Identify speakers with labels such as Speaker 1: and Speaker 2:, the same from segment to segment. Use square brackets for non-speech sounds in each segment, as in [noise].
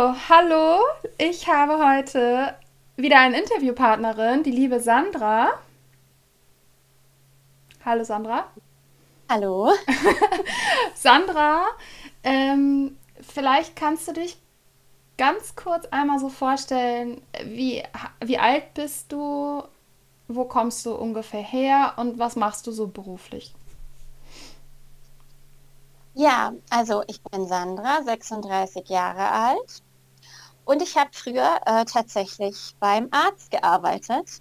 Speaker 1: hallo. Ich habe heute wieder eine Interviewpartnerin, die liebe Sandra. Hallo Sandra.
Speaker 2: Hallo. [laughs]
Speaker 1: Sandra, ähm, vielleicht kannst du dich ganz kurz einmal so vorstellen, wie, wie alt bist du, wo kommst du ungefähr her und was machst du so beruflich?
Speaker 2: Ja, also ich bin Sandra, 36 Jahre alt und ich habe früher äh, tatsächlich beim Arzt gearbeitet.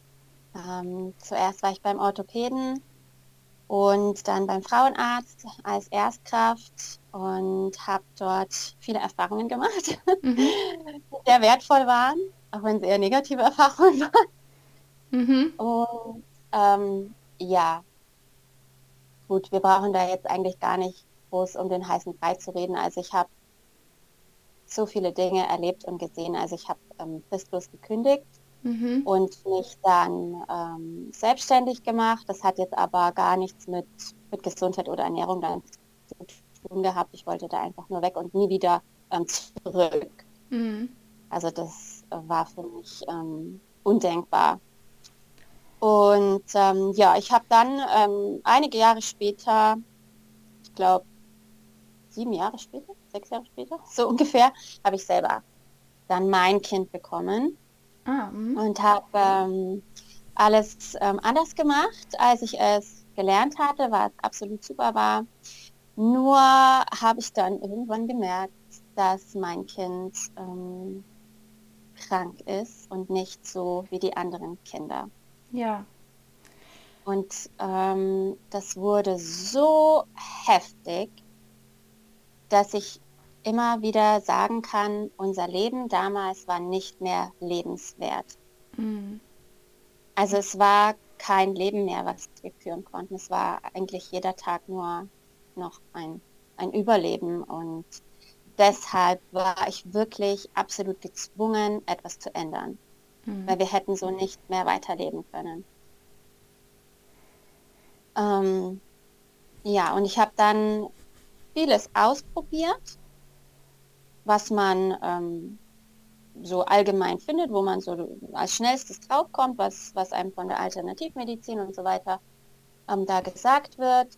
Speaker 2: Ähm, zuerst war ich beim Orthopäden und dann beim Frauenarzt als Erstkraft und habe dort viele Erfahrungen gemacht, [laughs] mhm. die sehr wertvoll waren, auch wenn es eher negative Erfahrungen [laughs] waren. Mhm. Und ähm, ja, gut, wir brauchen da jetzt eigentlich gar nicht groß um den heißen Brei zu reden. Also ich habe so viele Dinge erlebt und gesehen. Also ich habe ähm, fristlos gekündigt mhm. und mich dann ähm, selbstständig gemacht. Das hat jetzt aber gar nichts mit, mit Gesundheit oder Ernährung dann zu tun gehabt. Ich wollte da einfach nur weg und nie wieder ähm, zurück. Mhm. Also das äh, war für mich ähm, undenkbar. Und ähm, ja, ich habe dann ähm, einige Jahre später, ich glaube sieben Jahre später, sechs Jahre später, so ungefähr, habe ich selber dann mein Kind bekommen ah, mhm. und habe ähm, alles ähm, anders gemacht, als ich es gelernt hatte, was absolut super war. Nur habe ich dann irgendwann gemerkt, dass mein Kind ähm, krank ist und nicht so wie die anderen Kinder.
Speaker 1: Ja.
Speaker 2: Und ähm, das wurde so heftig, dass ich immer wieder sagen kann, unser Leben damals war nicht mehr lebenswert. Mhm. Also es war kein Leben mehr, was wir führen konnten. Es war eigentlich jeder Tag nur noch ein, ein Überleben und deshalb war ich wirklich absolut gezwungen, etwas zu ändern, mhm. weil wir hätten so nicht mehr weiterleben können. Ähm, ja, und ich habe dann vieles ausprobiert, was man ähm, so allgemein findet, wo man so als schnellstes draufkommt, was, was einem von der Alternativmedizin und so weiter ähm, da gesagt wird.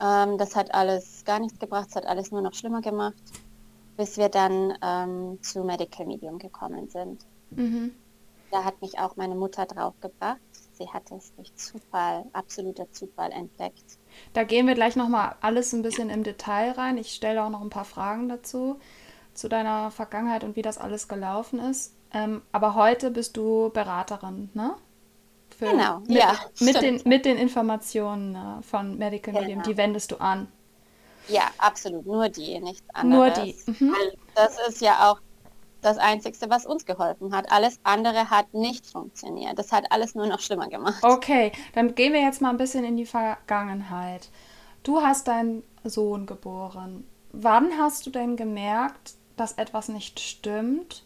Speaker 2: Ähm, das hat alles gar nichts gebracht, es hat alles nur noch schlimmer gemacht, bis wir dann ähm, zu Medical Medium gekommen sind. Mhm. Da hat mich auch meine Mutter draufgebracht. Sie hat es durch Zufall, absoluter Zufall entdeckt.
Speaker 1: Da gehen wir gleich nochmal alles ein bisschen im Detail rein. Ich stelle auch noch ein paar Fragen dazu, zu deiner Vergangenheit und wie das alles gelaufen ist. Ähm, aber heute bist du Beraterin, ne?
Speaker 2: Für, genau,
Speaker 1: mit,
Speaker 2: ja.
Speaker 1: Mit den, mit den Informationen äh, von Medical Medium, genau. die wendest du an.
Speaker 2: Ja, absolut. Nur die, nichts anderes.
Speaker 1: Nur die. Mhm.
Speaker 2: Das ist ja auch das Einzige, was uns geholfen hat. Alles andere hat nicht funktioniert. Das hat alles nur noch schlimmer gemacht.
Speaker 1: Okay, dann gehen wir jetzt mal ein bisschen in die Vergangenheit. Du hast deinen Sohn geboren. Wann hast du denn gemerkt, dass etwas nicht stimmt?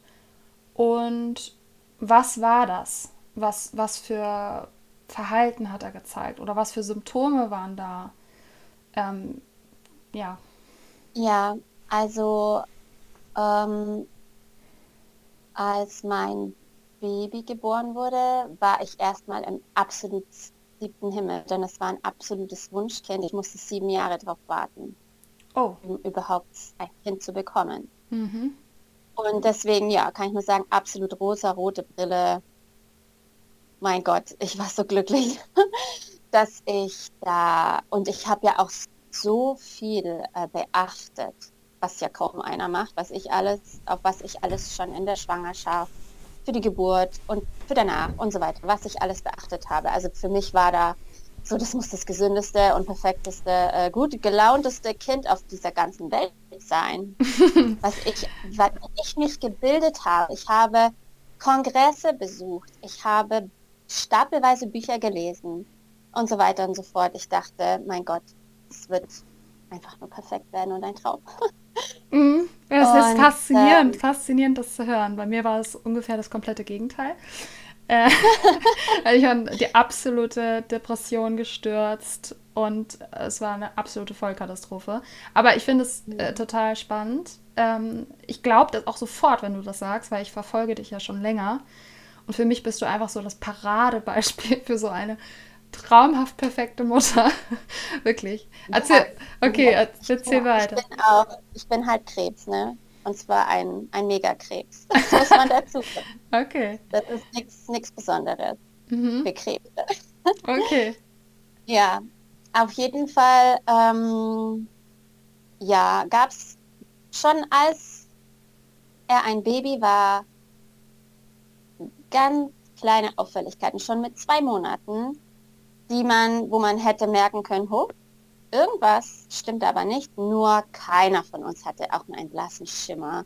Speaker 1: Und was war das? Was, was für Verhalten hat er gezeigt? Oder was für Symptome waren da? Ähm, ja.
Speaker 2: Ja, also ähm, als mein Baby geboren wurde, war ich erstmal im absolut siebten Himmel, denn es war ein absolutes Wunschkind. Ich musste sieben Jahre darauf warten, oh. um überhaupt ein Kind zu bekommen. Mhm. Und deswegen, ja, kann ich nur sagen, absolut rosa, rote Brille. Mein Gott, ich war so glücklich, [laughs] dass ich da, und ich habe ja auch so viel äh, beachtet was ja kaum einer macht, was ich alles, auf was ich alles schon in der Schwangerschaft, für die Geburt und für danach und so weiter, was ich alles beachtet habe. Also für mich war da so, das muss das gesündeste und perfekteste, äh, gut gelaunteste Kind auf dieser ganzen Welt sein. [laughs] was ich, was ich mich gebildet habe. Ich habe Kongresse besucht. Ich habe stapelweise Bücher gelesen und so weiter und so fort. Ich dachte, mein Gott, es wird einfach nur perfekt werden und ein Traum. [laughs]
Speaker 1: Mhm. Es und, ist faszinierend, ähm, faszinierend, das zu hören. Bei mir war es ungefähr das komplette Gegenteil. Äh, [laughs] ich war die absolute Depression gestürzt und es war eine absolute Vollkatastrophe. Aber ich finde es äh, total spannend, ähm, ich glaube das auch sofort, wenn du das sagst, weil ich verfolge dich ja schon länger. Und für mich bist du einfach so das Paradebeispiel [laughs] für so eine traumhaft perfekte Mutter. [laughs] Wirklich. Erzähl, okay, erzähl weiter.
Speaker 2: Ich bin, auch, ich bin halt Krebs, ne? Und zwar ein, ein Megakrebs. Das muss man dazu sagen. [laughs]
Speaker 1: Okay.
Speaker 2: Das ist nichts Besonderes mhm. für Krebs. [laughs]
Speaker 1: Okay.
Speaker 2: ja, auf jeden Fall, ähm, ja, gab es schon als er ein Baby war, ganz kleine Auffälligkeiten, schon mit zwei Monaten, die man, wo man hätte merken können, ho, irgendwas stimmt aber nicht, nur keiner von uns hatte auch nur einen blassen Schimmer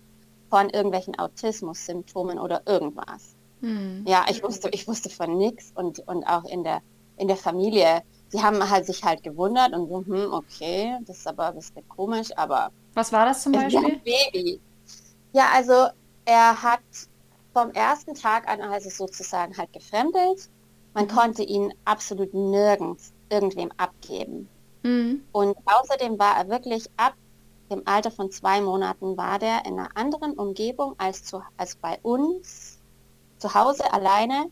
Speaker 2: von irgendwelchen Autismus-Symptomen oder irgendwas. Hm. Ja, ich wusste, ich wusste von nichts und, und auch in der, in der Familie, die haben halt sich halt gewundert und so, hm, okay, das ist aber ein bisschen komisch, aber.
Speaker 1: Was war das zum Beispiel?
Speaker 2: Baby. Ja, also er hat vom ersten Tag an also sozusagen halt gefremdelt. Man konnte ihn absolut nirgends irgendwem abgeben. Mhm. Und außerdem war er wirklich ab dem Alter von zwei Monaten war der in einer anderen Umgebung als, zu, als bei uns. Zu Hause alleine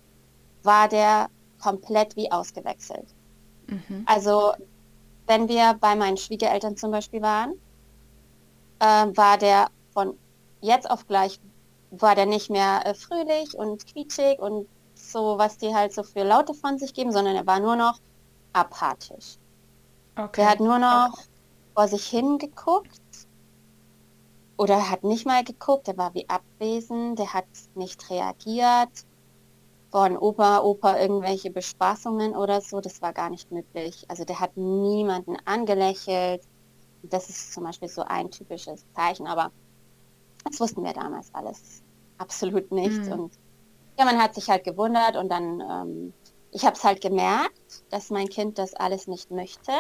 Speaker 2: war der komplett wie ausgewechselt. Mhm. Also wenn wir bei meinen Schwiegereltern zum Beispiel waren, äh, war der von jetzt auf gleich war der nicht mehr äh, fröhlich und quietschig und so, was die halt so für Laute von sich geben, sondern er war nur noch apathisch. Okay. Der hat nur noch okay. vor sich hingeguckt oder hat nicht mal geguckt, der war wie abwesend, der hat nicht reagiert. Von Opa, Opa irgendwelche Bespaßungen oder so, das war gar nicht möglich. Also der hat niemanden angelächelt. Das ist zum Beispiel so ein typisches Zeichen, aber das wussten wir damals alles absolut nicht. Mhm. Und ja, man hat sich halt gewundert und dann, ähm, ich habe es halt gemerkt, dass mein Kind das alles nicht möchte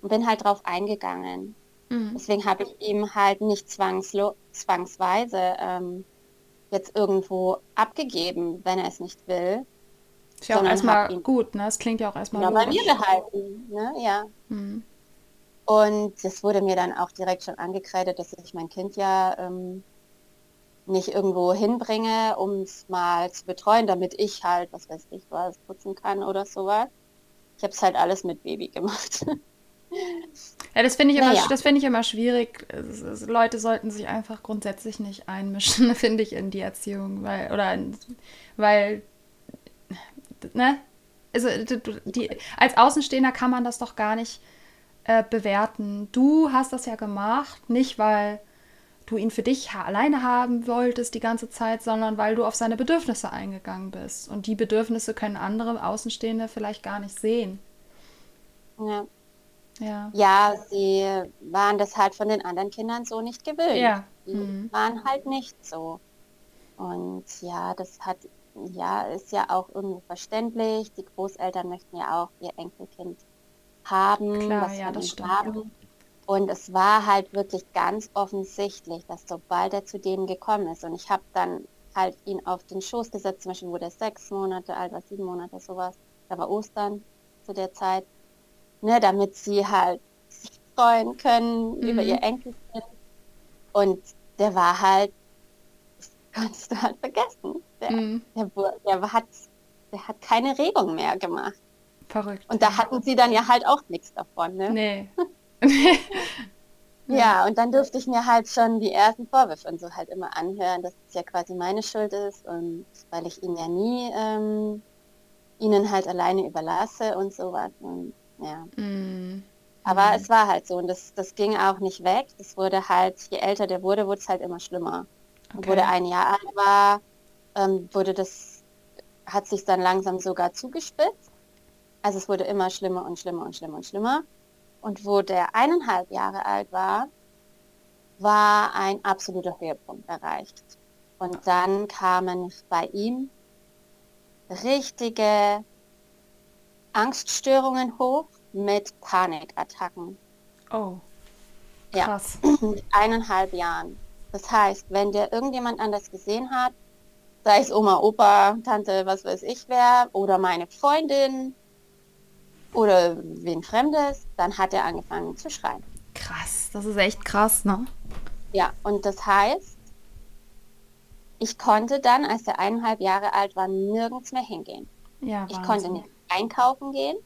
Speaker 2: und bin halt drauf eingegangen. Mhm. Deswegen habe ich ihm halt nicht zwangslo zwangsweise ähm, jetzt irgendwo abgegeben, wenn er es nicht will.
Speaker 1: Ist ja auch erstmal gut, ne? Es klingt ja auch erstmal ja,
Speaker 2: bei mir behalten, ne? Ja. Mhm. Und das wurde mir dann auch direkt schon angekreidet, dass ich mein Kind ja ähm, nicht irgendwo hinbringe, um es mal zu betreuen, damit ich halt, was weiß ich, was putzen kann oder sowas. Ich habe es halt alles mit Baby gemacht. [laughs]
Speaker 1: Ja, das finde ich, immer, naja. find ich immer schwierig. Leute sollten sich einfach grundsätzlich nicht einmischen, [laughs] finde ich, in die Erziehung. Weil, oder weil, ne? Also, die, als Außenstehender kann man das doch gar nicht äh, bewerten. Du hast das ja gemacht, nicht weil du ihn für dich alleine haben wolltest die ganze Zeit, sondern weil du auf seine Bedürfnisse eingegangen bist. Und die Bedürfnisse können andere Außenstehende vielleicht gar nicht sehen.
Speaker 2: Ja. Ja. ja, sie waren das halt von den anderen Kindern so nicht gewöhnt. Ja. Die mhm. waren halt nicht so. Und ja, das hat, ja, ist ja auch irgendwie verständlich. Die Großeltern möchten ja auch ihr Enkelkind haben,
Speaker 1: Klar, was ja, das stimmt. haben.
Speaker 2: Und es war halt wirklich ganz offensichtlich, dass sobald er zu denen gekommen ist und ich habe dann halt ihn auf den Schoß gesetzt, zum Beispiel wurde er sechs Monate alt, war sieben Monate, sowas. Da war Ostern zu der Zeit, ne, damit sie halt sich freuen können mhm. über ihr Enkelkind. Und der war halt, das kannst du halt vergessen. Der, mhm. der, der, hat, der hat keine Regung mehr gemacht.
Speaker 1: Verrückt.
Speaker 2: Und da hatten sie dann ja halt auch nichts davon, ne?
Speaker 1: Nee. [laughs] [laughs]
Speaker 2: ja, und dann durfte ich mir halt schon die ersten Vorwürfe und so halt immer anhören, dass es ja quasi meine Schuld ist und weil ich ihn ja nie ähm, ihnen halt alleine überlasse und sowas. Und ja. Mm. Aber mm. es war halt so und das, das ging auch nicht weg. Das wurde halt, je älter der wurde, wurde es halt immer schlimmer. Okay. Und wurde ein Jahr alt war, ähm, wurde das, hat sich dann langsam sogar zugespitzt. Also es wurde immer schlimmer und schlimmer und schlimmer und schlimmer. Und wo der eineinhalb Jahre alt war, war ein absoluter Höhepunkt erreicht. Und dann kamen bei ihm richtige Angststörungen hoch mit Panikattacken.
Speaker 1: Oh. Krass.
Speaker 2: Ja, [clears throat] mit eineinhalb Jahren. Das heißt, wenn der irgendjemand anders gesehen hat, sei es Oma, Opa, Tante, was weiß ich wer, oder meine Freundin, oder wen Fremdes, dann hat er angefangen zu schreien.
Speaker 1: Krass, das ist echt krass, ne?
Speaker 2: Ja, und das heißt, ich konnte dann, als er eineinhalb Jahre alt war, nirgends mehr hingehen. Ja, ich konnte nicht einkaufen gehen.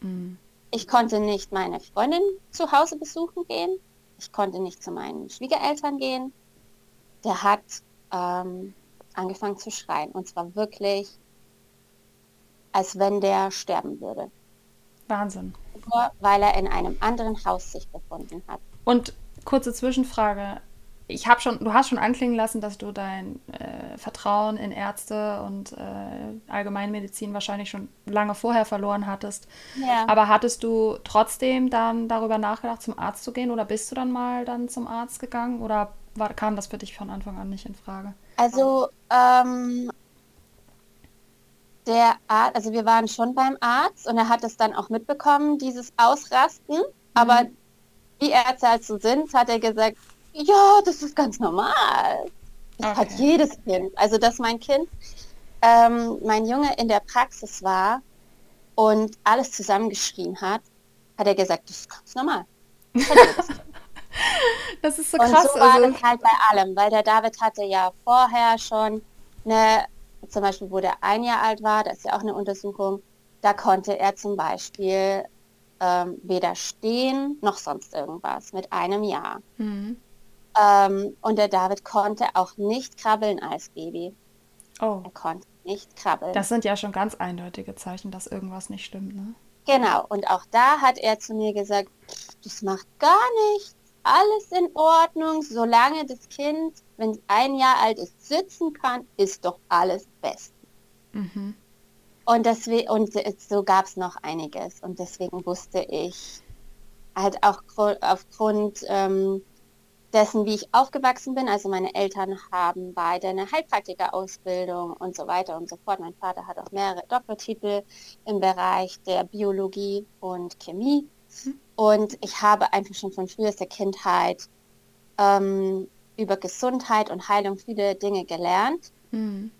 Speaker 2: Mhm. Ich konnte nicht meine Freundin zu Hause besuchen gehen. Ich konnte nicht zu meinen Schwiegereltern gehen. Der hat ähm, angefangen zu schreien. Und zwar wirklich, als wenn der sterben würde.
Speaker 1: Wahnsinn.
Speaker 2: Nur weil er in einem anderen Haus sich befunden hat.
Speaker 1: Und kurze Zwischenfrage. Ich habe schon, du hast schon anklingen lassen, dass du dein äh, Vertrauen in Ärzte und äh, Allgemeinmedizin wahrscheinlich schon lange vorher verloren hattest. Ja. Aber hattest du trotzdem dann darüber nachgedacht, zum Arzt zu gehen oder bist du dann mal dann zum Arzt gegangen oder war, kam das für dich von Anfang an nicht in Frage?
Speaker 2: Also ähm, der Arzt, also wir waren schon beim Arzt und er hat es dann auch mitbekommen, dieses Ausrasten. Mhm. Aber wie Ärzte halt so sind, hat er gesagt, ja, das ist ganz normal. Das okay. hat jedes Kind. Also dass mein Kind, ähm, mein Junge in der Praxis war und alles zusammengeschrien hat, hat er gesagt, das ist ganz normal. Das, [laughs]
Speaker 1: das ist so krass. Und
Speaker 2: so war also... das halt bei allem, weil der David hatte ja vorher schon eine zum Beispiel, wo der ein Jahr alt war, da ist ja auch eine Untersuchung, da konnte er zum Beispiel ähm, weder stehen noch sonst irgendwas mit einem Jahr. Mhm. Ähm, und der David konnte auch nicht krabbeln als Baby. Oh. Er konnte nicht krabbeln.
Speaker 1: Das sind ja schon ganz eindeutige Zeichen, dass irgendwas nicht stimmt, ne?
Speaker 2: Genau, und auch da hat er zu mir gesagt, das macht gar nichts, alles in Ordnung, solange das Kind wenn es ein Jahr alt ist, sitzen kann, ist doch alles best. Mhm. Und, deswegen, und so gab es noch einiges. Und deswegen wusste ich halt auch aufgrund ähm, dessen, wie ich aufgewachsen bin, also meine Eltern haben beide eine Heilpraktikerausbildung und so weiter und so fort. Mein Vater hat auch mehrere Doktortitel im Bereich der Biologie und Chemie. Mhm. Und ich habe einfach schon von frühester Kindheit ähm, über Gesundheit und Heilung viele Dinge gelernt. Mhm.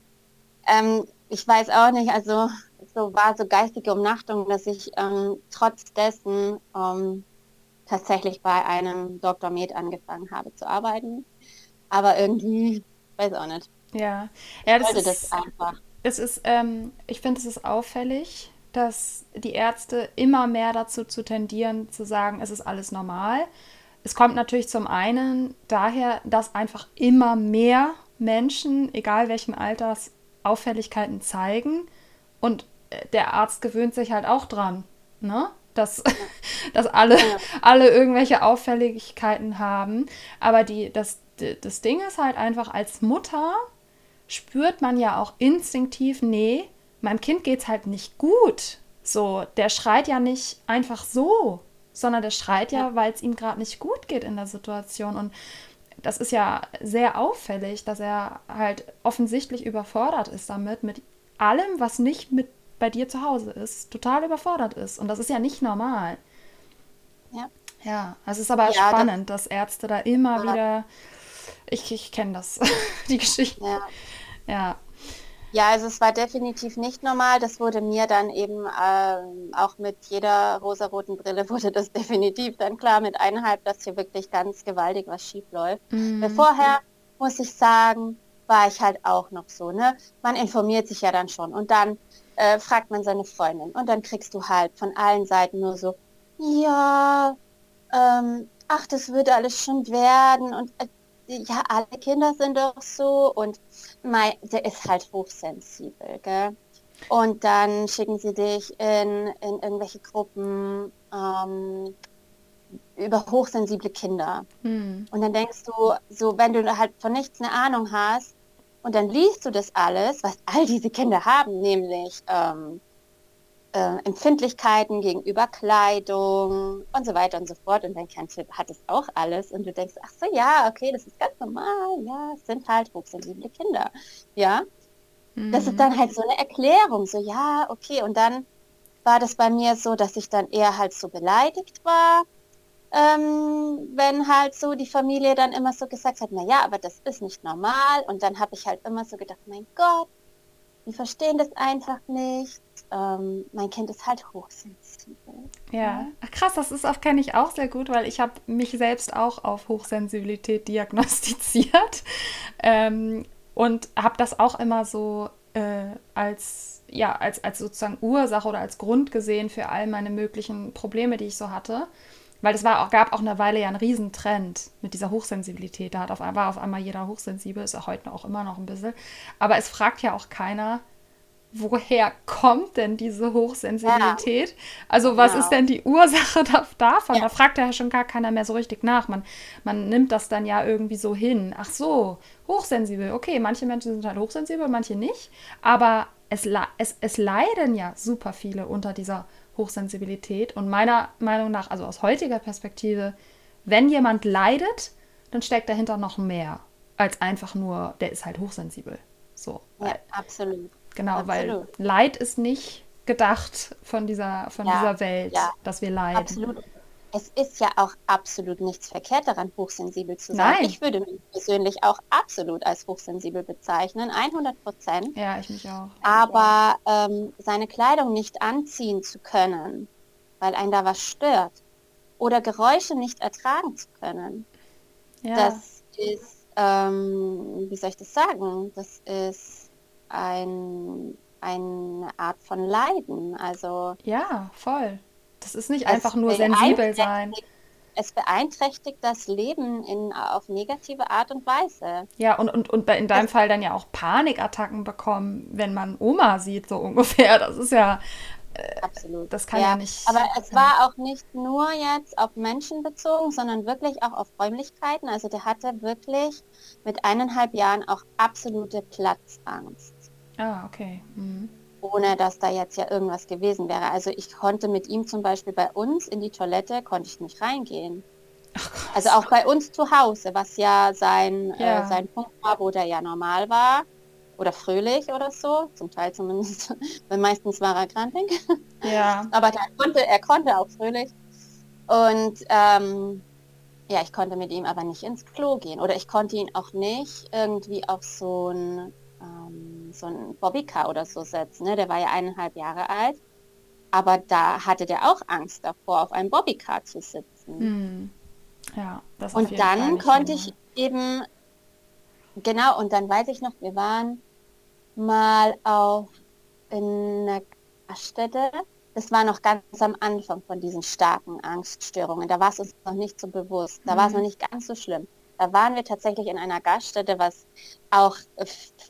Speaker 2: Ähm, ich weiß auch nicht, also so war so geistige Umnachtung, dass ich ähm, trotz dessen ähm, tatsächlich bei einem Dr. Med angefangen habe zu arbeiten. Aber irgendwie, weiß auch nicht.
Speaker 1: Ja, ja das, ist, das einfach. Es ist, ähm, ich finde, es ist auffällig, dass die Ärzte immer mehr dazu zu tendieren, zu sagen, es ist alles normal. Es kommt natürlich zum einen daher, dass einfach immer mehr Menschen, egal welchen Alters, Auffälligkeiten zeigen. Und äh, der Arzt gewöhnt sich halt auch dran, ne? dass, [laughs] dass alle, alle irgendwelche Auffälligkeiten haben. Aber die, das, das Ding ist halt einfach, als Mutter spürt man ja auch instinktiv, nee, meinem Kind geht es halt nicht gut. So, der schreit ja nicht einfach so sondern der schreit ja, ja. weil es ihm gerade nicht gut geht in der Situation. Und das ist ja sehr auffällig, dass er halt offensichtlich überfordert ist damit, mit allem, was nicht mit bei dir zu Hause ist, total überfordert ist. Und das ist ja nicht normal. Ja. Ja, also es ist aber ja, spannend, das, dass Ärzte da immer ja. wieder. Ich, ich kenne das, [laughs] die Geschichte. Ja.
Speaker 2: ja. Ja, also es war definitiv nicht normal. Das wurde mir dann eben ähm, auch mit jeder rosaroten Brille [laughs] wurde das definitiv dann klar mit eineinhalb, dass hier wirklich ganz gewaltig was schief läuft. Mhm. Vorher muss ich sagen, war ich halt auch noch so, ne? Man informiert sich ja dann schon und dann äh, fragt man seine Freundin und dann kriegst du halt von allen Seiten nur so, ja, ähm, ach, das wird alles schon werden und äh, ja, alle Kinder sind doch so und mein, der ist halt hochsensibel, gell? Und dann schicken sie dich in, in irgendwelche Gruppen ähm, über hochsensible Kinder. Hm. Und dann denkst du, so wenn du halt von nichts eine Ahnung hast und dann liest du das alles, was all diese Kinder haben, nämlich ähm, äh, Empfindlichkeiten gegenüber Kleidung und so weiter und so fort. Und dein Kind hat es auch alles. Und du denkst, ach so, ja, okay, das ist ganz normal. Ja, es sind halt hochsensible Kinder. Ja. Mhm. Das ist mhm. dann halt so eine Erklärung. So, ja, okay. Und dann war das bei mir so, dass ich dann eher halt so beleidigt war. Ähm, wenn halt so die Familie dann immer so gesagt hat, na ja, aber das ist nicht normal. Und dann habe ich halt immer so gedacht, mein Gott, die verstehen das einfach nicht. Ähm, mein Kind ist halt hochsensibel.
Speaker 1: Ja, Ach, krass, das ist auch kenne ich auch sehr gut, weil ich habe mich selbst auch auf Hochsensibilität diagnostiziert [laughs] ähm, und habe das auch immer so äh, als ja als als sozusagen Ursache oder als Grund gesehen für all meine möglichen Probleme, die ich so hatte. Weil es war auch, gab auch eine Weile ja einen Riesentrend mit dieser Hochsensibilität. Da hat auf, war auf einmal jeder hochsensibel, ist ja heute auch immer noch ein bisschen. Aber es fragt ja auch keiner, woher kommt denn diese Hochsensibilität? Ja. Also was genau. ist denn die Ursache [laughs] davon? Ja. Da fragt ja schon gar keiner mehr so richtig nach. Man, man nimmt das dann ja irgendwie so hin. Ach so, hochsensibel. Okay, manche Menschen sind halt hochsensibel, manche nicht. Aber es, es, es leiden ja super viele unter dieser Hochsensibilität. Und meiner Meinung nach, also aus heutiger Perspektive, wenn jemand leidet, dann steckt dahinter noch mehr als einfach nur, der ist halt hochsensibel. So.
Speaker 2: Ja, absolut.
Speaker 1: Genau, absolut. weil Leid ist nicht gedacht von dieser, von ja, dieser Welt, ja, dass wir leiden.
Speaker 2: Absolut es ist ja auch absolut nichts verkehrt daran, hochsensibel zu sein. Nein. Ich würde mich persönlich auch absolut als hochsensibel bezeichnen, 100 Prozent.
Speaker 1: Ja, ich mich auch.
Speaker 2: Aber ähm, seine Kleidung nicht anziehen zu können, weil einen da was stört, oder Geräusche nicht ertragen zu können, ja. das ist, ähm, wie soll ich das sagen, das ist ein, eine Art von Leiden. Also
Speaker 1: ja, voll. Das ist nicht einfach nur sensibel sein.
Speaker 2: Es beeinträchtigt das Leben in, auf negative Art und Weise.
Speaker 1: Ja, und, und, und in deinem das, Fall dann ja auch Panikattacken bekommen, wenn man Oma sieht, so ungefähr. Das ist ja.
Speaker 2: Äh, Absolut.
Speaker 1: Das kann ja, ja nicht.
Speaker 2: Aber es war auch nicht nur jetzt auf Menschen bezogen, sondern wirklich auch auf Räumlichkeiten. Also der hatte wirklich mit eineinhalb Jahren auch absolute Platzangst.
Speaker 1: Ah, okay. Mhm
Speaker 2: ohne dass da jetzt ja irgendwas gewesen wäre. Also ich konnte mit ihm zum Beispiel bei uns in die Toilette, konnte ich nicht reingehen. Ach, also auch bei uns zu Hause, was ja sein, äh, ja. Äh, sein Punkt war, wo der ja normal war oder fröhlich oder so, zum Teil zumindest, [laughs] weil meistens war er krantig.
Speaker 1: Ja. [laughs]
Speaker 2: Aber er konnte, er konnte auch fröhlich. Und ähm, ja, ich konnte mit ihm aber nicht ins Klo gehen oder ich konnte ihn auch nicht irgendwie auf so ein ähm, so ein Bobbycar oder so setzen. Ne? Der war ja eineinhalb Jahre alt. Aber da hatte der auch Angst davor, auf einem Bobbycar zu sitzen.
Speaker 1: Hm. Ja,
Speaker 2: das Und dann konnte ich eben, genau, und dann weiß ich noch, wir waren mal auf in einer Gaststätte. Das war noch ganz am Anfang von diesen starken Angststörungen. Da war es uns noch nicht so bewusst. Da mhm. war es noch nicht ganz so schlimm. Da waren wir tatsächlich in einer Gaststätte, was auch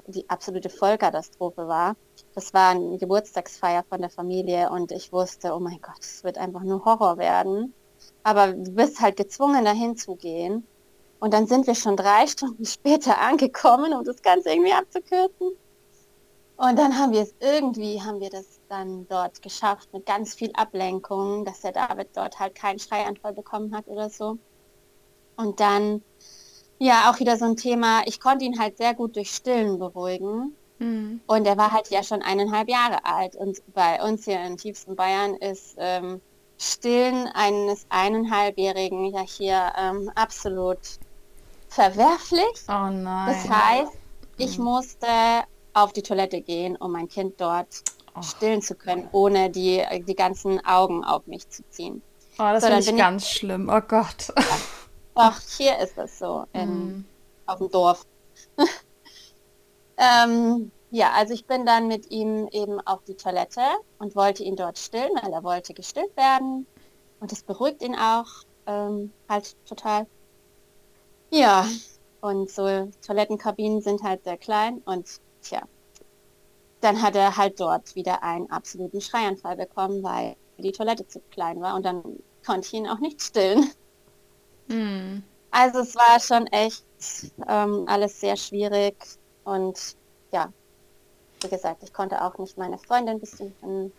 Speaker 2: die absolute Vollkatastrophe war. Das war eine Geburtstagsfeier von der Familie und ich wusste, oh mein Gott, es wird einfach nur Horror werden. Aber du bist halt gezwungen, dahin zu gehen. Und dann sind wir schon drei [laughs] Stunden später angekommen, um das Ganze irgendwie abzukürzen. Und dann haben wir es irgendwie, haben wir das dann dort geschafft mit ganz viel Ablenkung, dass der David dort halt keinen Schreianfall bekommen hat oder so. Und dann ja, auch wieder so ein Thema. Ich konnte ihn halt sehr gut durch Stillen beruhigen. Mhm. Und er war halt ja schon eineinhalb Jahre alt. Und bei uns hier in tiefsten Bayern ist ähm, Stillen eines eineinhalbjährigen ja hier ähm, absolut verwerflich.
Speaker 1: Oh nein.
Speaker 2: Das heißt, ich mhm. musste auf die Toilette gehen, um mein Kind dort oh. stillen zu können, ohne die, die ganzen Augen auf mich zu ziehen.
Speaker 1: Oh, das so, finde ich ganz schlimm. Oh Gott. [laughs]
Speaker 2: Ach, hier ist es so, in, mhm. auf dem Dorf. [laughs] ähm, ja, also ich bin dann mit ihm eben auf die Toilette und wollte ihn dort stillen, weil er wollte gestillt werden. Und das beruhigt ihn auch ähm, halt total. Ja, und so Toilettenkabinen sind halt sehr klein und tja, dann hat er halt dort wieder einen absoluten Schreianfall bekommen, weil die Toilette zu klein war und dann konnte ich ihn auch nicht stillen. Mhm. Also es war schon echt ähm, alles sehr schwierig und ja, wie gesagt, ich konnte auch nicht meine Freundin besuchen.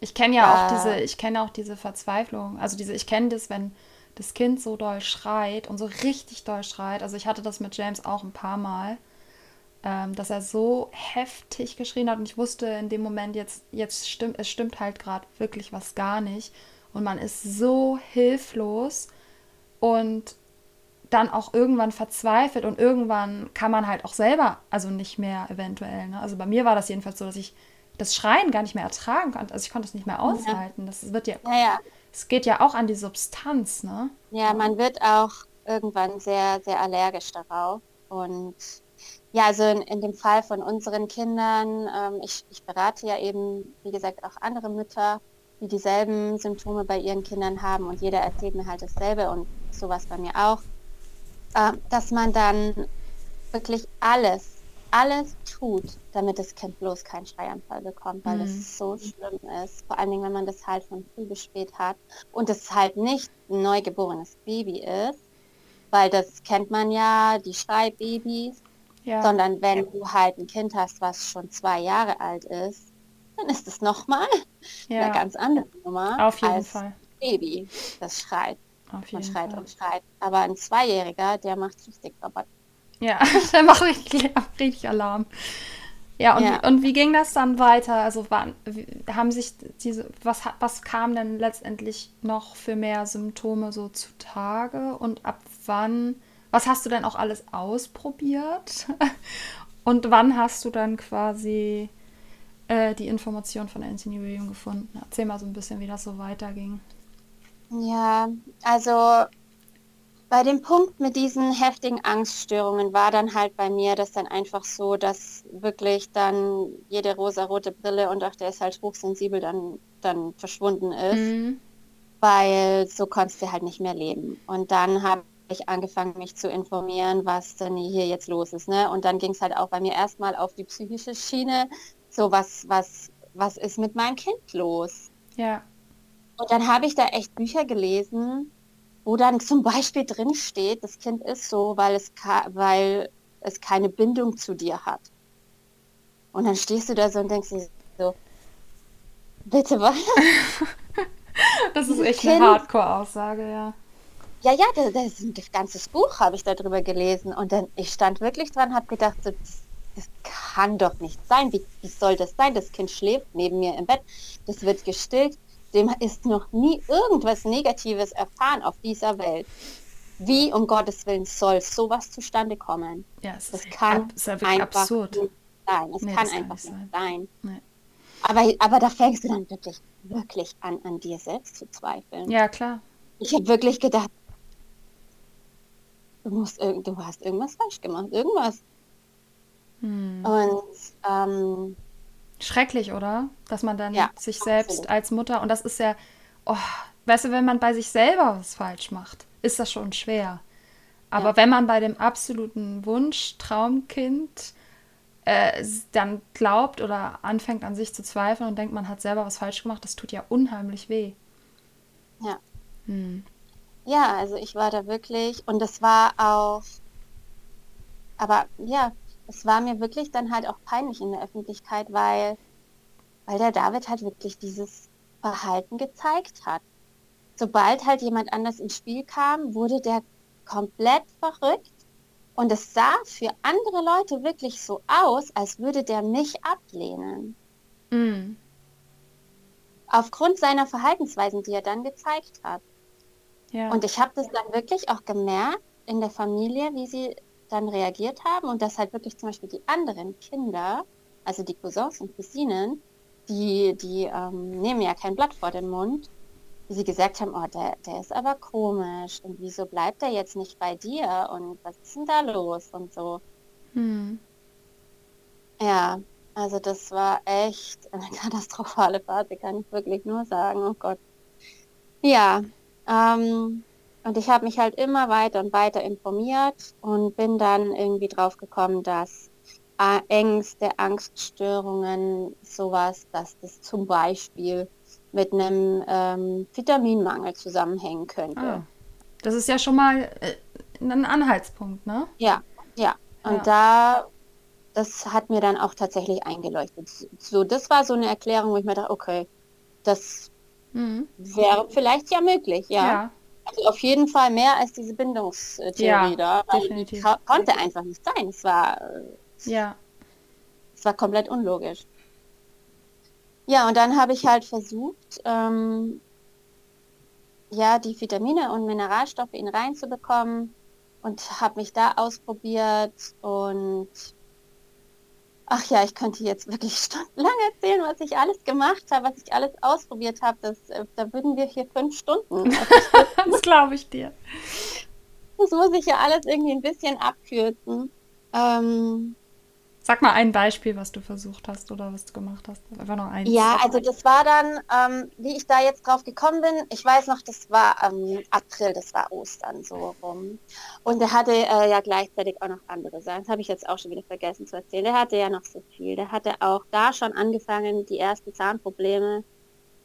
Speaker 1: Ich kenne ja äh, auch diese, ich kenne auch diese Verzweiflung. Also diese, ich kenne das, wenn das Kind so doll schreit und so richtig doll schreit. Also ich hatte das mit James auch ein paar Mal, ähm, dass er so heftig geschrien hat und ich wusste in dem Moment jetzt, jetzt stimmt, es stimmt halt gerade wirklich was gar nicht und man ist so hilflos und dann auch irgendwann verzweifelt und irgendwann kann man halt auch selber, also nicht mehr eventuell. Ne? Also bei mir war das jedenfalls so, dass ich das Schreien gar nicht mehr ertragen konnte. Also ich konnte es nicht mehr aushalten. Das wird ja,
Speaker 2: Ja, ja.
Speaker 1: es geht ja auch an die Substanz, ne?
Speaker 2: Ja, man wird auch irgendwann sehr, sehr allergisch darauf. Und ja, also in, in dem Fall von unseren Kindern, ähm, ich, ich berate ja eben, wie gesagt, auch andere Mütter, die dieselben Symptome bei ihren Kindern haben und jeder erzählt mir halt dasselbe und sowas bei mir auch, äh, dass man dann wirklich alles, alles tut, damit das Kind bloß keinen Schreianfall bekommt, weil
Speaker 1: Mhm.
Speaker 2: das so schlimm ist. Vor allen Dingen, wenn man das halt von früh bis spät hat und es halt nicht ein neugeborenes Baby ist, weil das kennt man ja, die Schreibabys,
Speaker 1: Ja.
Speaker 2: sondern wenn du halt ein Kind hast, was schon zwei Jahre alt ist, dann ist es nochmal eine
Speaker 1: ja.
Speaker 2: ganz andere Nummer
Speaker 1: Auf jeden
Speaker 2: als
Speaker 1: Fall.
Speaker 2: Baby, das schreit
Speaker 1: Auf
Speaker 2: und
Speaker 1: jeden
Speaker 2: schreit
Speaker 1: Fall.
Speaker 2: und schreit. Aber ein Zweijähriger, der macht richtig Rabatt.
Speaker 1: Ja, [laughs] der macht richtig, richtig Alarm. Ja, und,
Speaker 2: Ja.
Speaker 1: Wie, und wie ging das dann weiter? Also wie, haben sich diese, was, was kam denn letztendlich noch für mehr Symptome so zutage? Und ab wann, was hast du denn auch alles ausprobiert? [laughs] Und wann hast du dann quasi äh, die Information von Anthony William gefunden? Erzähl mal so ein bisschen, wie das so weiterging.
Speaker 2: Ja, also bei dem Punkt mit diesen heftigen Angststörungen war dann halt bei mir das dann einfach so, dass wirklich dann jede rosarote Brille und auch der ist halt hochsensibel dann, dann verschwunden ist.
Speaker 1: Mhm.
Speaker 2: weil so konntest du halt nicht mehr leben. Und dann habe ich angefangen, mich zu informieren, was denn hier jetzt los ist. Ne? Und dann ging es halt auch bei mir erstmal auf die psychische Schiene. So, was, was, was ist mit meinem Kind los?
Speaker 1: Ja.
Speaker 2: Und dann habe ich da echt Bücher gelesen, wo dann [laughs] zum Beispiel drin steht, das Kind ist so, weil es, weil es keine Bindung zu dir hat. Und dann stehst du da so und denkst dir so, bitte was? [laughs]
Speaker 1: Das ist echt
Speaker 2: Kind-
Speaker 1: eine Hardcore-Aussage, ja.
Speaker 2: Ja, ja, das, das ist ein ganzes Buch, habe ich darüber gelesen. Und dann, ich stand wirklich dran, habe gedacht, so, das, das kann doch nicht sein. Wie, wie soll das sein? Das Kind schläft neben mir im Bett, das wird gestillt. Dem ist noch nie irgendwas Negatives erfahren auf dieser Welt. Wie um Gottes Willen soll sowas zustande kommen?
Speaker 1: Ja, es
Speaker 2: Das kann
Speaker 1: ab,
Speaker 2: einfach
Speaker 1: absurd.
Speaker 2: nicht sein. Es
Speaker 1: Nee,
Speaker 2: kann
Speaker 1: das kann
Speaker 2: einfach
Speaker 1: nicht sein.
Speaker 2: sein.
Speaker 1: Nee.
Speaker 2: Aber, aber da fängst du dann wirklich, wirklich an, an dir selbst zu zweifeln.
Speaker 1: Ja, klar.
Speaker 2: Ich habe wirklich gedacht, du musst, du hast irgendwas falsch gemacht, irgendwas.
Speaker 1: Hm.
Speaker 2: Und ähm,
Speaker 1: Schrecklich, oder? Dass man dann
Speaker 2: Ja,
Speaker 1: sich selbst
Speaker 2: absolut.
Speaker 1: als Mutter, und das ist ja, oh, weißt du, wenn man bei sich selber was falsch macht, ist das schon schwer. Aber
Speaker 2: Ja.
Speaker 1: wenn man bei dem absoluten Wunsch, Traumkind, äh, dann glaubt oder anfängt an sich zu zweifeln und denkt, man hat selber was falsch gemacht, das tut ja unheimlich weh.
Speaker 2: Ja.
Speaker 1: Hm.
Speaker 2: ja, also ich war da wirklich und es war auch, aber ja, es war mir wirklich dann halt auch peinlich in der Öffentlichkeit, weil, weil der David halt wirklich dieses Verhalten gezeigt hat. Sobald halt jemand anders ins Spiel kam, wurde der komplett verrückt und es sah für andere Leute wirklich so aus, als würde der mich ablehnen.
Speaker 1: Hm.
Speaker 2: Aufgrund seiner Verhaltensweisen, die er dann gezeigt hat.
Speaker 1: Ja.
Speaker 2: Und ich habe das dann wirklich auch gemerkt in der Familie, wie sie dann reagiert haben und dass halt wirklich zum Beispiel die anderen Kinder, also die Cousins und Cousinen, die, die ähm, nehmen ja kein Blatt vor den Mund, wie sie gesagt haben, oh, der, der ist aber komisch und wieso bleibt er jetzt nicht bei dir und was ist denn da los und so.
Speaker 1: hm.
Speaker 2: Ja, also das war echt eine [laughs] katastrophale Phase, kann ich wirklich nur sagen. Oh Gott. Ja, ähm, und ich habe mich halt immer weiter und weiter informiert und bin dann irgendwie drauf gekommen, dass äh, Ängste, Angststörungen, sowas, dass das zum Beispiel mit einem ähm, Vitaminmangel zusammenhängen könnte.
Speaker 1: Ah. Das ist ja schon mal äh, ein Anhaltspunkt, ne?
Speaker 2: Ja, ja. Und
Speaker 1: Ja.
Speaker 2: da, das hat mir dann auch tatsächlich eingeleuchtet. So, das war so eine Erklärung, wo ich mir dachte, okay, das
Speaker 1: Mhm.
Speaker 2: wäre vielleicht ja möglich, ja.
Speaker 1: Ja.
Speaker 2: Also auf jeden Fall mehr als diese Bindungstheorie
Speaker 1: Ja,
Speaker 2: da.
Speaker 1: definitiv.
Speaker 2: ko- konnte einfach nicht sein. Es war, äh,
Speaker 1: Ja.
Speaker 2: es war komplett unlogisch. Ja, und dann habe ich halt versucht, ähm, ja, die Vitamine und Mineralstoffe in reinzubekommen. und habe mich da ausprobiert und ach ja, ich könnte jetzt wirklich [laughs] stundenlang erzählen, was ich alles gemacht habe, was ich alles ausprobiert habe. Das, äh, da würden wir hier fünf Stunden. [laughs]
Speaker 1: Das glaube ich dir.
Speaker 2: Das muss ich ja alles irgendwie ein bisschen abkürzen. Ähm,
Speaker 1: Sag mal ein Beispiel, was du versucht hast oder was du gemacht hast. Einfach nur eins.
Speaker 2: Ja, also das war dann, ähm, wie ich da jetzt drauf gekommen bin, ich weiß noch, das war ähm, April, das war Ostern so rum. Und der hatte äh, ja gleichzeitig auch noch andere Sachen. Das habe ich jetzt auch schon wieder vergessen zu erzählen. Der hatte ja noch so viel. Der hatte auch da schon angefangen, die ersten Zahnprobleme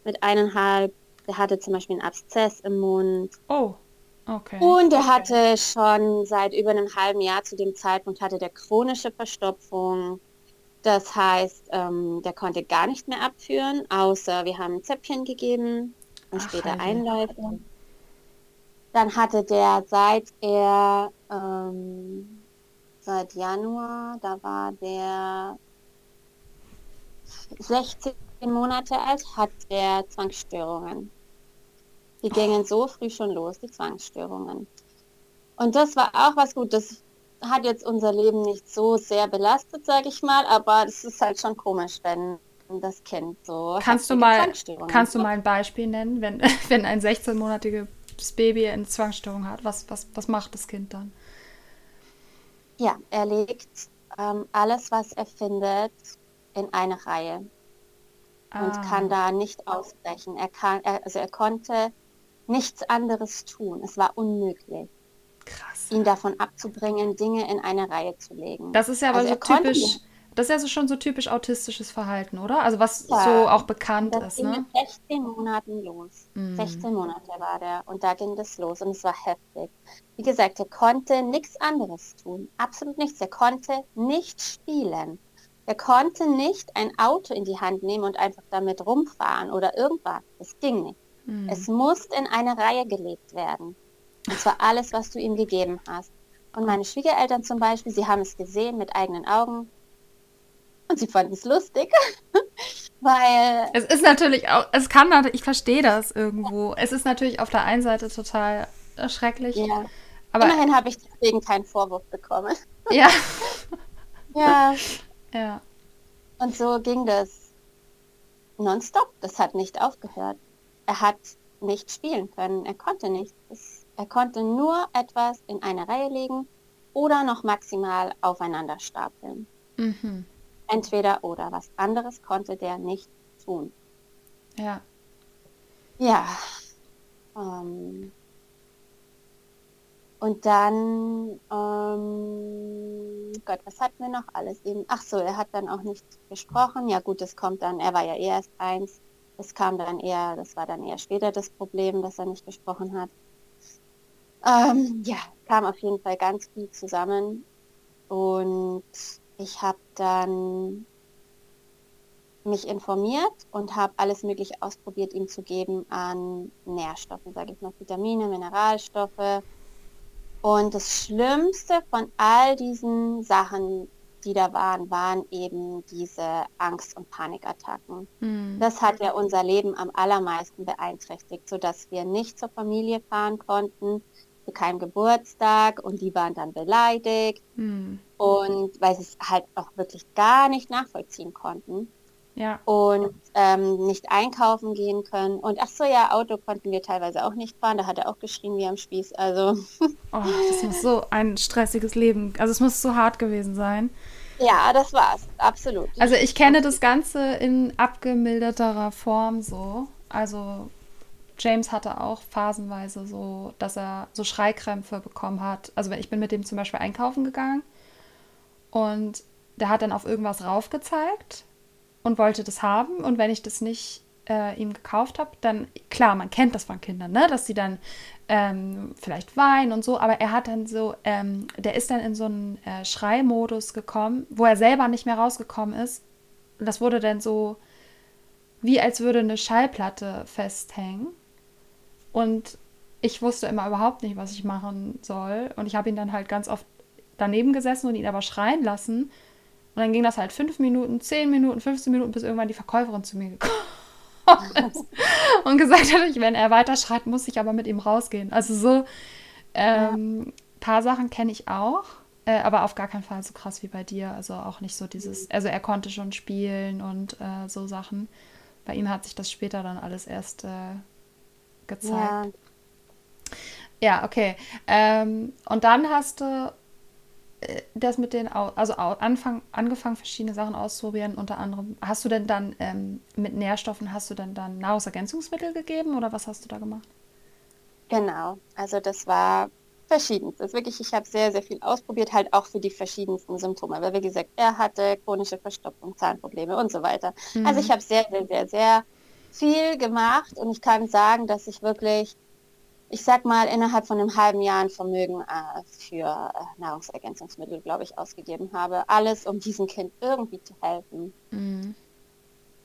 Speaker 2: mit eineinhalb. Der hatte zum Beispiel einen Abszess im Mund.
Speaker 1: Oh. Okay.
Speaker 2: Und er hatte schon seit über einem halben Jahr zu dem Zeitpunkt hatte der chronische Verstopfung. Das heißt, ähm, der konnte gar nicht mehr abführen, außer wir haben Zäpfchen gegeben und Ach, später Einläufe. Dann hatte der seit er ähm, seit Januar, da war der 16 Monate alt, hat der Zwangsstörungen. Die gingen so früh schon los, die Zwangsstörungen. Und das war auch was gut. Das hat jetzt unser Leben nicht so sehr belastet, sage ich mal, aber das ist halt schon komisch, wenn das Kind so.
Speaker 1: Kannst du mal, kannst du mal ein Beispiel nennen, wenn, [laughs] wenn ein 16-monatiges Baby eine Zwangsstörung hat? Was, was, was macht das Kind dann?
Speaker 2: Ja, er legt ähm, alles, was er findet, in eine Reihe ah. und kann da nicht ausbrechen. Er kann, er, also er konnte nichts anderes tun. Es war unmöglich. Krass. Ihn davon abzubringen, Dinge in eine Reihe zu legen.
Speaker 1: Das ist ja aber also so typisch. Das ist ja so schon so typisch autistisches Verhalten, oder? Also was ja, so auch bekannt
Speaker 2: das
Speaker 1: ist.
Speaker 2: Ging ne? mit 16 Monaten los. Mm. 16 Monate war der und da ging das los und es war heftig. Wie gesagt, er konnte nichts anderes tun. Absolut nichts. Er konnte nicht spielen. Er konnte nicht ein Auto in die Hand nehmen und einfach damit rumfahren oder irgendwas. Das ging nicht. Mhm. Es muss in eine Reihe gelegt werden. Und zwar alles, was du ihm gegeben hast. Und meine Schwiegereltern zum Beispiel, sie haben es gesehen mit eigenen Augen. Und sie fanden es lustig, [laughs] weil...
Speaker 1: Es ist natürlich auch, es kann, ich verstehe das irgendwo. Es ist natürlich auf der einen Seite total schrecklich.
Speaker 2: Ja. Aber Immerhin habe ich deswegen keinen Vorwurf bekommen.
Speaker 1: Ja. [laughs]
Speaker 2: ja.
Speaker 1: Ja.
Speaker 2: Und so ging das nonstop. Das hat nicht aufgehört er hat nicht spielen können. Er konnte nicht. Er konnte nur etwas in eine Reihe legen oder noch maximal aufeinander stapeln. Mhm. Entweder oder. Was anderes konnte der nicht tun.
Speaker 1: Ja.
Speaker 2: Ja. Ähm, und dann, ähm, Gott, was hatten wir noch alles eben? Ach so, er hat dann auch nicht gesprochen. Ja gut, das kommt dann, er war ja erst eins. Das kam dann eher, das war dann eher später das Problem, dass er nicht gesprochen hat. Ähm, ja, kam auf jeden Fall ganz viel zusammen. Und ich habe dann mich informiert und habe alles Mögliche ausprobiert, ihm zu geben an Nährstoffen, sage ich mal, Vitamine, Mineralstoffe. Und das Schlimmste von all diesen Sachen die da waren, waren eben diese Angst- und Panikattacken. Mhm. Das hat ja unser Leben am allermeisten beeinträchtigt, sodass wir nicht zur Familie fahren konnten, zu keinem Geburtstag und die waren dann beleidigt mhm. und weil sie es halt auch wirklich gar nicht nachvollziehen konnten.
Speaker 1: Ja.
Speaker 2: Und ähm, nicht einkaufen gehen können. Und ach so, ja, Auto konnten wir teilweise auch nicht fahren. Da hat er auch geschrien wie am Spieß. Also. [laughs]
Speaker 1: oh, das muss so ein stressiges Leben. Also es muss so hart gewesen sein.
Speaker 2: Ja, das war's, absolut.
Speaker 1: Also ich kenne das Ganze in abgemilderterer Form so. Also James hatte auch phasenweise so, dass er so Schreikrämpfe bekommen hat. Also ich bin mit dem zum Beispiel einkaufen gegangen und der hat dann auf irgendwas raufgezeigt und wollte das haben. Und wenn ich das nicht äh, ihm gekauft habe, dann, klar, man kennt das von Kindern, ne? dass sie dann ähm, vielleicht weinen und so, aber er hat dann so, ähm, der ist dann in so einen äh, Schreimodus gekommen, wo er selber nicht mehr rausgekommen ist. Und das wurde dann so, wie als würde eine Schallplatte festhängen. Und ich wusste immer überhaupt nicht, was ich machen soll. Und ich habe ihn dann halt ganz oft daneben gesessen und ihn aber schreien lassen. Und dann ging das halt fünf Minuten, zehn Minuten, 15 Minuten, bis irgendwann die Verkäuferin zu mir gekommen und gesagt hat, wenn er weiter schreit, muss ich aber mit ihm rausgehen. Also so ähm, paar Sachen kenne ich auch, äh, aber auf gar keinen Fall so krass wie bei dir. Also auch nicht so dieses, also er konnte schon spielen und äh, so Sachen. Bei ihm hat sich das später dann alles erst äh, gezeigt. Ja, ja okay. Ähm, und dann hast du das mit den, also Anfang, angefangen, verschiedene Sachen auszuprobieren. Unter anderem, hast du denn dann ähm, mit Nährstoffen, hast du denn dann Nahrungsergänzungsmittel gegeben oder was hast du da gemacht?
Speaker 2: Genau, also das war verschiedenstes. Wirklich, ich habe sehr, sehr viel ausprobiert, halt auch für die verschiedensten Symptome. Weil, wie gesagt, er hatte chronische Verstopfung, Zahnprobleme und so weiter. Mhm. Also ich habe sehr, sehr, sehr, sehr viel gemacht und ich kann sagen, dass ich wirklich, ich sag mal, innerhalb von einem halben Jahr ein Vermögen äh, für äh, Nahrungsergänzungsmittel, glaube ich, ausgegeben habe. Alles, um diesem Kind irgendwie zu helfen. Mhm.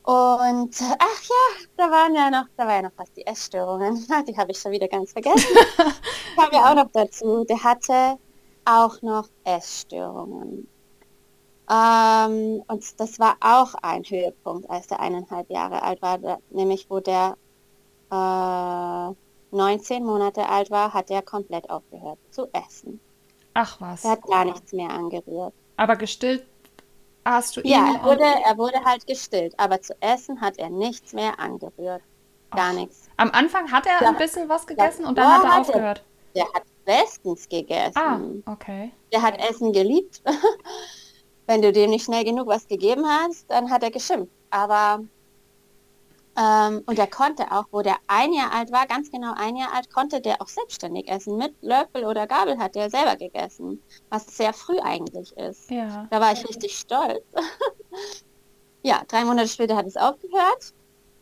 Speaker 2: Und ach ja, da waren ja noch, da war ja noch was die Essstörungen. [laughs] Die habe ich schon wieder ganz vergessen. [laughs] kam ja auch noch dazu. Der hatte auch noch Essstörungen. Ähm, und das war auch ein Höhepunkt, als der eineinhalb Jahre alt war, da, nämlich wo der äh, 19 Monate alt war, hat er komplett aufgehört zu essen.
Speaker 1: Ach was.
Speaker 2: Er hat gar nichts mehr angerührt.
Speaker 1: Aber gestillt Hast du ihn?
Speaker 2: Ja, er wurde, er wurde halt gestillt, aber zu essen hat er nichts mehr angerührt. Gar Ach. nichts.
Speaker 1: Am Anfang hat er ja. ein bisschen was gegessen ja. und dann hat er aufgehört.
Speaker 2: Der hat bestens gegessen.
Speaker 1: Ah, okay.
Speaker 2: Der hat Essen geliebt. [laughs] Wenn du dem nicht schnell genug was gegeben hast, dann hat er geschimpft. Aber ähm, und er konnte auch, wo der ein Jahr alt war, ganz genau ein Jahr alt, konnte der auch selbstständig essen. Mit Löffel oder Gabel hat er selber gegessen, was sehr früh eigentlich ist.
Speaker 1: Ja.
Speaker 2: Da war ich richtig stolz. [laughs] ja, drei Monate später hat es aufgehört.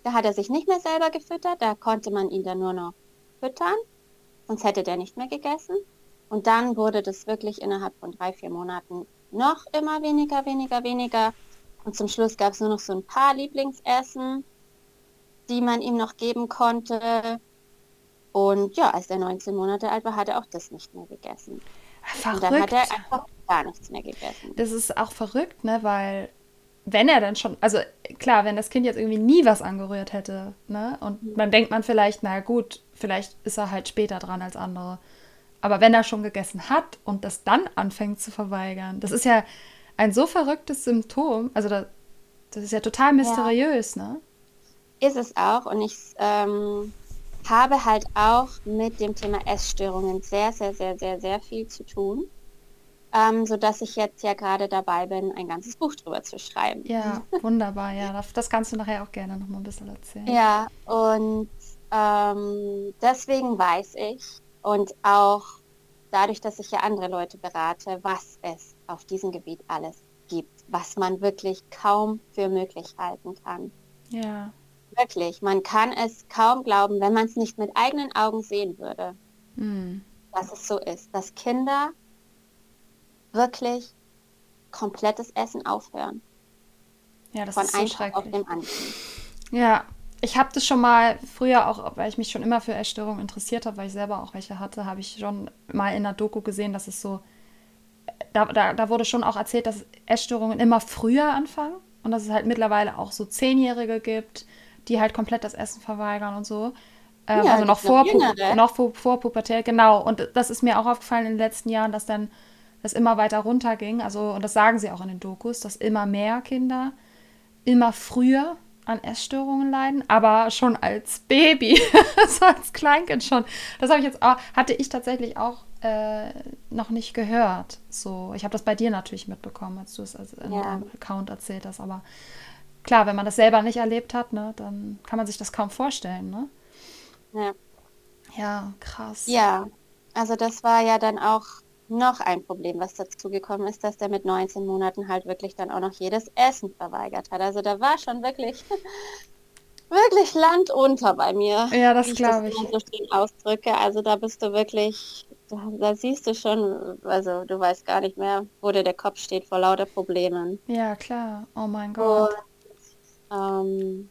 Speaker 2: Da hat er sich nicht mehr selber gefüttert, da konnte man ihn dann nur noch füttern, sonst hätte der nicht mehr gegessen. Und dann wurde das wirklich innerhalb von drei, vier Monaten noch immer weniger, weniger, weniger. Und zum Schluss gab es nur noch so ein paar Lieblingsessen die man ihm noch geben konnte. Und ja, als er 19 Monate alt war, hat er auch das nicht mehr gegessen.
Speaker 1: Verrückt.
Speaker 2: Und dann hat er einfach gar nichts mehr gegessen.
Speaker 1: Das ist auch verrückt, ne? Weil wenn er dann schon, also klar, wenn das Kind jetzt irgendwie nie was angerührt hätte, ne? Und mhm. dann denkt man vielleicht, na gut, vielleicht ist er halt später dran als andere. Aber wenn er schon gegessen hat und das dann anfängt zu verweigern, das ist ja ein so verrücktes Symptom. Also das, das ist ja total mysteriös, ja. ne?
Speaker 2: Ist es auch und ich ähm, habe halt auch mit dem Thema Essstörungen sehr, sehr, sehr, sehr, sehr viel zu tun. Ähm, so dass ich jetzt ja gerade dabei bin, ein ganzes Buch drüber zu schreiben.
Speaker 1: Ja, [laughs] wunderbar. Ja, das kannst du nachher auch gerne noch mal ein bisschen erzählen.
Speaker 2: Ja, und ähm, deswegen weiß ich und auch dadurch, dass ich ja andere Leute berate, was es auf diesem Gebiet alles gibt, was man wirklich kaum für möglich halten kann.
Speaker 1: Ja.
Speaker 2: Wirklich, man kann es kaum glauben, wenn man es nicht mit eigenen Augen sehen würde,
Speaker 1: mm.
Speaker 2: dass es so ist, dass Kinder wirklich komplettes Essen aufhören.
Speaker 1: Ja, das
Speaker 2: von
Speaker 1: ist so schrecklich.
Speaker 2: auf dem anderen.
Speaker 1: Ja, ich habe das schon mal früher auch, weil ich mich schon immer für Essstörungen interessiert habe, weil ich selber auch welche hatte, habe ich schon mal in der Doku gesehen, dass es so, da, da, da wurde schon auch erzählt, dass Essstörungen immer früher anfangen und dass es halt mittlerweile auch so Zehnjährige gibt, die halt komplett das Essen verweigern und so. Ähm, ja, also noch vor, noch vor, vor Pubertät, genau. Und das ist mir auch aufgefallen in den letzten Jahren, dass dann das immer weiter runterging. Also, und das sagen sie auch in den Dokus, dass immer mehr Kinder immer früher an Essstörungen leiden, aber schon als Baby, [laughs] so als Kleinkind schon. Das habe ich jetzt auch, hatte ich tatsächlich auch äh, noch nicht gehört. So, ich habe das bei dir natürlich mitbekommen, als du es also in ja. deinem Account erzählt hast, aber klar, wenn man das selber nicht erlebt hat, ne, dann kann man sich das kaum vorstellen, ne?
Speaker 2: Ja.
Speaker 1: Ja, krass.
Speaker 2: Ja, also das war ja dann auch noch ein Problem, was dazu gekommen ist, dass der mit 19 Monaten halt wirklich dann auch noch jedes Essen verweigert hat. Also da war schon wirklich, [laughs] wirklich Land unter bei mir.
Speaker 1: Ja, das glaube ich.
Speaker 2: ich. so schön ausdrücke. Also da bist du wirklich, da, da, siehst du schon, also du weißt gar nicht mehr, wo dir der Kopf steht vor lauter Problemen.
Speaker 1: Ja, klar. Oh mein Gott.
Speaker 2: Und ähm,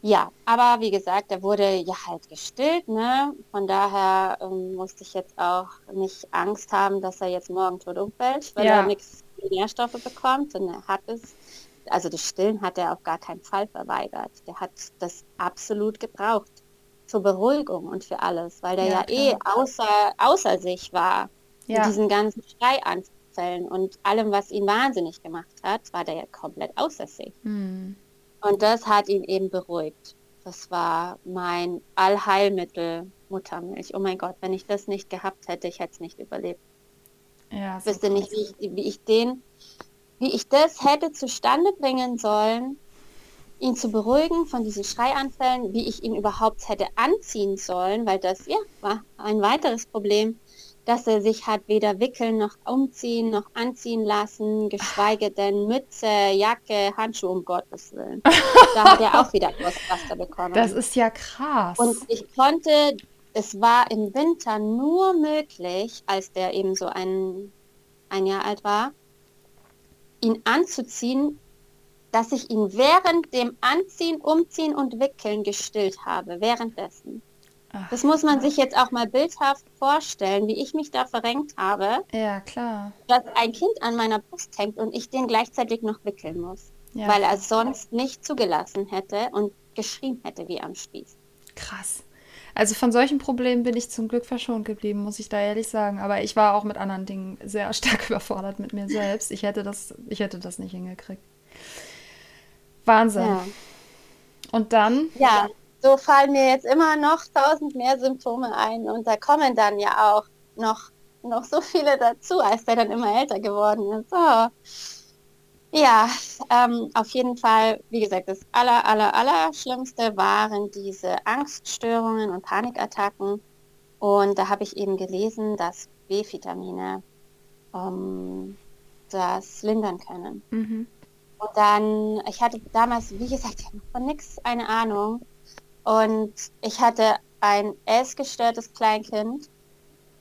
Speaker 2: ja, aber wie gesagt, er wurde ja halt gestillt, ne? Von daher ähm, musste ich jetzt auch nicht Angst haben, dass er jetzt morgen tot umfällt, weil ja. er nichts Nährstoffe bekommt. Und er hat es, also das Stillen hat er auf gar keinen Fall verweigert. Der hat das absolut gebraucht zur Beruhigung und für alles, weil der ja, ja eh außer, außer sich war Ja. Mit diesen ganzen Schreianfällen und allem, was ihn wahnsinnig gemacht hat, war der ja komplett außer sich. Mhm. Und das hat ihn eben beruhigt. Das war mein Allheilmittel, Muttermilch. Oh mein Gott, wenn ich das nicht gehabt hätte, ich hätte es nicht überlebt. Ja, ich wüsste nicht, wie ich, wie ich den, wie ich das hätte zustande bringen sollen, ihn zu beruhigen von diesen Schreianfällen, wie ich ihn überhaupt hätte anziehen sollen, weil das ja war ein weiteres Problem, dass er sich hat weder wickeln noch umziehen noch anziehen lassen, geschweige denn Mütze, Jacke, Handschuhe um Gottes Willen. da hat er auch wieder Ghostbuster bekommen.
Speaker 1: Das ist ja krass.
Speaker 2: Und ich konnte, es war im Winter nur möglich, als der eben so ein, ein Jahr alt war, ihn anzuziehen, dass ich ihn während dem Anziehen, Umziehen und Wickeln gestillt habe, währenddessen. Ach, das muss man sich jetzt auch mal bildhaft vorstellen, wie ich mich da verrenkt habe.
Speaker 1: Ja, klar.
Speaker 2: Dass ein Kind an meiner Brust hängt und ich den gleichzeitig noch wickeln muss. Ja. Weil er sonst nicht zugelassen hätte und geschrien hätte wie am Spieß.
Speaker 1: Krass. Also von solchen Problemen bin ich zum Glück verschont geblieben, muss ich da ehrlich sagen. Aber ich war auch mit anderen Dingen sehr [laughs] stark überfordert mit mir selbst. Ich hätte das, ich hätte das nicht hingekriegt. Wahnsinn. Ja. Und dann?
Speaker 2: Ja, so fallen mir jetzt immer noch tausend mehr Symptome ein und da kommen dann ja auch noch, noch so viele dazu, als der dann immer älter geworden ist. So. Ja, ähm, auf jeden Fall, wie gesagt, das aller, aller, aller Schlimmste waren diese Angststörungen und Panikattacken. Und da habe ich eben gelesen, dass B-Vitamine ähm, das lindern können. Mhm. Und dann, ich hatte damals, wie gesagt, von nichts eine Ahnung. Und ich hatte ein essgestörtes Kleinkind.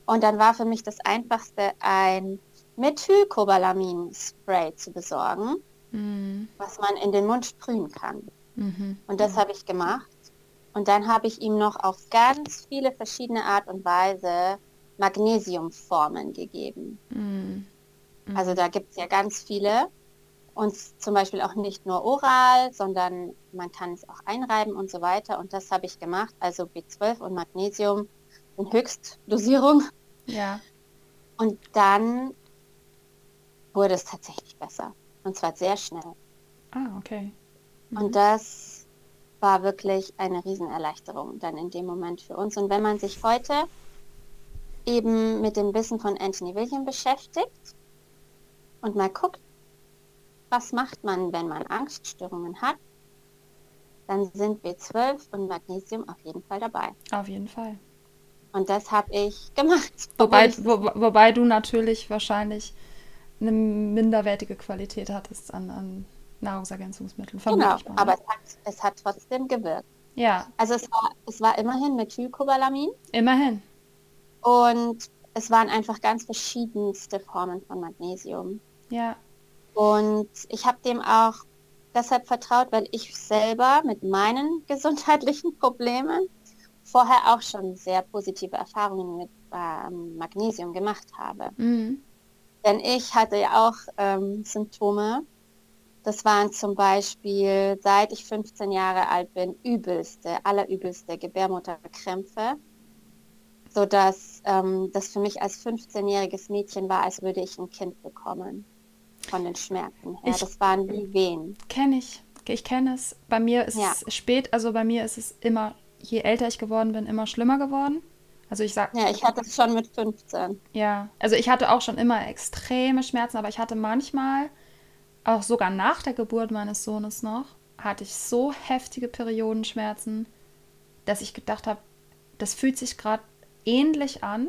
Speaker 2: Und dann war für mich das Einfachste, ein Methylcobalamin-Spray zu besorgen, mhm. was man in den Mund sprühen kann. Mhm. Und das habe ich gemacht. Und dann habe ich ihm noch auf ganz viele verschiedene Art und Weise Magnesiumformen gegeben. Mhm. Also da gibt es ja ganz viele. Und zum Beispiel auch nicht nur oral, sondern man kann es auch einreiben und so weiter. Und das habe ich gemacht. Also B12 und Magnesium in Höchstdosierung.
Speaker 1: Ja.
Speaker 2: Und dann wurde es tatsächlich besser. Und zwar sehr schnell.
Speaker 1: Ah, okay.
Speaker 2: Mhm. Und das war wirklich eine Riesenerleichterung dann in dem Moment für uns. Und wenn man sich heute eben mit dem Wissen von Anthony William beschäftigt und mal guckt, was macht man, wenn man Angststörungen hat, dann sind B12 und Magnesium auf jeden Fall dabei.
Speaker 1: Auf jeden Fall.
Speaker 2: Und das habe ich gemacht. [laughs]
Speaker 1: Wobei, wo, wobei du natürlich wahrscheinlich eine minderwertige Qualität hattest an, an Nahrungsergänzungsmitteln.
Speaker 2: Genau, aber es hat, es hat trotzdem gewirkt.
Speaker 1: Ja.
Speaker 2: Also es war, es war immerhin Methylcobalamin.
Speaker 1: Immerhin.
Speaker 2: Und es waren einfach ganz verschiedenste Formen von Magnesium.
Speaker 1: Ja.
Speaker 2: Und ich habe dem auch deshalb vertraut, weil ich selber mit meinen [laughs] gesundheitlichen Problemen vorher auch schon sehr positive Erfahrungen mit ähm, Magnesium gemacht habe. Mhm. Denn ich hatte ja auch ähm, Symptome. Das waren zum Beispiel, seit ich 15 Jahre alt bin, übelste, allerübelste Gebärmutterkrämpfe, sodass ähm, das für mich als 15-jähriges Mädchen war, als würde ich ein Kind bekommen. Von den Schmerzen her. Ich, das waren wie Wehen.
Speaker 1: Kenne ich. Ich kenne es. Bei mir ist ja. es spät, also bei mir ist es immer, je älter ich geworden bin, immer schlimmer geworden. Also ich sag.
Speaker 2: Ja, ich hatte es schon mit 15.
Speaker 1: Ja, also ich hatte auch schon immer extreme Schmerzen, aber ich hatte manchmal, auch sogar nach der Geburt meines Sohnes noch, hatte ich so heftige Periodenschmerzen, dass ich gedacht habe, das fühlt sich gerade ähnlich an,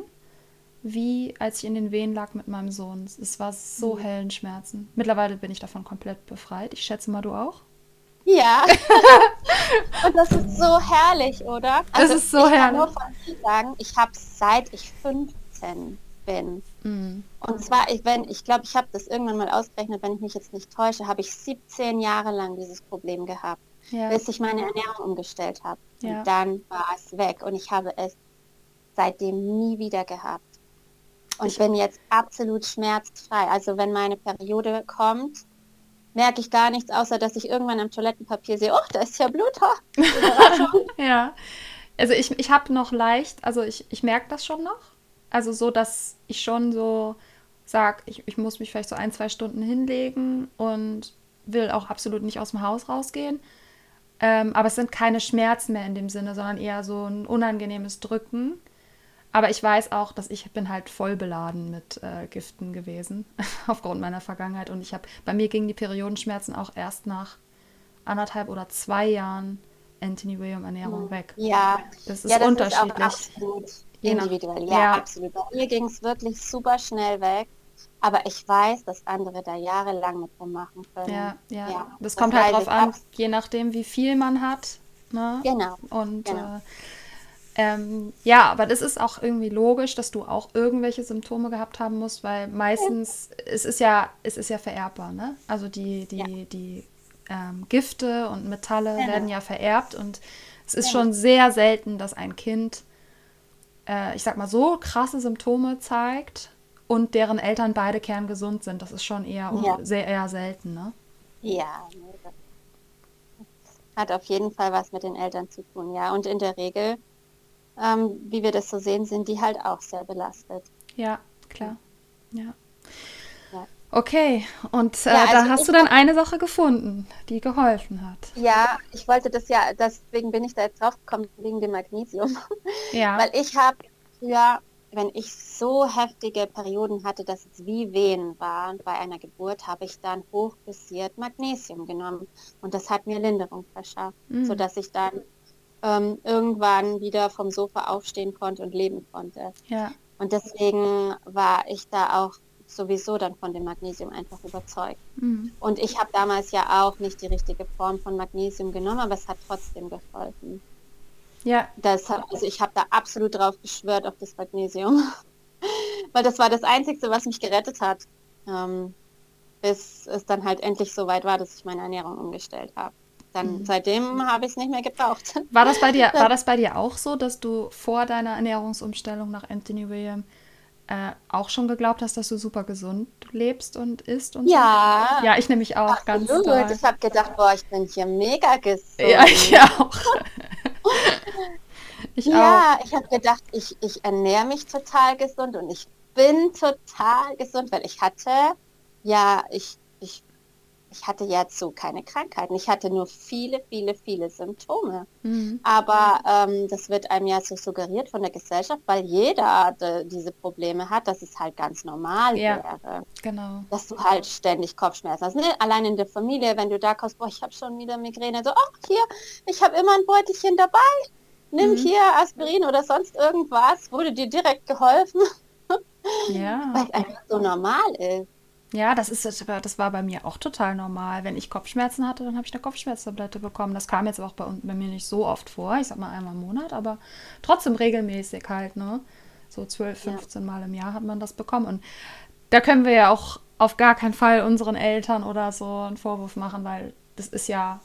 Speaker 1: wie als ich in den Wehen lag mit meinem Sohn. Es war so mhm. hellen Schmerzen. Mittlerweile bin ich davon komplett befreit. Ich schätze mal, du auch?
Speaker 2: Ja. [laughs] und das ist so herrlich, oder?
Speaker 1: Also das ist so
Speaker 2: ich
Speaker 1: herrlich.
Speaker 2: Kann nur von mir sagen, ich habe seit ich 15 bin. Mm. Und zwar, ich, wenn, ich glaube, ich habe das irgendwann mal ausgerechnet, wenn ich mich jetzt nicht täusche, habe ich 17 Jahre lang dieses Problem gehabt, ja. bis ich meine Ernährung umgestellt habe. Ja. Und dann war es weg und ich habe es seitdem nie wieder gehabt. Und ich bin jetzt absolut schmerzfrei. Also wenn meine Periode kommt, merke ich gar nichts, außer dass ich irgendwann am Toilettenpapier sehe, oh, da ist ja Blut. [laughs]
Speaker 1: ja. Also ich, ich habe noch leicht, also ich, ich merke das schon noch. Also so, dass ich schon so sage, ich, ich muss mich vielleicht so ein, zwei Stunden hinlegen und will auch absolut nicht aus dem Haus rausgehen. Ähm, aber es sind keine Schmerzen mehr in dem Sinne, sondern eher so ein unangenehmes Drücken. Aber ich weiß auch, dass ich bin halt voll beladen mit äh, Giften gewesen, [laughs] aufgrund meiner Vergangenheit. Und ich habe, bei mir gingen die Periodenschmerzen auch erst nach anderthalb oder zwei Jahren Anthony William Ernährung hm. weg.
Speaker 2: Ja,
Speaker 1: das ist ja, das unterschiedlich. Ist
Speaker 2: absolut individuell. Ja, ja, absolut. Bei mir ging es wirklich super schnell weg. Aber ich weiß, dass andere da jahrelang mit rummachen können.
Speaker 1: Ja, ja. ja das, das kommt halt drauf an, je nachdem, wie viel man hat. Ne?
Speaker 2: Genau.
Speaker 1: Und
Speaker 2: genau.
Speaker 1: Äh, ähm, ja, aber das ist auch irgendwie logisch, dass du auch irgendwelche Symptome gehabt haben musst, weil meistens ja. es ist ja, es ist ja vererbbar, ne? Also die, die, ja. die ähm, Gifte und Metalle ja. werden ja vererbt und es ist schon sehr selten, dass ein Kind, äh, ich sag mal, so krasse Symptome zeigt und deren Eltern beide kerngesund sind. Das ist schon eher sehr eher selten, ne?
Speaker 2: Ja, hat auf jeden Fall was mit den Eltern zu tun, ja. Und in der Regel ähm, wie wir das so sehen, sind die halt auch sehr belastet.
Speaker 1: Ja, klar. Ja. ja. Okay, und äh, ja, also da hast du dann eine Sache gefunden, die geholfen hat.
Speaker 2: Ja, ich wollte das ja, deswegen bin ich da jetzt drauf gekommen, wegen dem Magnesium. [laughs] Ja. Weil ich habe früher, wenn ich so heftige Perioden hatte, dass es wie Wehen waren bei einer Geburt, habe ich dann hochdosiert Magnesium genommen. Und das hat mir Linderung verschafft, mhm. sodass ich dann ähm, irgendwann wieder vom Sofa aufstehen konnte und leben konnte.
Speaker 1: Ja.
Speaker 2: Und deswegen war ich da auch sowieso dann von dem Magnesium einfach überzeugt. Mhm. Und ich habe damals ja auch nicht die richtige Form von Magnesium genommen, aber es hat trotzdem geholfen.
Speaker 1: Ja.
Speaker 2: Deshalb, also ich habe da absolut drauf geschwört auf das Magnesium. [laughs] Weil das war das Einzige, was mich gerettet hat. Ähm, bis es dann halt endlich so weit war, dass ich meine Ernährung umgestellt habe dann mhm. seitdem habe ich es nicht mehr gebraucht. [laughs]
Speaker 1: War das bei dir, war das bei dir auch so, dass du vor deiner Ernährungsumstellung nach Anthony William äh, auch schon geglaubt hast, dass du super gesund lebst und isst und
Speaker 2: ja.
Speaker 1: So? Ja, ich nämlich auch Absolut. ganz
Speaker 2: doll. Ich habe gedacht, boah, ich bin hier mega gesund.
Speaker 1: Ja, ich auch. [laughs]
Speaker 2: ich ja, auch. ich habe gedacht, ich, ich ernähre mich total gesund und ich bin total gesund, weil ich hatte, ja, ich ich hatte jetzt so keine Krankheiten. Ich hatte nur viele, viele, viele Symptome. Mhm. Aber ähm, das wird einem ja so suggeriert von der Gesellschaft, weil jeder de, diese Probleme hat, dass es halt ganz normal ja, wäre.
Speaker 1: Genau.
Speaker 2: Dass du halt ständig Kopfschmerzen hast. Ne? Allein in der Familie, wenn du da kommst, boah, ich habe schon wieder Migräne. So, ach, hier, ich habe immer ein Beutelchen dabei. Nimm mhm. hier Aspirin oder sonst irgendwas. Wurde dir direkt geholfen.
Speaker 1: Ja. [laughs]
Speaker 2: Weil es einfach so normal ist.
Speaker 1: Ja, das ist das war bei mir auch total normal. Wenn ich Kopfschmerzen hatte, dann habe ich eine Kopfschmerztablette bekommen. Das kam jetzt auch bei, bei mir nicht so oft vor. Ich sag mal einmal im Monat, aber trotzdem regelmäßig halt, ne? So 12, 15 ja. Mal im Jahr hat man das bekommen. Und da können wir ja auch auf gar keinen Fall unseren Eltern oder so einen Vorwurf machen, weil das ist ja,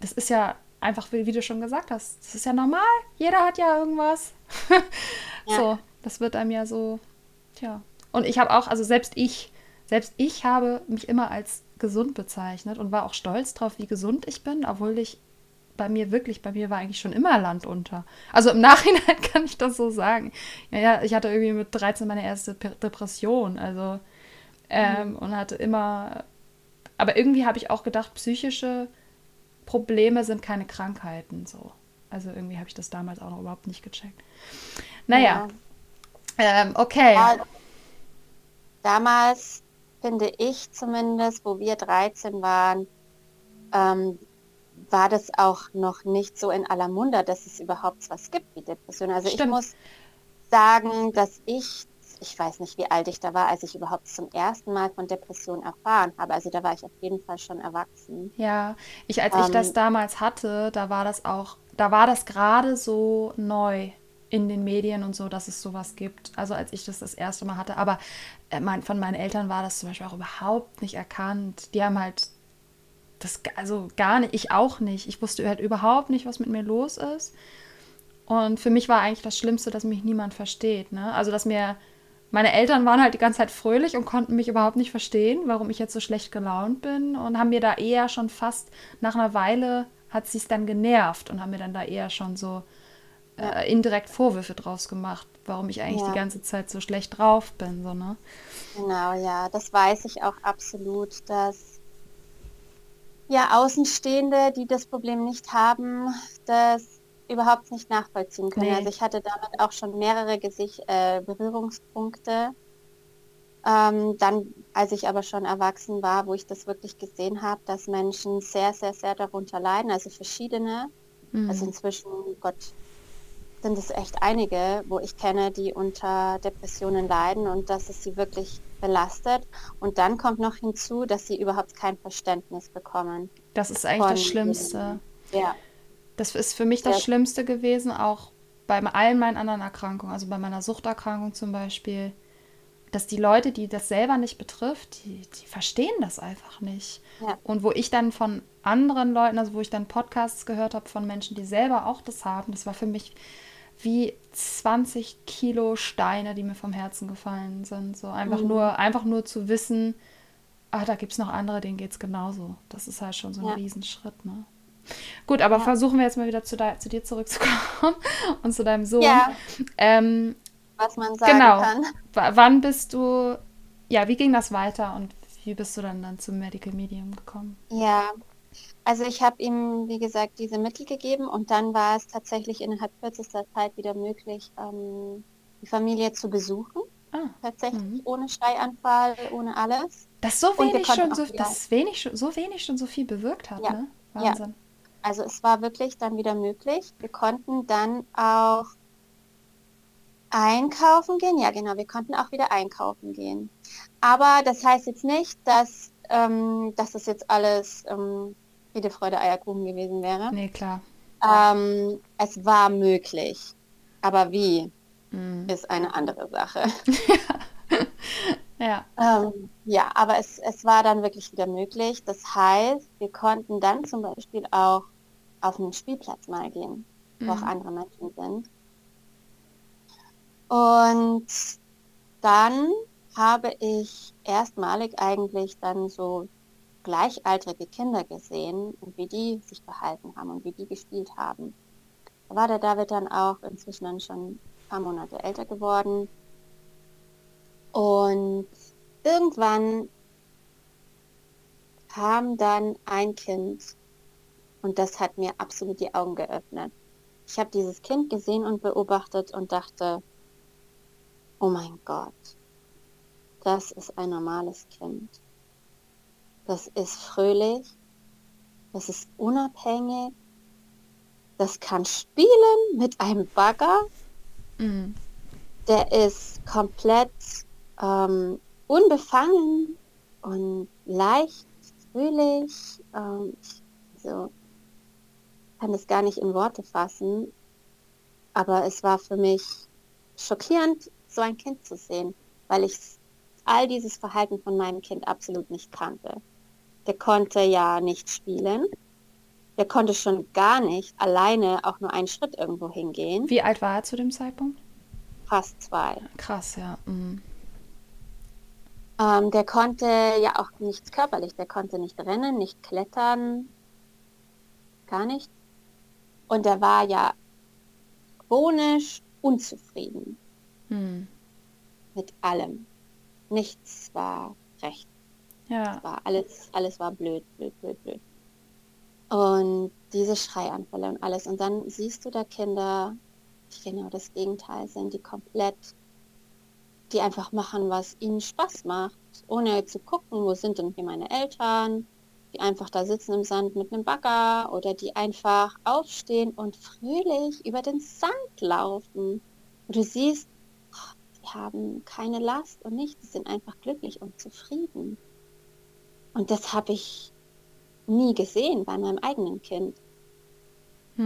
Speaker 1: das ist ja einfach, wie, wie du schon gesagt hast, das ist ja normal. Jeder hat ja irgendwas. [laughs] ja. So, das wird einem ja so, tja. Und ich habe auch, also selbst ich selbst ich habe mich immer als gesund bezeichnet und war auch stolz drauf, wie gesund ich bin, obwohl ich bei mir wirklich, bei mir war eigentlich schon immer Land unter. Also im [laughs] Nachhinein kann ich das so sagen. Ja, ja, ich hatte irgendwie mit 13 meine erste Depression, also ähm, mhm. und hatte immer, aber irgendwie habe ich auch gedacht, psychische Probleme sind keine Krankheiten, so. Also irgendwie habe ich das damals auch noch überhaupt nicht gecheckt. Naja, ja. ähm, okay. Ja,
Speaker 2: damals finde ich zumindest, wo wir 13 waren, ähm, war das auch noch nicht so in aller Munde, dass es überhaupt was gibt wie Depression. Also Stimmt. ich muss sagen, dass ich, ich weiß nicht, wie alt ich da war, als ich überhaupt zum ersten Mal von Depression erfahren habe. Also da war ich auf jeden Fall schon erwachsen.
Speaker 1: Ja, ich, als ähm, ich das ähm, damals hatte, da war das auch, da war das gerade so neu in den Medien und so, dass es sowas gibt. Also als ich das das erste Mal hatte. Aber äh, mein, von meinen Eltern war das zum Beispiel auch überhaupt nicht erkannt. Die haben halt das, also gar nicht, ich auch nicht. Ich wusste halt überhaupt nicht, was mit mir los ist. Und für mich war eigentlich das Schlimmste, dass mich niemand versteht. Ne? Also, dass mir meine Eltern waren halt die ganze Zeit fröhlich und konnten mich überhaupt nicht verstehen, warum ich jetzt so schlecht gelaunt bin und haben mir da eher schon fast nach einer Weile hat sie es dann genervt und haben mir dann da eher schon so äh, indirekt Vorwürfe draus gemacht, warum ich eigentlich
Speaker 2: Ja.
Speaker 1: die ganze Zeit so schlecht drauf bin, so, ne?
Speaker 2: Genau, ja, das weiß ich auch absolut, dass ja Außenstehende, die das Problem nicht haben, das überhaupt nicht nachvollziehen können.
Speaker 1: Nee.
Speaker 2: Also ich hatte damit auch schon mehrere Gesicht äh, Berührungspunkte. Ähm, dann, als ich aber schon erwachsen war, wo ich das wirklich gesehen habe, dass Menschen sehr, sehr, sehr darunter leiden, also verschiedene.
Speaker 1: Mhm.
Speaker 2: Also inzwischen, Gott, sind es echt einige, wo ich kenne, die unter Depressionen leiden und dass es sie wirklich belastet. Und dann kommt noch hinzu, dass sie überhaupt kein Verständnis bekommen.
Speaker 1: Das ist eigentlich das Schlimmste.
Speaker 2: Ja.
Speaker 1: Das ist für mich das
Speaker 2: Ja.
Speaker 1: Schlimmste gewesen, auch bei allen meinen anderen Erkrankungen, also bei meiner Suchterkrankung zum Beispiel, dass die Leute, die das selber nicht betrifft, die, die verstehen das einfach nicht.
Speaker 2: Ja.
Speaker 1: Und wo ich dann von anderen Leuten, also wo ich dann Podcasts gehört habe von Menschen, die selber auch das haben, das war für mich wie 20 Kilo Steine, die mir vom Herzen gefallen sind. So einfach
Speaker 2: Mhm.
Speaker 1: nur, einfach nur zu wissen, ah, da gibt es noch andere, denen geht es genauso. Das ist halt schon so ein
Speaker 2: Ja.
Speaker 1: Riesenschritt, ne? Gut, aber
Speaker 2: Ja.
Speaker 1: versuchen wir jetzt mal wieder zu, zu dir zurückzukommen [laughs] und zu deinem Sohn.
Speaker 2: Ja.
Speaker 1: Ähm,
Speaker 2: Was man sagen
Speaker 1: Genau.
Speaker 2: kann.
Speaker 1: w- wann bist du, ja, wie ging das weiter und wie bist du dann, dann zum Medical Medium gekommen?
Speaker 2: Ja, also ich habe ihm, wie gesagt, diese Mittel gegeben und dann war es tatsächlich innerhalb kürzester Zeit wieder möglich, ähm, die Familie zu besuchen.
Speaker 1: Ah,
Speaker 2: Tatsächlich
Speaker 1: Mhm.
Speaker 2: ohne Schreianfall, ohne alles.
Speaker 1: dass so wenig schon so, dass wenig, so wenig schon so viel bewirkt hat,
Speaker 2: Ja.
Speaker 1: ne?
Speaker 2: Ja.
Speaker 1: Wahnsinn.
Speaker 2: Also es war wirklich dann wieder möglich. Wir konnten dann auch einkaufen gehen. Ja, genau, wir konnten auch wieder einkaufen gehen. Aber das heißt jetzt nicht, dass, ähm, dass das jetzt alles ähm, Friede, Freude, Eierkuchen gewesen wäre.
Speaker 1: Nee, klar.
Speaker 2: Ähm, es war möglich. Aber wie,
Speaker 1: Mhm.
Speaker 2: ist eine andere Sache. [laughs]
Speaker 1: Ja.
Speaker 2: Ähm, ja, aber es, es war dann wirklich wieder möglich. Das heißt, wir konnten dann zum Beispiel auch auf einen Spielplatz mal gehen, wo auch
Speaker 1: Mhm.
Speaker 2: andere Menschen sind. Und dann habe ich erstmalig eigentlich dann so gleichaltrige Kinder gesehen und wie die sich verhalten haben und wie die gespielt haben. Da war der David dann auch inzwischen dann schon ein paar Monate älter geworden. Und irgendwann kam dann ein Kind und das hat mir absolut die Augen geöffnet. Ich habe dieses Kind gesehen und beobachtet und dachte, oh mein Gott, das ist ein normales Kind. Das ist fröhlich, das ist unabhängig, das kann spielen mit einem Bagger,
Speaker 1: Mhm.
Speaker 2: der ist komplett ähm, unbefangen und leicht, fröhlich. Ähm, ich so, kann das gar nicht in Worte fassen, aber es war für mich schockierend, so ein Kind zu sehen, weil ich all dieses Verhalten von meinem Kind absolut nicht kannte. Der konnte ja nicht spielen. Der konnte schon gar nicht alleine auch nur einen Schritt irgendwo hingehen.
Speaker 1: Wie alt war er zu dem Zeitpunkt?
Speaker 2: Fast zwei.
Speaker 1: Krass, ja. Mhm.
Speaker 2: Ähm, der konnte ja auch nichts körperlich. Der konnte nicht rennen, nicht klettern, gar nicht. Und er war ja chronisch unzufrieden
Speaker 1: Mhm.
Speaker 2: mit allem. Nichts war recht.
Speaker 1: Ja.
Speaker 2: War alles, alles war blöd, blöd, blöd, blöd. Und diese Schreianfälle und alles. Und dann siehst du da Kinder, die genau das Gegenteil sind, die komplett, die einfach machen, was ihnen Spaß macht, ohne zu gucken, wo sind denn hier meine Eltern, die einfach da sitzen im Sand mit einem Bagger oder die einfach aufstehen und fröhlich über den Sand laufen. Und du siehst, oh, die haben keine Last und nichts, die sind einfach glücklich und zufrieden. Und das habe ich nie gesehen bei meinem eigenen Kind.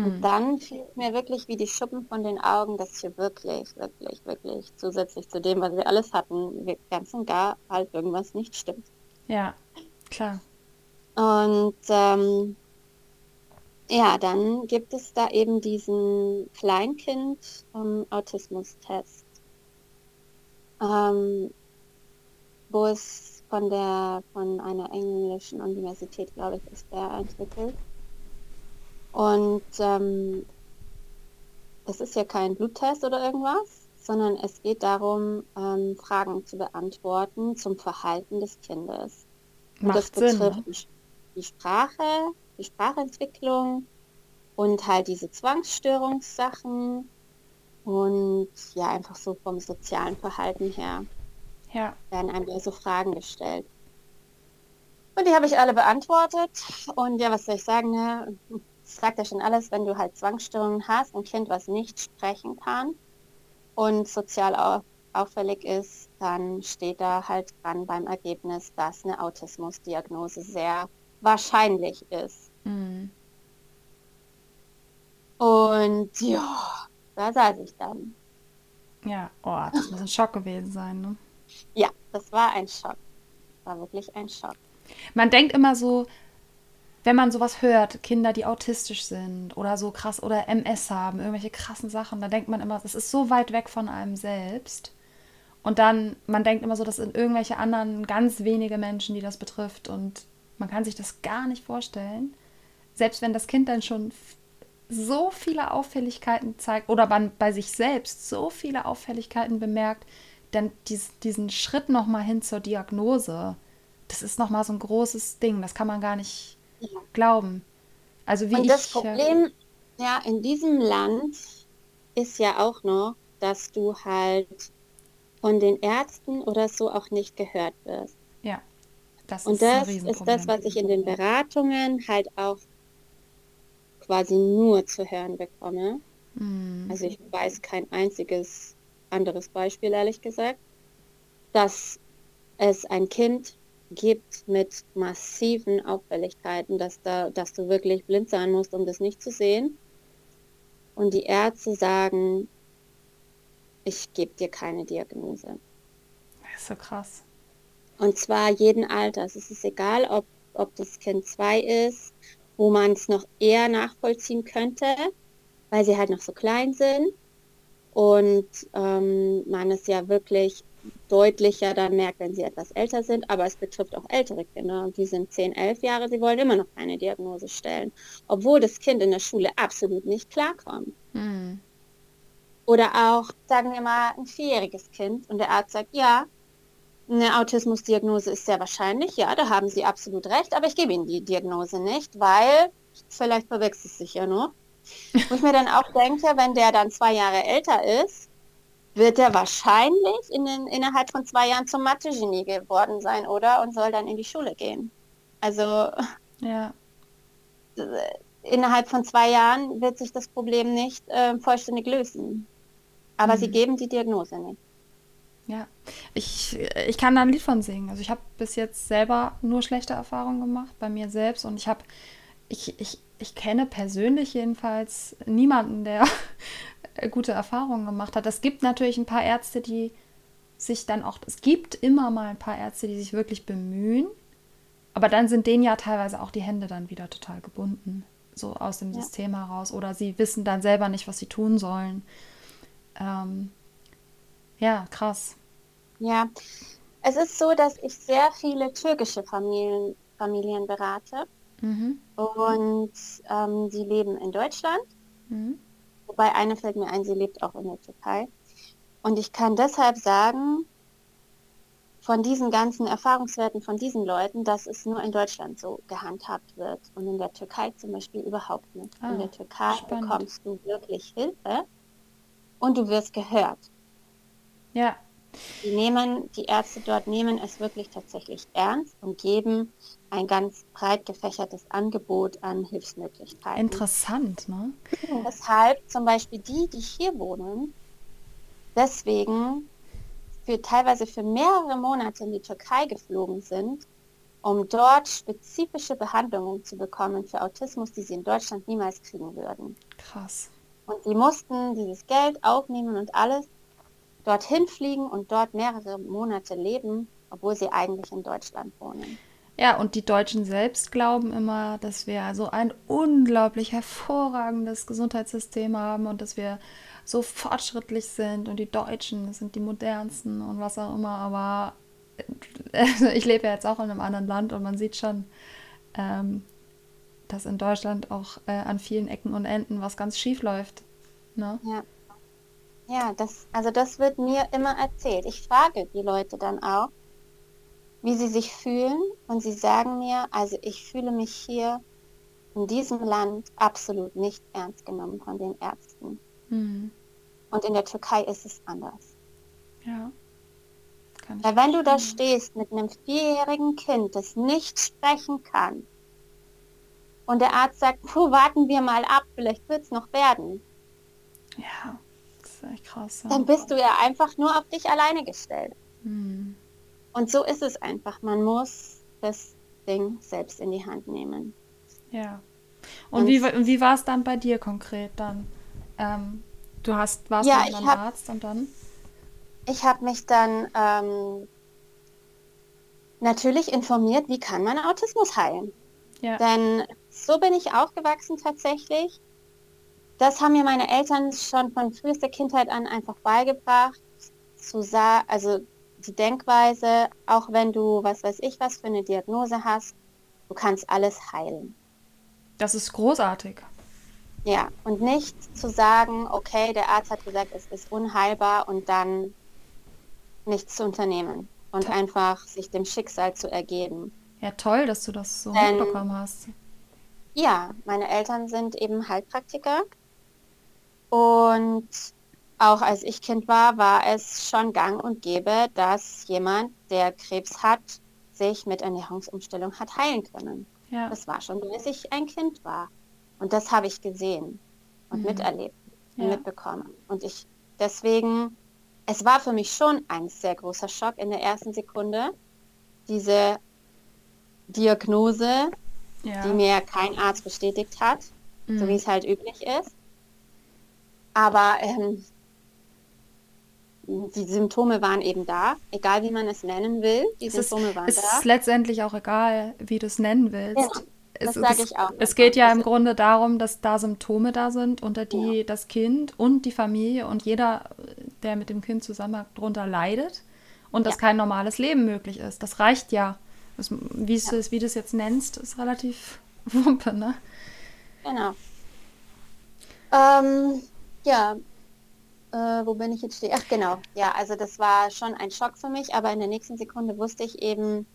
Speaker 2: Und
Speaker 1: Mhm.
Speaker 2: dann fiel mir wirklich wie die Schuppen von den Augen, dass hier wirklich, wirklich, wirklich zusätzlich zu dem, was wir alles hatten, wir ganz und gar halt irgendwas nicht stimmt.
Speaker 1: Ja, klar.
Speaker 2: Und ähm, ja, dann gibt es da eben diesen Kleinkind-Autismus-Test, ähm, wo es von der von einer englischen Universität, glaube ich, ist der entwickelt. Und ähm, es ist ja kein Bluttest oder irgendwas, sondern es geht darum, ähm, Fragen zu beantworten zum Verhalten des Kindes. Und
Speaker 1: Macht
Speaker 2: das
Speaker 1: Sinn,
Speaker 2: betrifft
Speaker 1: ne?
Speaker 2: die, die Sprache, die Sprachentwicklung und halt diese Zwangsstörungssachen und ja, einfach so vom sozialen Verhalten her
Speaker 1: Ja,
Speaker 2: werden einem da so Fragen gestellt. Und die habe ich alle beantwortet. Und ja, was soll ich sagen, ne? Das sagt ja schon alles, wenn du halt Zwangsstörungen hast, ein Kind, was nicht sprechen kann und sozial au auffällig ist, dann steht da halt dran beim Ergebnis, dass eine Autismusdiagnose sehr wahrscheinlich ist.
Speaker 1: mm,
Speaker 2: Und ja, da saß ich dann.
Speaker 1: ja, oh, das muss ein Schock gewesen sein, ne?
Speaker 2: Ja, das war ein Schock. War wirklich ein Schock.
Speaker 1: Man denkt immer so, wenn man sowas hört, Kinder, die autistisch sind oder so krass oder MS haben, irgendwelche krassen Sachen, da denkt man immer, das ist so weit weg von einem selbst. Und dann, man denkt immer so, das sind irgendwelche anderen ganz wenige Menschen, die das betrifft. Und man kann sich das gar nicht vorstellen. Selbst wenn das Kind dann schon so viele Auffälligkeiten zeigt oder man bei sich selbst so viele Auffälligkeiten bemerkt, dann dies, diesen Schritt nochmal hin zur Diagnose, das ist nochmal so ein großes Ding. Das kann man gar nicht
Speaker 2: Ja.
Speaker 1: glauben. Also wie
Speaker 2: Und das
Speaker 1: ich. äh,
Speaker 2: Problem, ja, in diesem Land ist ja auch noch, dass du halt von den Ärzten oder so auch nicht gehört wirst.
Speaker 1: Ja, das
Speaker 2: Und
Speaker 1: ist ein
Speaker 2: das ist das, was ich in den Beratungen halt auch quasi nur zu hören bekomme.
Speaker 1: Mm,
Speaker 2: Also ich weiß kein einziges anderes Beispiel, ehrlich gesagt, dass es ein Kind gibt mit massiven Auffälligkeiten, dass da, dass du wirklich blind sein musst, um das nicht zu sehen. Und die Ärzte sagen, ich gebe dir keine Diagnose.
Speaker 1: das ist so krass.
Speaker 2: Und zwar jeden Alters. Es ist egal, ob, ob das Kind zwei ist, wo man es noch eher nachvollziehen könnte, weil sie halt noch so klein sind. Und ähm, man es ja wirklich deutlicher dann merkt, wenn sie etwas älter sind. Aber es betrifft auch ältere Kinder. Und die sind 10, 11 Jahre, sie wollen immer noch keine Diagnose stellen. Obwohl das Kind in der Schule absolut nicht klarkommt.
Speaker 1: Mm,
Speaker 2: Oder auch, sagen wir mal, ein vierjähriges Kind und der Arzt sagt, ja, eine Autismusdiagnose ist sehr wahrscheinlich, ja, da haben Sie absolut recht, aber ich gebe Ihnen die Diagnose nicht, weil vielleicht verwechselt es sich ja noch. Wo ich mir dann auch denke, wenn der dann zwei Jahre älter ist, wird er wahrscheinlich in den, innerhalb von zwei Jahren zum Mathe-Genie geworden sein, oder? Und soll dann in die Schule gehen. Also
Speaker 1: ja,
Speaker 2: äh, innerhalb von zwei Jahren wird sich das Problem nicht äh, vollständig lösen. Aber sie
Speaker 1: Mhm.
Speaker 2: geben die Diagnose nicht.
Speaker 1: ja. Ich, ich kann da ein Lied von singen. Also ich habe bis jetzt selber nur schlechte Erfahrungen gemacht, bei mir selbst. Und ich habe, ich, ich, ich kenne persönlich jedenfalls niemanden, der [laughs] gute Erfahrungen gemacht hat. Es gibt natürlich ein paar Ärzte, die sich dann auch, es gibt immer mal ein paar Ärzte, die sich wirklich bemühen. Aber dann sind denen ja teilweise auch die Hände dann wieder total gebunden, so aus dem
Speaker 2: Ja.
Speaker 1: System heraus. Oder sie wissen dann selber nicht, was sie tun sollen. Ähm, ja, krass.
Speaker 2: Ja, es ist so, dass ich sehr viele türkische Familien, Familien berate
Speaker 1: Mhm.
Speaker 2: und ähm, sie leben in Deutschland,
Speaker 1: Mhm.
Speaker 2: wobei eine fällt mir ein, sie lebt auch in der Türkei. Und ich kann deshalb sagen, von diesen ganzen Erfahrungswerten von diesen Leuten, dass es nur in Deutschland so gehandhabt wird und in der Türkei zum Beispiel überhaupt nicht.
Speaker 1: Ah,
Speaker 2: in der Türkei
Speaker 1: spannend.
Speaker 2: bekommst du wirklich Hilfe und du wirst gehört.
Speaker 1: Ja,
Speaker 2: Die nehmen, die Ärzte dort nehmen es wirklich tatsächlich ernst und geben ein ganz breit gefächertes Angebot an Hilfsmöglichkeiten.
Speaker 1: interessant, ne?
Speaker 2: Weshalb zum Beispiel die, die hier wohnen, deswegen für teilweise für mehrere Monate in die Türkei geflogen sind, um dort spezifische Behandlungen zu bekommen für Autismus, die sie in Deutschland niemals kriegen würden.
Speaker 1: Krass.
Speaker 2: Und die mussten dieses Geld aufnehmen und alles dorthin fliegen und dort mehrere Monate leben, obwohl sie eigentlich in Deutschland wohnen.
Speaker 1: Ja, und die Deutschen selbst glauben immer, dass wir so ein unglaublich hervorragendes Gesundheitssystem haben und dass wir so fortschrittlich sind und die Deutschen das sind die modernsten und was auch immer. Aber [laughs] ich lebe ja jetzt auch in einem anderen Land und man sieht schon, ähm, dass in Deutschland auch äh, an vielen Ecken und Enden was ganz schief läuft. Ne?
Speaker 2: Ja. Ja, das, also das wird mir immer erzählt. Ich frage die Leute dann auch, wie sie sich fühlen und sie sagen mir, also ich fühle mich hier in diesem Land absolut nicht ernst genommen von den Ärzten.
Speaker 1: Mhm.
Speaker 2: Und in der Türkei ist es anders.
Speaker 1: Ja.
Speaker 2: Weil wenn du da stehst mit einem vierjährigen Kind, das nicht sprechen kann, und der Arzt sagt, puh, warten wir mal ab, vielleicht wird es noch werden,
Speaker 1: Ja, ist echt krass. Ja.
Speaker 2: dann bist du ja einfach nur auf dich alleine gestellt.
Speaker 1: Mhm.
Speaker 2: Und so ist es einfach. Man muss das Ding selbst in die Hand nehmen.
Speaker 1: Ja. Und
Speaker 2: Und-
Speaker 1: wie, wie war es dann bei dir konkret dann? Ähm, du hast, warst
Speaker 2: Ja,
Speaker 1: dann beim Arzt und dann?
Speaker 2: Ich habe mich dann ähm, natürlich informiert, wie kann man Autismus heilen.
Speaker 1: Ja.
Speaker 2: Denn so bin ich aufgewachsen tatsächlich. Das haben mir meine Eltern schon von frühester Kindheit an einfach beigebracht. Zu sa also die Denkweise, auch wenn du, was weiß ich, was für eine Diagnose hast, du kannst alles heilen.
Speaker 1: Das ist großartig.
Speaker 2: Ja, und nicht zu sagen, okay, der Arzt hat gesagt, es ist unheilbar und dann nichts zu unternehmen und
Speaker 1: Ta-
Speaker 2: einfach sich dem Schicksal zu ergeben.
Speaker 1: Ja, toll, dass du das so
Speaker 2: Ähm,
Speaker 1: mitbekommen hast.
Speaker 2: Ja, meine Eltern sind eben Heilpraktiker und auch als ich Kind war, war es schon gang und gäbe, dass jemand, der Krebs hat, sich mit Ernährungsumstellung hat heilen können.
Speaker 1: Ja.
Speaker 2: Das war schon, bis ich ein Kind war. Und das habe ich gesehen und
Speaker 1: Mhm.
Speaker 2: miterlebt und
Speaker 1: Ja.
Speaker 2: mitbekommen. Und ich deswegen, es war für mich schon ein sehr großer Schock in der ersten Sekunde, diese Diagnose,
Speaker 1: Ja.
Speaker 2: die mir kein Arzt bestätigt hat, so
Speaker 1: Mhm.
Speaker 2: wie es halt üblich ist. Aber ähm, die Symptome waren eben da, egal wie man es nennen will. Die
Speaker 1: Es ist,
Speaker 2: Symptome waren
Speaker 1: es
Speaker 2: da.
Speaker 1: ist letztendlich auch egal, wie du es nennen willst.
Speaker 2: Ja,
Speaker 1: es,
Speaker 2: das sage
Speaker 1: es,
Speaker 2: ich auch.
Speaker 1: es geht ja im
Speaker 2: ist-
Speaker 1: Grunde darum, dass da Symptome da sind, unter die das Kind und die Familie und jeder, der mit dem Kind zusammen darunter leidet und dass
Speaker 2: Ja.
Speaker 1: kein normales Leben möglich ist. Das reicht ja. Das, wie, es, wie du es jetzt nennst, ist relativ [laughs] wumpe, ne?
Speaker 2: Genau. Ähm, ja, äh, wo bin ich jetzt stehen? Ach genau, ja, also das war schon ein Schock für mich, aber in der nächsten Sekunde wusste ich eben,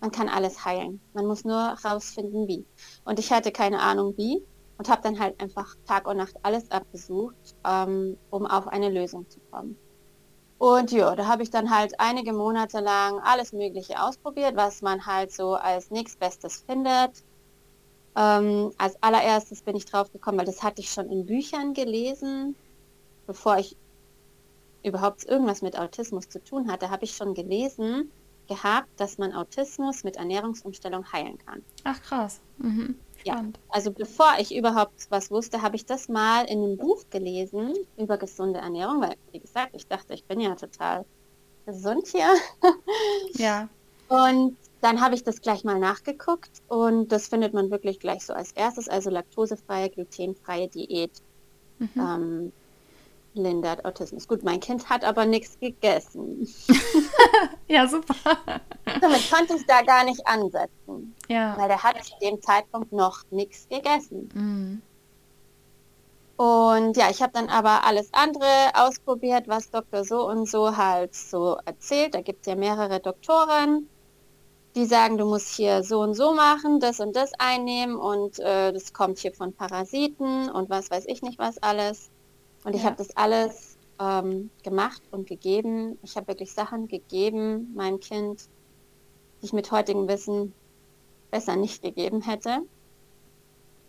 Speaker 2: man kann alles heilen. Man muss nur rausfinden, wie. Und ich hatte keine Ahnung, wie und habe dann halt einfach Tag und Nacht alles abgesucht, ähm, um auf eine Lösung zu kommen. Und ja, da habe ich dann halt einige Monate lang alles Mögliche ausprobiert, was man halt so als nächstbestes findet. Ähm, als allererstes bin ich drauf gekommen, weil das hatte ich schon in Büchern gelesen, bevor ich überhaupt irgendwas mit Autismus zu tun hatte, habe ich schon gelesen gehabt, dass man Autismus mit Ernährungsumstellung heilen kann.
Speaker 1: Ach krass. Mhm.
Speaker 2: Ja. Also bevor ich überhaupt was wusste, habe ich das mal in einem Buch gelesen über gesunde Ernährung, weil, wie gesagt, ich dachte, ich bin ja total gesund hier.
Speaker 1: Ja. [laughs]
Speaker 2: Und dann habe ich das gleich mal nachgeguckt und das findet man wirklich gleich so als erstes, also laktosefreie, glutenfreie Diät
Speaker 1: Mhm.
Speaker 2: ähm, lindert Autismus. Gut, mein Kind hat aber nichts gegessen. [laughs]
Speaker 1: Ja, super. [laughs]
Speaker 2: Damit konnte ich da gar nicht ansetzen,
Speaker 1: Ja.
Speaker 2: weil der hat zu dem Zeitpunkt noch nichts gegessen.
Speaker 1: Mhm.
Speaker 2: Und ja, ich habe dann aber alles andere ausprobiert, was Dr. So und so halt so erzählt. Da gibt es ja mehrere Doktoren, die sagen, du musst hier so und so machen, das und das einnehmen und äh, das kommt hier von Parasiten und was weiß ich nicht was alles. Und ich
Speaker 1: Ja.
Speaker 2: habe das alles ähm, gemacht und gegeben. Ich habe wirklich Sachen gegeben meinem Kind, die ich mit heutigem Wissen besser nicht gegeben hätte.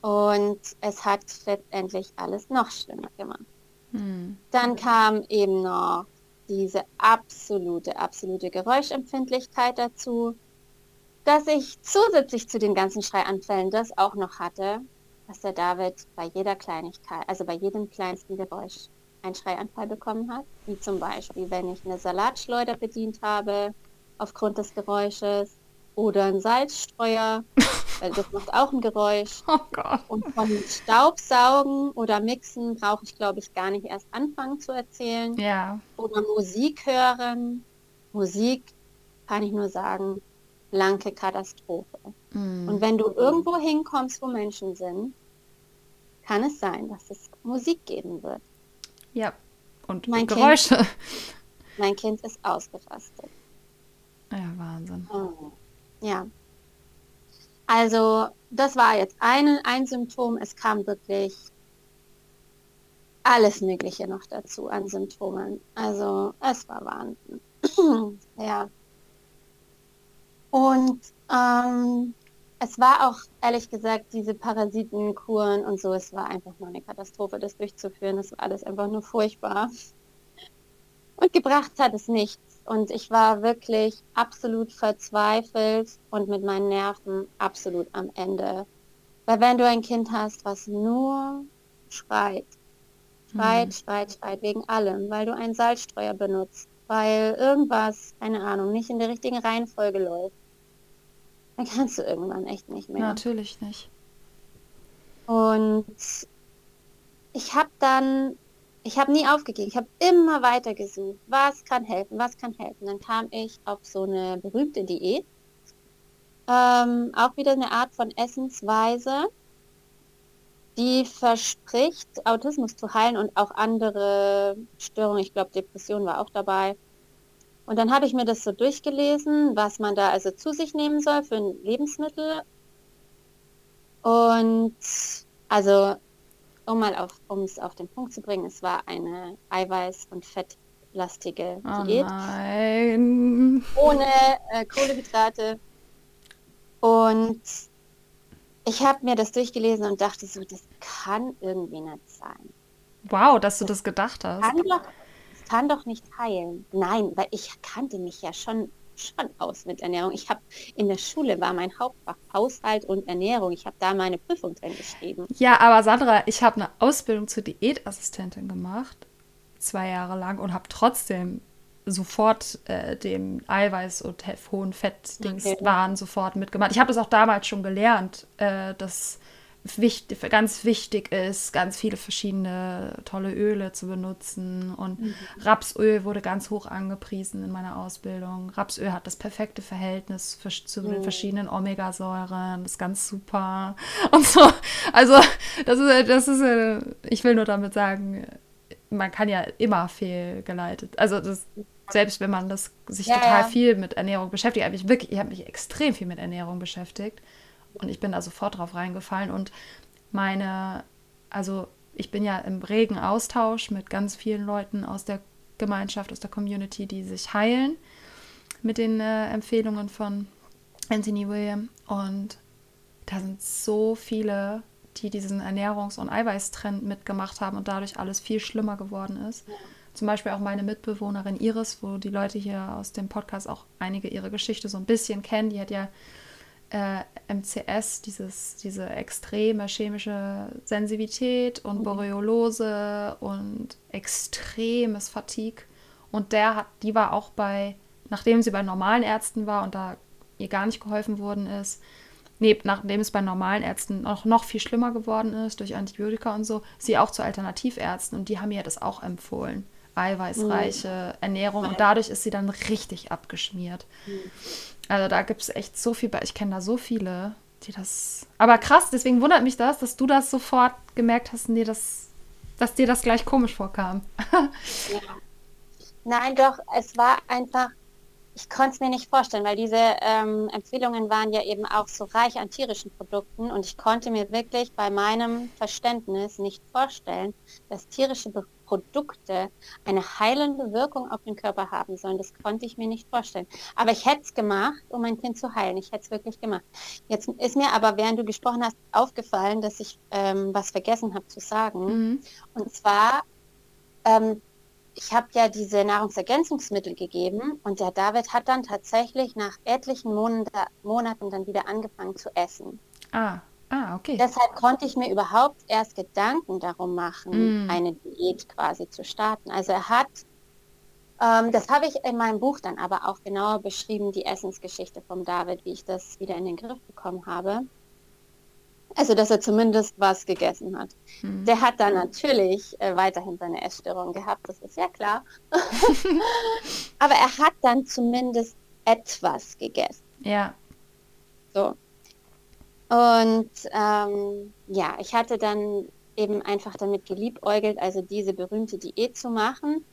Speaker 2: Und es hat letztendlich alles noch schlimmer gemacht.
Speaker 1: Mhm.
Speaker 2: Dann kam eben noch diese absolute, absolute Geräuschempfindlichkeit dazu, dass ich zusätzlich zu den ganzen Schreianfällen das auch noch hatte, dass der David bei jeder Kleinigkeit, also bei jedem kleinsten Geräusch einen Schreianfall bekommen hat, wie zum Beispiel, wenn ich eine Salatschleuder bedient habe aufgrund des Geräusches oder ein Salzstreuer, weil das macht auch ein Geräusch. [laughs]
Speaker 1: Oh Gott.
Speaker 2: Und von Staubsaugen oder Mixen brauche ich, glaube ich, gar nicht erst anfangen zu erzählen.
Speaker 1: Ja.
Speaker 2: Oder Musik hören. Musik kann ich nur sagen, blanke Katastrophe.
Speaker 1: Mhm.
Speaker 2: Und wenn du irgendwo hinkommst, wo Menschen sind, kann es sein, dass es Musik geben wird.
Speaker 1: Ja, und
Speaker 2: Mein
Speaker 1: Geräusche.
Speaker 2: Mein Kind ist ausgerastet.
Speaker 1: Ja, Wahnsinn.
Speaker 2: Oh. Ja. Also, das war jetzt ein, ein Symptom. Es kam wirklich alles Mögliche noch dazu an Symptomen. Also, es war Wahnsinn. [clears throat] ja. Und ähm, es war auch, ehrlich gesagt, diese Parasitenkuren und so, es war einfach nur eine Katastrophe, das durchzuführen. Das war alles einfach nur furchtbar. Und gebracht hat es nichts. Und ich war wirklich absolut verzweifelt und mit meinen Nerven absolut am Ende. Weil wenn du ein Kind hast, was nur schreit, schreit, hm. schreit, schreit wegen allem, weil du einen Salzstreuer benutzt, weil irgendwas, keine Ahnung, nicht in der richtigen Reihenfolge läuft, dann kannst du irgendwann echt nicht mehr.
Speaker 1: Natürlich nicht.
Speaker 2: Und ich habe dann, ich habe nie aufgegeben, ich habe immer weiter gesucht, was kann helfen, was kann helfen. Dann kam ich auf so eine berühmte Diät, ähm, auch wieder eine Art von Essensweise, die verspricht, Autismus zu heilen und auch andere Störungen. Ich glaube, Depression war auch dabei. Und dann habe ich mir das so durchgelesen, was man da also zu sich nehmen soll für ein Lebensmittel. Und also, um mal auf, um es auf den Punkt zu bringen, es war eine Eiweiß- und fettlastige
Speaker 1: oh
Speaker 2: Diät.
Speaker 1: Nein.
Speaker 2: Ohne äh, Kohlehydrate. Und ich habe mir das durchgelesen und dachte so, das kann irgendwie nicht sein.
Speaker 1: Wow, dass du das, das gedacht hast.
Speaker 2: Kann doch, kann doch nicht heilen. Nein, weil ich kannte mich ja schon schon aus mit Ernährung. Ich habe in der Schule war mein Hauptfach Haushalt und Ernährung. Ich habe da meine Prüfung drin geschrieben.
Speaker 1: Ja, aber Sandra, ich habe eine Ausbildung zur Diätassistentin gemacht, zwei Jahre lang und habe trotzdem sofort äh, dem Eiweiß und hohen Fettdings okay. waren sofort mitgemacht. Ich habe das auch damals schon gelernt, äh, dass wichtig, ganz wichtig ist, ganz viele verschiedene tolle Öle zu benutzen. Und mhm. Rapsöl wurde ganz hoch angepriesen in meiner Ausbildung. Rapsöl hat das perfekte Verhältnis für, zu mhm. den verschiedenen Omegasäuren. Das ist ganz super. [laughs] Und so. Also, das ist, das ist, äh, ich will nur damit sagen, man kann ja immer fehlgeleitet. Also, das, selbst wenn man das sich ja, total ja. viel mit Ernährung beschäftigt, habe ich wirklich, ich habe mich extrem viel mit Ernährung beschäftigt. Und ich bin da sofort drauf reingefallen. Und meine, also ich bin ja im regen Austausch mit ganz vielen Leuten aus der Gemeinschaft, aus der Community, die sich heilen mit den äh, Empfehlungen von Anthony William. Und da sind so viele, die diesen Ernährungs- und Eiweißtrend mitgemacht haben und dadurch alles viel schlimmer geworden ist. Zum Beispiel auch meine Mitbewohnerin Iris, wo die Leute hier aus dem Podcast auch einige ihre Geschichte so ein bisschen kennen. Die hat ja äh, MCS, dieses, diese extreme chemische Sensitivität und mhm. Boreolose und extremes Fatigue. Und der hat, die war auch bei, nachdem sie bei normalen Ärzten war und da ihr gar nicht geholfen worden ist, nee, nachdem es bei normalen Ärzten noch, noch viel schlimmer geworden ist, durch Antibiotika und so, sie auch zu Alternativärzten und die haben ihr das auch empfohlen. Eiweißreiche mhm. Ernährung und dadurch ist sie dann richtig abgeschmiert. Mhm. Also da gibt es echt so viel, ich kenne da so viele, die das. Aber krass, deswegen wundert mich das, dass du das sofort gemerkt hast, nee, das, dass dir das gleich komisch vorkam. [laughs]
Speaker 2: ja. Nein, doch, es war einfach, ich konnte es mir nicht vorstellen, weil diese ähm, Empfehlungen waren ja eben auch so reich an tierischen Produkten und ich konnte mir wirklich bei meinem Verständnis nicht vorstellen, dass tierische Produkte eine heilende Wirkung auf den Körper haben sollen. Das konnte ich mir nicht vorstellen. Aber ich hätte es gemacht, um mein Kind zu heilen. Ich hätte es wirklich gemacht. Jetzt ist mir aber, während du gesprochen hast, aufgefallen, dass ich ähm, was vergessen habe zu sagen. Mhm. Und zwar, ähm, ich habe ja diese Nahrungsergänzungsmittel gegeben und der David hat dann tatsächlich nach etlichen Monaten dann wieder angefangen zu essen.
Speaker 1: Ah. Ah, okay.
Speaker 2: Deshalb konnte ich mir überhaupt erst Gedanken darum machen, mm. eine Diät quasi zu starten. Also er hat, ähm, das habe ich in meinem Buch dann aber auch genauer beschrieben, die Essensgeschichte vom David, wie ich das wieder in den Griff bekommen habe. Also, dass er zumindest was gegessen hat. Mm. Der hat dann natürlich äh, weiterhin seine Essstörung gehabt, das ist ja klar. [laughs] aber er hat dann zumindest etwas gegessen.
Speaker 1: Ja.
Speaker 2: So. Und ähm, ja, ich hatte dann eben einfach damit geliebäugelt, also diese berühmte Diät zu machen.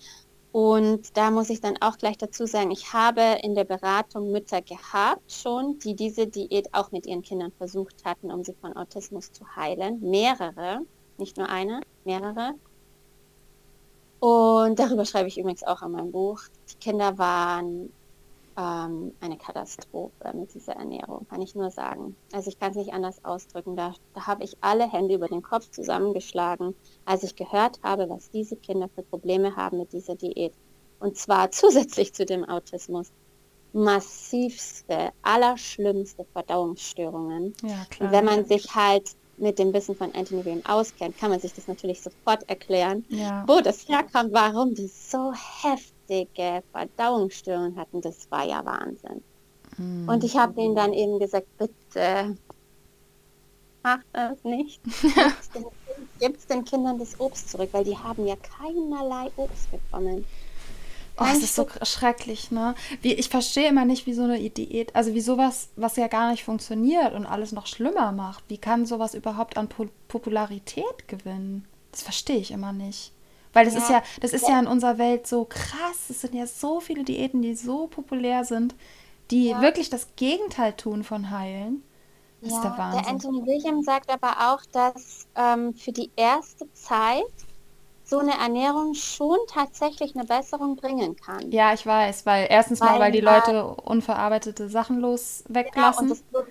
Speaker 2: Und da muss ich dann auch gleich dazu sagen, ich habe in der Beratung Mütter gehabt schon, die diese Diät auch mit ihren Kindern versucht hatten, um sie von Autismus zu heilen. Mehrere, nicht nur eine, mehrere. Und darüber schreibe ich übrigens auch in meinem Buch. Die Kinder waren ähm, eine Katastrophe mit dieser Ernährung, kann ich nur sagen. Also ich kann es nicht anders ausdrücken. Da, da habe ich alle Hände über den Kopf zusammengeschlagen, als ich gehört habe, was diese Kinder für Probleme haben mit dieser Diät. Und zwar [laughs] zusätzlich zu dem Autismus. Massivste, allerschlimmste Verdauungsstörungen. Ja, klar. Und wenn man sich halt mit dem Wissen von Anthony William auskennt, kann man sich das natürlich sofort erklären, ja. wo das herkommt, warum die so heftige Verdauungsstörungen hatten. Das war ja Wahnsinn. Mhm. Und ich habe ihnen dann eben gesagt, bitte macht das nicht. [laughs] Gibt es den Kindern das Obst zurück, weil die haben ja keinerlei Obst bekommen.
Speaker 1: Oh, es ist so schrecklich, ne? Wie, ich verstehe immer nicht, wie so eine Diät, also wie sowas, was ja gar nicht funktioniert und alles noch schlimmer macht. Wie kann sowas überhaupt an po Popularität gewinnen? Das verstehe ich immer nicht. Weil das ja. ist ja, das ist ja in unserer Welt so krass. Es sind ja so viele Diäten, die so populär sind, die ja. wirklich das Gegenteil tun von heilen.
Speaker 2: Das ja, ist der Wahnsinn. Der Anthony Williams sagt aber auch, dass ähm, für die erste Zeit so eine Ernährung schon tatsächlich eine Besserung bringen kann.
Speaker 1: Ja, ich weiß, weil erstens weil, mal, weil die Leute unverarbeitete Sachen los weglassen. Genau,
Speaker 2: und das,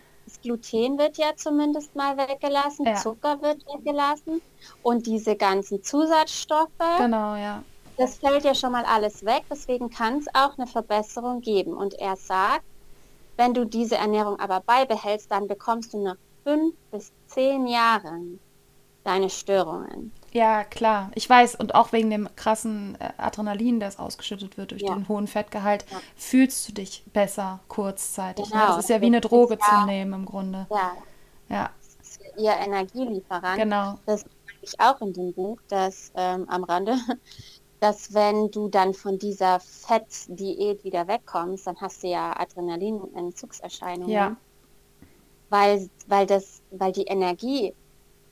Speaker 2: Gluten wird ja zumindest mal weggelassen, ja. Zucker wird weggelassen und diese ganzen Zusatzstoffe.
Speaker 1: Genau, ja.
Speaker 2: Das fällt ja schon mal alles weg, deswegen kann es auch eine Verbesserung geben. Und er sagt, wenn du diese Ernährung aber beibehältst, dann bekommst du nach fünf bis zehn Jahren deine Störungen.
Speaker 1: Ja, klar. Ich weiß. Und auch wegen dem krassen äh, Adrenalin, das ausgeschüttet wird durch ja. den hohen Fettgehalt, ja. fühlst du dich besser kurzzeitig. Ne? Genau. Ne? Das ist ja wie eine Droge ja. zu nehmen im Grunde.
Speaker 2: Ja.
Speaker 1: Ja.
Speaker 2: Das ist ihr Energielieferant.
Speaker 1: Genau.
Speaker 2: Das sage ich auch in dem Buch, dass ähm, am Rande, [laughs] dass wenn du dann von dieser Fettdiät wieder wegkommst, dann hast du ja Adrenalin-Entzugserscheinungen. Ja. Weil, weil, das, weil die Energie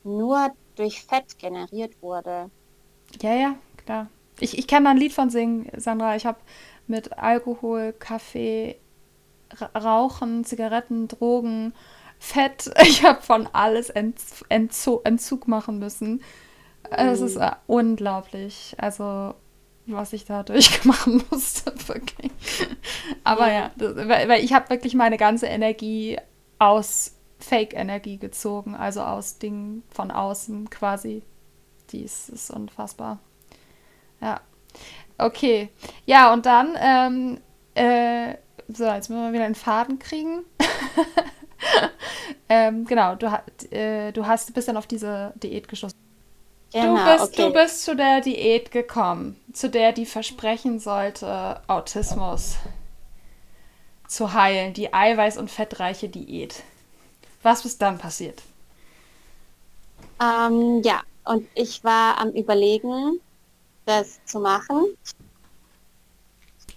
Speaker 2: nur durch Fett generiert wurde.
Speaker 1: Ja, ja, klar. Ich, ich kann da ein Lied von singen, Sandra. Ich habe mit Alkohol, Kaffee, Rauchen, Zigaretten, Drogen, Fett, [laughs] ich habe von alles Entz Entzug, Entzug machen müssen. Es ist äh, unglaublich. Also, was ich da durchmachen [laughs] musste, [laughs] wirklich. Aber ja, das, weil, weil ich habe wirklich meine ganze Energie aus Fake-Energie gezogen, also aus Dingen von außen quasi. Dies ist unfassbar. Ja. Okay. Ja, und dann, ähm, äh, so, jetzt müssen wir wieder einen Faden kriegen. [laughs] ähm, genau, du, äh, du hast, bist dann auf diese Diät gestoßen. Genau, du, bist, okay. du bist zu der Diät gekommen, zu der die versprechen sollte, Autismus zu heilen, die eiweiß- und fettreiche Diät. Was ist dann passiert?
Speaker 2: Ähm, ja, und ich war am Überlegen, das zu machen.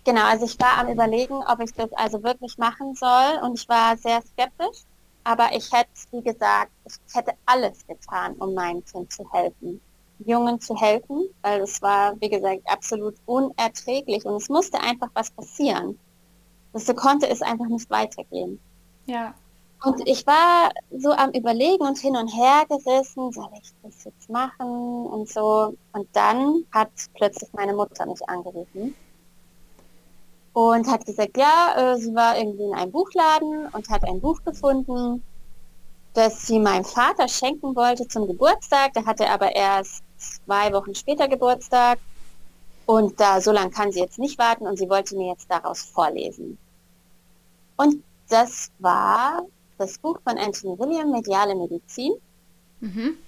Speaker 2: Genau, also ich war am Überlegen, ob ich das also wirklich machen soll und ich war sehr skeptisch, aber ich hätte, wie gesagt, ich hätte alles getan, um meinem Kind zu helfen, Jungen zu helfen, weil es war, wie gesagt, absolut unerträglich und es musste einfach was passieren. Das konnte es einfach nicht weitergehen.
Speaker 1: Ja.
Speaker 2: Und ich war so am Überlegen und hin und her gerissen, soll ich das jetzt machen und so. Und dann hat plötzlich meine Mutter mich angerufen und hat gesagt, ja, äh, sie war irgendwie in einem Buchladen und hat ein Buch gefunden, das sie meinem Vater schenken wollte zum Geburtstag. Da hatte aber erst zwei Wochen später Geburtstag. Und da so lange kann sie jetzt nicht warten und sie wollte mir jetzt daraus vorlesen. Und das war das Buch von Anthony William, Mediale Medizin. Mhm.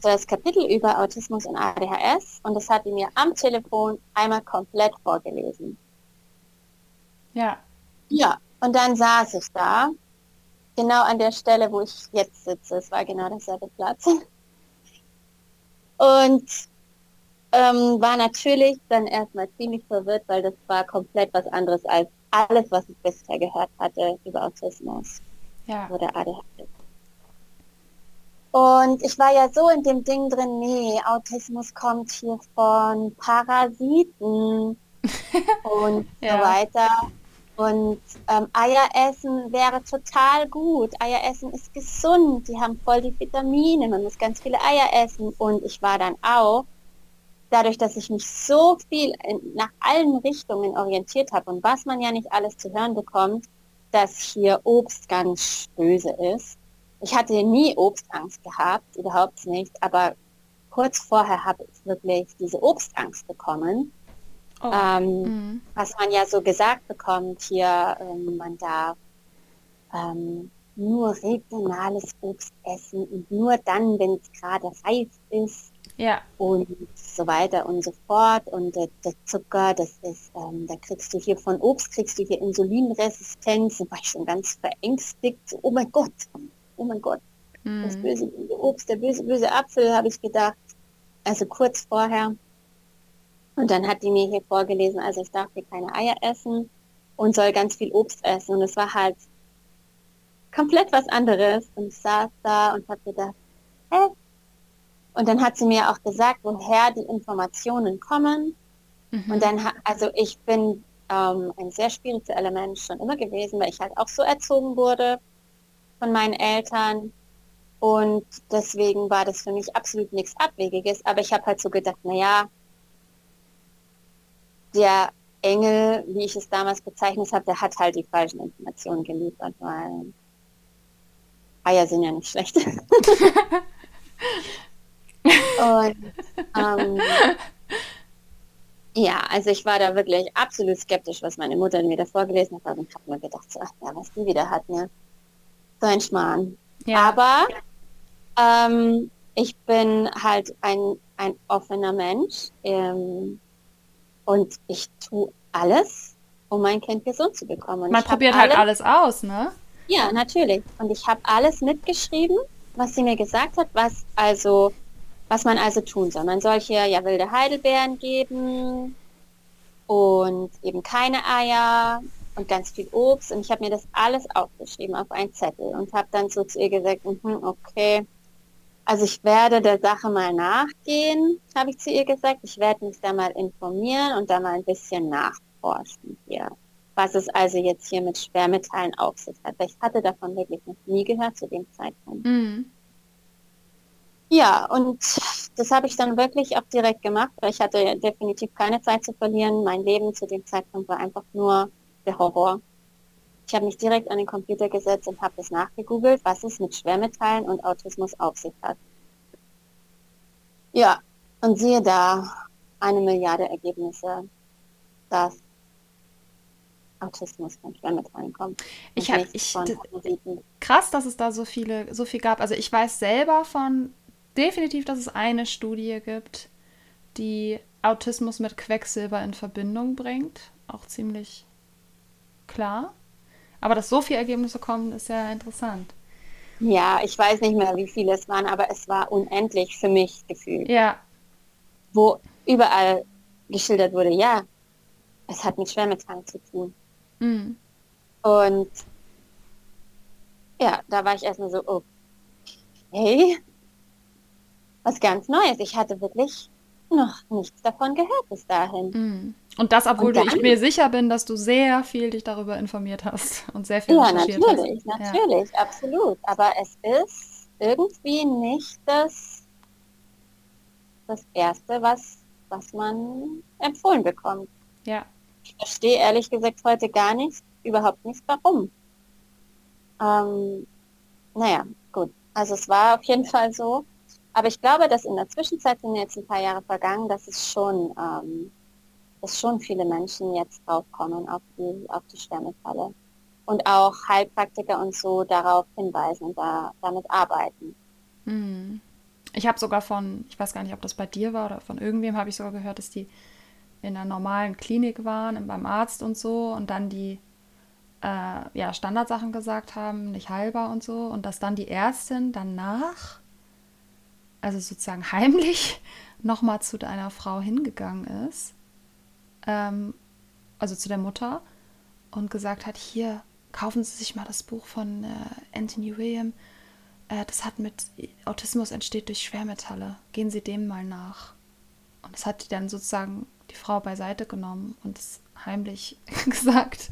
Speaker 2: Das Kapitel über Autismus und ADHS und das hat die mir am Telefon einmal komplett vorgelesen.
Speaker 1: Ja.
Speaker 2: Ja, und dann saß ich da, genau an der Stelle, wo ich jetzt sitze. Es war genau derselbe Platz. Und ähm, war natürlich dann erstmal ziemlich verwirrt, weil das war komplett was anderes als alles, was ich bisher gehört hatte über Autismus
Speaker 1: ja.
Speaker 2: oder ADHD. Und ich war ja so in dem Ding drin, nee, Autismus kommt hier von Parasiten [laughs] und ja. so weiter. Und ähm, Eier essen wäre total gut. Eier essen ist gesund. Die haben voll die Vitamine. Man muss ganz viele Eier essen. Und ich war dann auch, dadurch, dass ich mich so viel in, nach allen Richtungen orientiert habe und was man ja nicht alles zu hören bekommt, dass hier Obst ganz böse ist. Ich hatte nie Obstangst gehabt, überhaupt nicht. Aber kurz vorher habe ich wirklich diese Obstangst bekommen Oh. Ähm, mhm. Was man ja so gesagt bekommt, hier, ähm, man darf ähm, nur regionales Obst essen und nur dann, wenn es gerade reif ist.
Speaker 1: Ja.
Speaker 2: Und so weiter und so fort. Und der, der Zucker, das ist, ähm, da kriegst du hier von Obst, kriegst du hier Insulinresistenz. Da war ich schon ganz verängstigt. Oh mein Gott, oh mein Gott. Mhm. Das böse, böse Obst, der böse, böse Apfel, habe ich gedacht. Also kurz vorher. Und dann hat die mir hier vorgelesen, also ich darf hier keine Eier essen und soll ganz viel Obst essen. Und es war halt komplett was anderes. Und ich saß da und habe gedacht, hä? Und dann hat sie mir auch gesagt, woher die Informationen kommen. Mhm. Und dann, also ich bin ähm, ein sehr spiritueller Mensch schon immer gewesen, weil ich halt auch so erzogen wurde von meinen Eltern. Und deswegen war das für mich absolut nichts Abwegiges. Aber ich habe halt so gedacht, na ja, der Engel, wie ich es damals bezeichnet habe, der hat halt die falschen Informationen geliefert, weil Eier sind ja nicht schlecht. [laughs] [laughs] Und ähm, ja, also ich war da wirklich absolut skeptisch, was meine Mutter mir da vorgelesen hat und habe mir gedacht, so, ach, ja, was die wieder hat, ne? So ein Schmarrn. Ja. Aber ähm, ich bin halt ein, ein offener Mensch. Ähm, und ich tue alles, um mein Kind gesund zu bekommen. Und
Speaker 1: Man probiert halt alles, alles aus, ne?
Speaker 2: Ja, natürlich. Und ich habe alles mitgeschrieben, was sie mir gesagt hat, was also, was man also tun soll. Man soll hier ja wilde Heidelbeeren geben und eben keine Eier und ganz viel Obst. Und ich habe mir das alles aufgeschrieben auf einen Zettel und habe dann so zu ihr gesagt, mm okay, also ich werde der Sache mal nachgehen, habe ich zu ihr gesagt. Ich werde mich da mal informieren und da mal ein bisschen nachforschen hier. Was es also jetzt hier mit Schwermetallen auf sich hat. Ich hatte davon wirklich noch nie gehört zu dem Zeitpunkt. Mhm. Ja, und das habe ich dann wirklich auch direkt gemacht, weil ich hatte definitiv keine Zeit zu verlieren. Mein Leben zu dem Zeitpunkt war einfach nur der Horror. Ich habe mich direkt an den Computer gesetzt und habe das nachgegoogelt, was es mit Schwermetallen und Autismus auf sich hat. Ja, und siehe da, eine Milliarde Ergebnisse, dass Autismus von Schwermetallen kommt.
Speaker 1: Ich habe ich krass, dass es da so viele, so viel gab. Also ich weiß selber von definitiv, dass es eine Studie gibt, die Autismus mit Quecksilber in Verbindung bringt. Auch ziemlich klar. Aber dass so viele Ergebnisse kommen, ist ja interessant.
Speaker 2: Ja, ich weiß nicht mehr, wie viele es waren, aber es war unendlich für mich gefühlt.
Speaker 1: Ja.
Speaker 2: Wo überall geschildert wurde, ja, es hat mit Schwermetallen zu tun. Mhm. Und ja, da war ich erstmal so, okay, was ganz Neues. Ich hatte wirklich noch nichts davon gehört bis dahin.
Speaker 1: Mhm. Und das, obwohl und dann, ich mir sicher bin, dass du sehr viel dich darüber informiert hast [laughs] und sehr viel
Speaker 2: Ja, natürlich, hast. natürlich, ja. absolut. Aber es ist irgendwie nicht das, das Erste, was, was man empfohlen bekommt.
Speaker 1: Ja.
Speaker 2: Ich verstehe ehrlich gesagt heute gar nicht, überhaupt nicht, warum. Ähm, naja, gut. Also es war auf jeden Fall so. Aber ich glaube, dass in der Zwischenzeit sind jetzt ein paar Jahre vergangen, dass es schon ähm, dass schon viele Menschen jetzt draufkommen auf die, auf die Sternefalle. Und auch Heilpraktiker und so darauf hinweisen und da, damit arbeiten.
Speaker 1: Hm. Ich habe sogar von, ich weiß gar nicht, ob das bei dir war oder von irgendwem, habe ich sogar gehört, dass die in einer normalen Klinik waren, beim Arzt und so und dann die äh, ja, Standardsachen gesagt haben, nicht heilbar und so und dass dann die Ärztin danach, also sozusagen heimlich, [laughs] nochmal zu deiner Frau hingegangen ist ähm, also zu der Mutter, und gesagt hat, hier, kaufen Sie sich mal das Buch von äh, Anthony William. äh, das hat mit Autismus entsteht durch Schwermetalle. Gehen Sie dem mal nach. Und das hat dann sozusagen die Frau beiseite genommen und es heimlich [laughs] gesagt.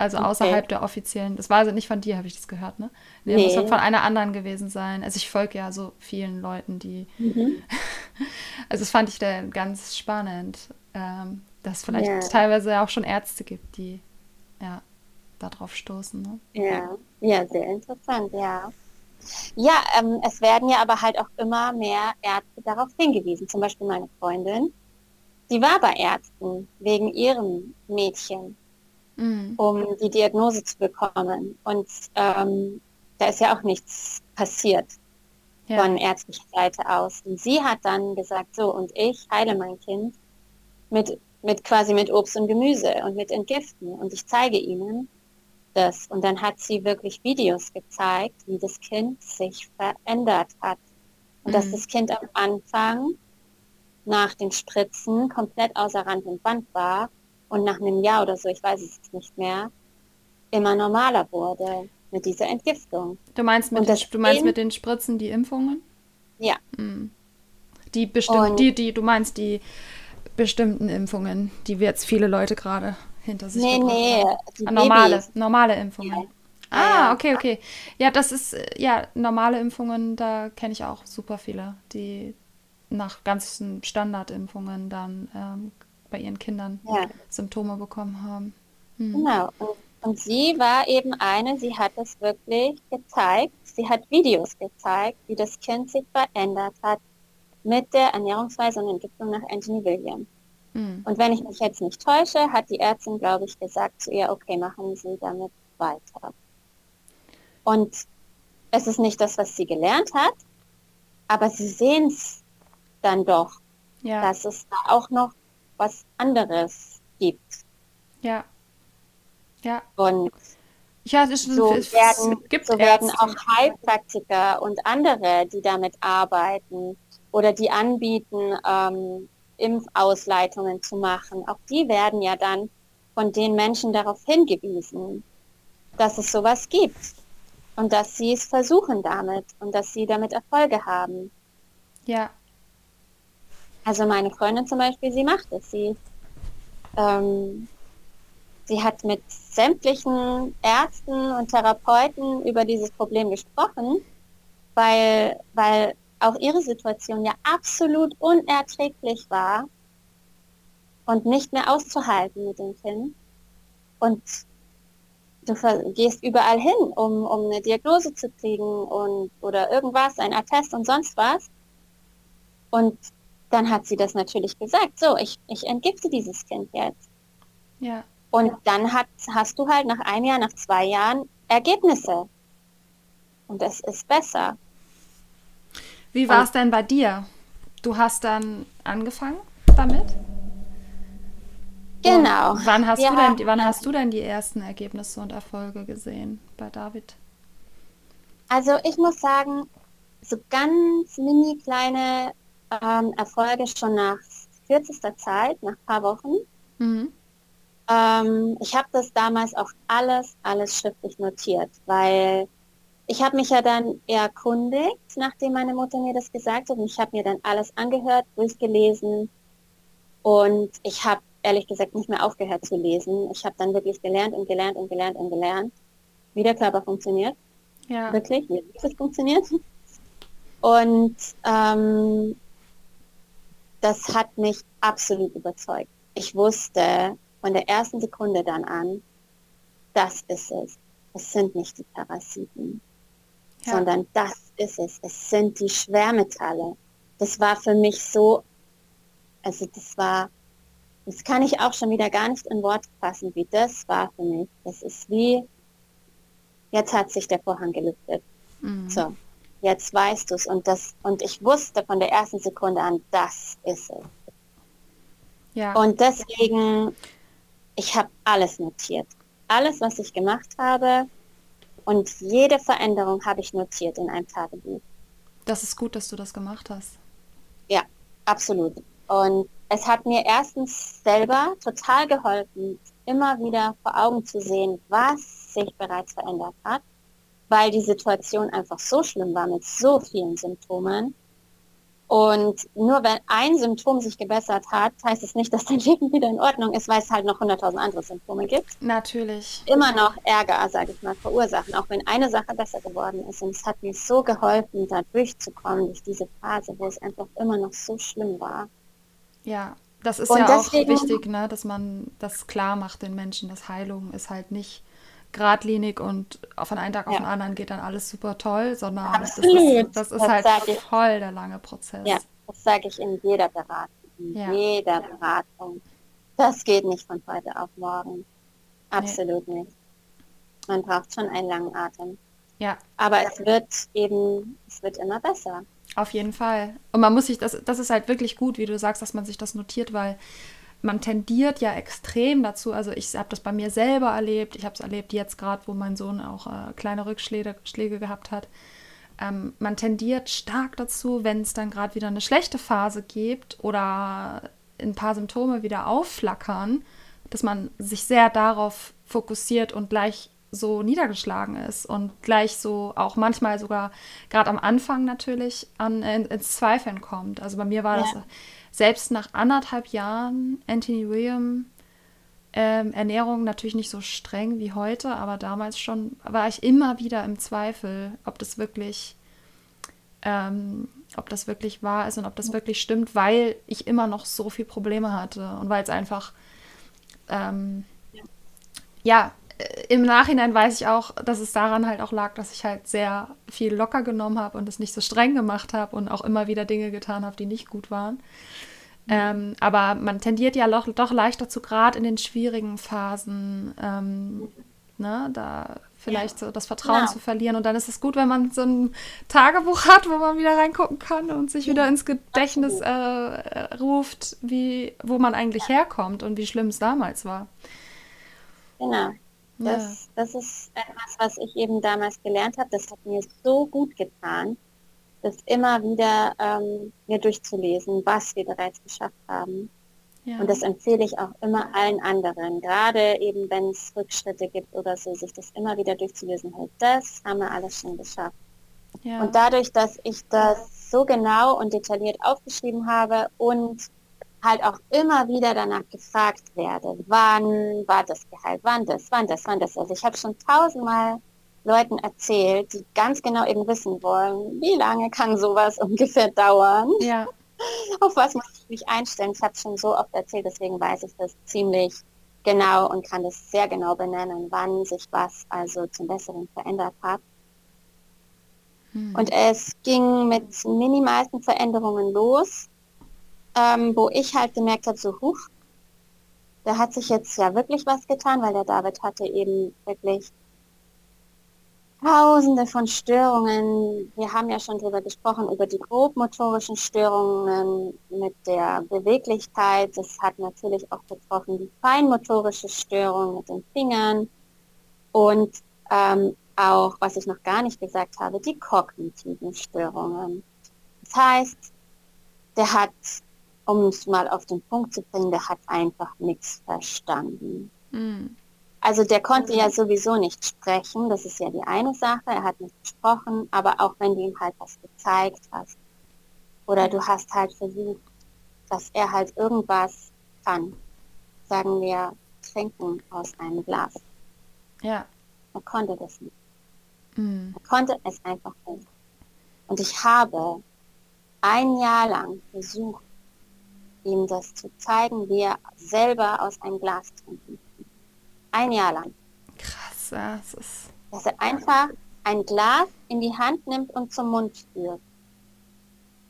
Speaker 1: Also
Speaker 2: Okay.
Speaker 1: außerhalb der offiziellen, das war also nicht von dir, habe ich das gehört, ne? Nee,
Speaker 2: Nee.
Speaker 1: muss von einer anderen gewesen sein. Also ich folge ja so vielen Leuten, die,
Speaker 2: Mhm. [laughs]
Speaker 1: also das fand ich dann ganz spannend, ähm, dass es vielleicht
Speaker 2: Ja.
Speaker 1: teilweise auch schon Ärzte gibt, die ja darauf stoßen. Ne?
Speaker 2: Ja, ja, sehr interessant, ja. Ja, ähm, es werden ja aber halt auch immer mehr Ärzte darauf hingewiesen. Zum Beispiel meine Freundin, die war bei Ärzten wegen ihrem Mädchen,
Speaker 1: Mhm.
Speaker 2: um die Diagnose zu bekommen. Und ähm, da ist ja auch nichts passiert
Speaker 1: Ja.
Speaker 2: von ärztlicher Seite aus. Und sie hat dann gesagt, so, und ich heile mein Kind mit, mit quasi mit Obst und Gemüse und mit Entgiften. Und ich zeige ihnen das. Und dann hat sie wirklich Videos gezeigt, wie das Kind sich verändert hat. Und dass
Speaker 1: Mhm.
Speaker 2: das Kind am Anfang nach den Spritzen komplett außer Rand und Band war und nach einem Jahr oder so, ich weiß es nicht mehr, immer normaler wurde mit dieser Entgiftung.
Speaker 1: Du meinst mit den, du meinst mit den Spritzen die Impfungen?
Speaker 2: Ja.
Speaker 1: Mhm. Die bestimmt, die, die, du meinst die bestimmten Impfungen, die jetzt viele Leute gerade hinter sich
Speaker 2: Nee, nee,
Speaker 1: Ah, normale,
Speaker 2: Babys.
Speaker 1: normale Impfungen.
Speaker 2: Ja.
Speaker 1: Ah, okay, okay. Ja, das ist, äh, ja, normale Impfungen, da kenne ich auch super viele, die nach ganzen Standardimpfungen dann ähm, bei ihren Kindern
Speaker 2: Ja.
Speaker 1: Symptome bekommen haben. Hm.
Speaker 2: Genau. Und, und sie war eben eine, sie hat es wirklich gezeigt. Sie hat Videos gezeigt, wie das Kind sich verändert hat mit der Ernährungsweise und Entwicklung nach Anthony William.
Speaker 1: Hm.
Speaker 2: Und wenn ich mich jetzt nicht täusche, hat die Ärztin, glaube ich, gesagt zu ihr, okay, machen Sie damit weiter. Und es ist nicht das, was sie gelernt hat, aber sie sehen es dann doch,
Speaker 1: Ja,
Speaker 2: dass es da auch noch was anderes gibt.
Speaker 1: ja, ja.
Speaker 2: Und
Speaker 1: Ja, es, ist,
Speaker 2: so
Speaker 1: es
Speaker 2: werden,
Speaker 1: gibt
Speaker 2: so werden
Speaker 1: Ärzte.
Speaker 2: auch Heilpraktiker und andere, die damit arbeiten oder die anbieten, ähm, Impfausleitungen zu machen. Auch die werden ja dann von den Menschen darauf hingewiesen, dass es sowas gibt und dass sie es versuchen damit und dass sie damit Erfolge haben.
Speaker 1: Ja,
Speaker 2: Also meine Freundin zum Beispiel, sie macht es. Sie, ähm, sie hat mit sämtlichen Ärzten und Therapeuten über dieses Problem gesprochen, weil, weil auch ihre Situation ja absolut unerträglich war und nicht mehr auszuhalten mit dem Kind. Und du gehst überall hin, um, um eine Diagnose zu kriegen und, oder irgendwas, ein Attest und sonst was. Und dann hat sie das natürlich gesagt, so, ich, ich entgifte dieses Kind jetzt.
Speaker 1: ja,
Speaker 2: Und dann hat, hast du halt nach einem Jahr, nach zwei Jahren Ergebnisse. Und es ist besser.
Speaker 1: Wie war es denn bei dir? Du hast dann angefangen damit?
Speaker 2: Genau.
Speaker 1: Und wann hast,
Speaker 2: Wir
Speaker 1: du denn, wann hast du denn die ersten Ergebnisse und Erfolge gesehen bei David?
Speaker 2: Also ich muss sagen, so ganz mini kleine ähm, Erfolge schon nach kürzester Zeit, nach ein paar Wochen.
Speaker 1: Mhm.
Speaker 2: Ähm, ich habe das damals auch alles, alles schriftlich notiert, weil ich habe mich ja dann erkundigt, nachdem meine Mutter mir das gesagt hat. Und ich habe mir dann alles angehört, durchgelesen und ich habe ehrlich gesagt nicht mehr aufgehört zu lesen. Ich habe dann wirklich gelernt und gelernt und gelernt und gelernt, wie der Körper funktioniert,
Speaker 1: Ja,
Speaker 2: wirklich, wie es funktioniert. Und ähm, das hat mich absolut überzeugt. Ich wusste von der ersten Sekunde dann an, das ist es. Es sind nicht die Parasiten,
Speaker 1: Ja.
Speaker 2: sondern das ist es. Es sind die Schwermetalle. Das war für mich so, also das war, das kann ich auch schon wieder gar nicht in Worte fassen, wie das war für mich. Das ist wie, jetzt hat sich der Vorhang gelüftet.
Speaker 1: Mhm.
Speaker 2: So, jetzt weißt du es. Und das, und ich wusste von der ersten Sekunde an, das ist es.
Speaker 1: ja.
Speaker 2: Und deswegen, ich habe alles notiert. Alles, was ich gemacht habe. Und jede Veränderung habe ich notiert in einem Tagebuch.
Speaker 1: das ist gut, dass du das gemacht hast.
Speaker 2: Ja, absolut. Und es hat mir erstens selber total geholfen, immer wieder vor Augen zu sehen, was sich bereits verändert hat. Weil die Situation einfach so schlimm war mit so vielen Symptomen. Und nur wenn ein Symptom sich gebessert hat, heißt es nicht, dass dein [laughs] Leben wieder in Ordnung ist, weil es halt noch 100.000 andere Symptome gibt.
Speaker 1: Natürlich.
Speaker 2: Immer noch Ärger, sage ich mal, verursachen, auch wenn eine Sache besser geworden ist. Und es hat mir so geholfen, da durchzukommen, durch diese Phase, wo es einfach immer noch so schlimm war.
Speaker 1: Ja, das ist und ja auch wichtig, ne, dass man das klar macht den Menschen, dass Heilung ist halt nicht geradlinig und von einem Tag auf ja. den anderen geht dann alles super toll, sondern Absolut. das ist, das ist das halt ich, voll der lange Prozess.
Speaker 2: Ja, das sage ich in jeder Beratung. In ja. jeder Beratung. Das geht nicht von heute auf morgen. Absolut nee. nicht. Man braucht schon einen langen Atem.
Speaker 1: Ja.
Speaker 2: Aber es wird eben, es wird immer besser.
Speaker 1: Auf jeden Fall. Und man muss sich, das, das ist halt wirklich gut, wie du sagst, dass man sich das notiert, weil man tendiert ja extrem dazu, also ich habe das bei mir selber erlebt, ich habe es erlebt jetzt gerade, wo mein Sohn auch äh, kleine Rückschläge Schläge gehabt hat. Ähm, man tendiert stark dazu, wenn es dann gerade wieder eine schlechte Phase gibt oder ein paar Symptome wieder aufflackern, dass man sich sehr darauf fokussiert und gleich so niedergeschlagen ist und gleich so auch manchmal sogar gerade am Anfang natürlich an, in, ins Zweifeln kommt. Also bei mir war ja. das selbst nach anderthalb Jahren Anthony William ähm, Ernährung natürlich nicht so streng wie heute, aber damals schon war ich immer wieder im Zweifel, ob das wirklich, ähm, ob das wirklich wahr ist und ob das wirklich stimmt, weil ich immer noch so viel Probleme hatte und weil es einfach, ähm, ja, im Nachhinein weiß ich auch, dass es daran halt auch lag, dass ich halt sehr viel locker genommen habe und es nicht so streng gemacht habe und auch immer wieder Dinge getan habe, die nicht gut waren. Mhm. Ähm, aber man tendiert ja doch, doch leicht dazu, gerade in den schwierigen Phasen, ähm, ne, da vielleicht ja. so das Vertrauen genau. zu verlieren. Und dann ist es gut, wenn man so ein Tagebuch hat, wo man wieder reingucken kann und sich wieder ins Gedächtnis äh, ruft, wie, wo man eigentlich herkommt und wie schlimm es damals war.
Speaker 2: Genau. Das, ja. das ist etwas, was ich eben damals gelernt habe. Das hat mir so gut getan, das immer wieder ähm, mir durchzulesen, was wir bereits geschafft haben. Ja. Und das empfehle ich auch immer allen anderen, gerade eben wenn es Rückschritte gibt oder so, sich das immer wieder durchzulesen. Hey, das haben wir alles schon geschafft. Ja. Und dadurch, dass ich das so genau und detailliert aufgeschrieben habe und halt auch immer wieder danach gefragt werde, wann war das Gehalt, wann das, wann das, wann das. Also ich habe schon tausendmal Leuten erzählt, die ganz genau eben wissen wollen, wie lange kann sowas [laughs] ungefähr dauern.
Speaker 1: Ja. [laughs]
Speaker 2: Auf was muss ich mich einstellen? Ich habe schon so oft erzählt, deswegen weiß ich das ziemlich genau und kann das sehr genau benennen, wann sich was also zum Besseren verändert hat. Hm. Und es ging mit minimalsten Veränderungen los ähm, wo ich halt gemerkt habe, so huch, da hat sich jetzt ja wirklich was getan, weil der David hatte eben wirklich Tausende von Störungen. Wir haben ja schon darüber gesprochen, über die grobmotorischen Störungen mit der Beweglichkeit. Das hat natürlich auch betroffen die feinmotorische Störung mit den Fingern und ähm, auch, was ich noch gar nicht gesagt habe, die kognitiven Störungen. Das heißt, der hat um es mal auf den Punkt zu bringen, der hat einfach nichts verstanden. Mhm. Also der konnte ja sowieso nicht sprechen, das ist ja die eine Sache, er hat nicht gesprochen, aber auch wenn du ihm halt was gezeigt hast oder du hast halt versucht, dass er halt irgendwas kann, sagen wir, trinken aus einem Glas.
Speaker 1: Ja.
Speaker 2: Er konnte das nicht. Mhm. Er konnte es einfach nicht. Und ich habe ein Jahr lang versucht, ihm das zu zeigen, wie er selber aus einem Glas trinken kann. Ein Jahr lang.
Speaker 1: Krass, ja, das ist.
Speaker 2: Dass er einfach ein Glas in die Hand nimmt und zum Mund führt.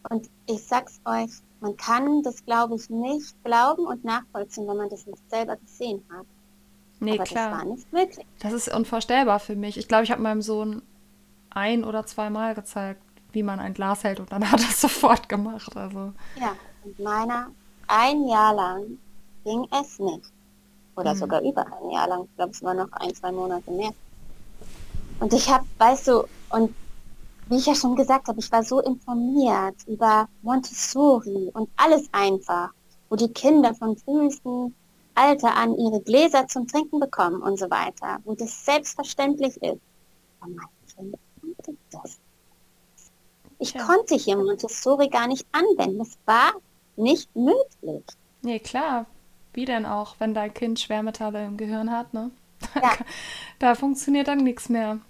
Speaker 2: Und ich sag's euch, man kann das, glaube ich, nicht glauben und nachvollziehen, wenn man das nicht selber gesehen hat.
Speaker 1: Nee, Aber klar. Das war nicht möglich. Das ist unvorstellbar für mich. Ich glaube, ich habe meinem Sohn ein oder zweimal gezeigt, wie man ein Glas hält und dann hat er es [laughs] sofort gemacht. Also.
Speaker 2: Ja, und meiner ein Jahr lang ging es nicht. Oder mhm. sogar über ein Jahr lang. Ich glaube, es war noch ein, zwei Monate mehr. Und ich habe, weißt du, und wie ich ja schon gesagt habe, ich war so informiert über Montessori und alles einfach, wo die Kinder von frühestem Alter an ihre Gläser zum Trinken bekommen und so weiter, wo das selbstverständlich ist. Aber manche konnte das? Ich ja. konnte hier Montessori gar nicht anwenden. Es war nicht möglich.
Speaker 1: Nee, klar. Wie denn auch, wenn dein Kind Schwermetalle im Gehirn hat, ne? [laughs] Ja. da funktioniert dann nichts mehr.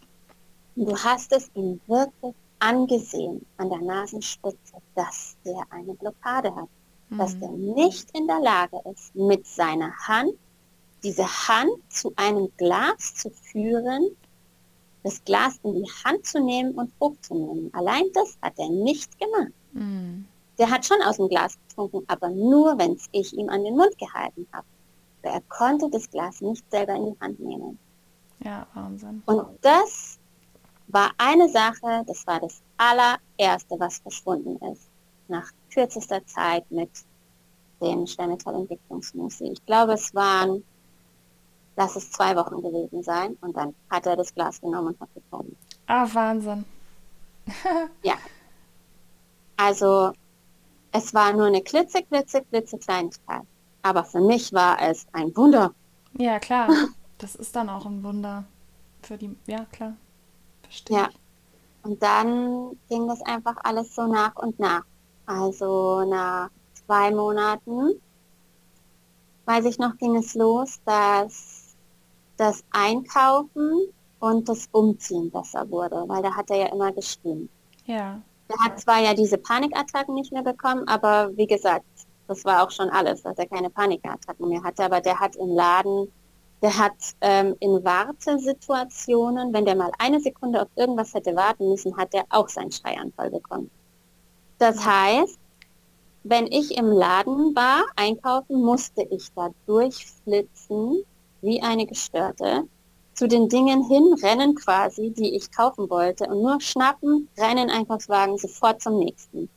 Speaker 2: Du hast es ihm wirklich angesehen an der Nasenspitze, dass der eine Blockade hat, mhm. dass der nicht in der Lage ist, mit seiner Hand diese Hand zu einem Glas zu führen, das Glas in die Hand zu nehmen und hochzunehmen. Allein das hat er nicht gemacht. Mhm. Der hat schon aus dem Glas getrunken, aber nur, wenn ich ihm an den Mund gehalten habe. Er konnte das Glas nicht selber in die Hand nehmen.
Speaker 1: Ja, Wahnsinn.
Speaker 2: Und das war eine Sache, das war das allererste, was verschwunden ist. Nach kürzester Zeit mit dem Schwermetallentwicklungsmusik. Ich glaube, es waren, lass es zwei Wochen gewesen sein. Und dann hat er das Glas genommen und hat getrunken.
Speaker 1: Ah, Wahnsinn. [laughs]
Speaker 2: ja. Also, es war nur eine klitze, klitze, klitze Kleinigkeit. Aber für mich war es ein Wunder.
Speaker 1: Ja, klar. [laughs] Das ist dann auch ein Wunder. Für die, ja, klar.
Speaker 2: Verstehe. Ja. Und dann ging das einfach alles so nach und nach. Also nach zwei Monaten, weiß ich noch, ging es los, dass das Einkaufen und das Umziehen besser wurde, weil da hat er ja immer geschrien.
Speaker 1: Ja.
Speaker 2: Er hat zwar ja diese Panikattacken nicht mehr bekommen, aber wie gesagt, das war auch schon alles, dass er keine Panikattacken mehr hatte, aber der hat im Laden der hat ähm, in Wartesituationen, wenn der mal eine Sekunde auf irgendwas hätte warten müssen, hat er auch seinen Schreianfall bekommen. Das heißt, wenn ich im Laden war, einkaufen, musste ich da durchflitzen wie eine Gestörte, zu den Dingen hinrennen quasi, die ich kaufen wollte und nur schnappen, rennen, Einkaufswagen, sofort zum nächsten.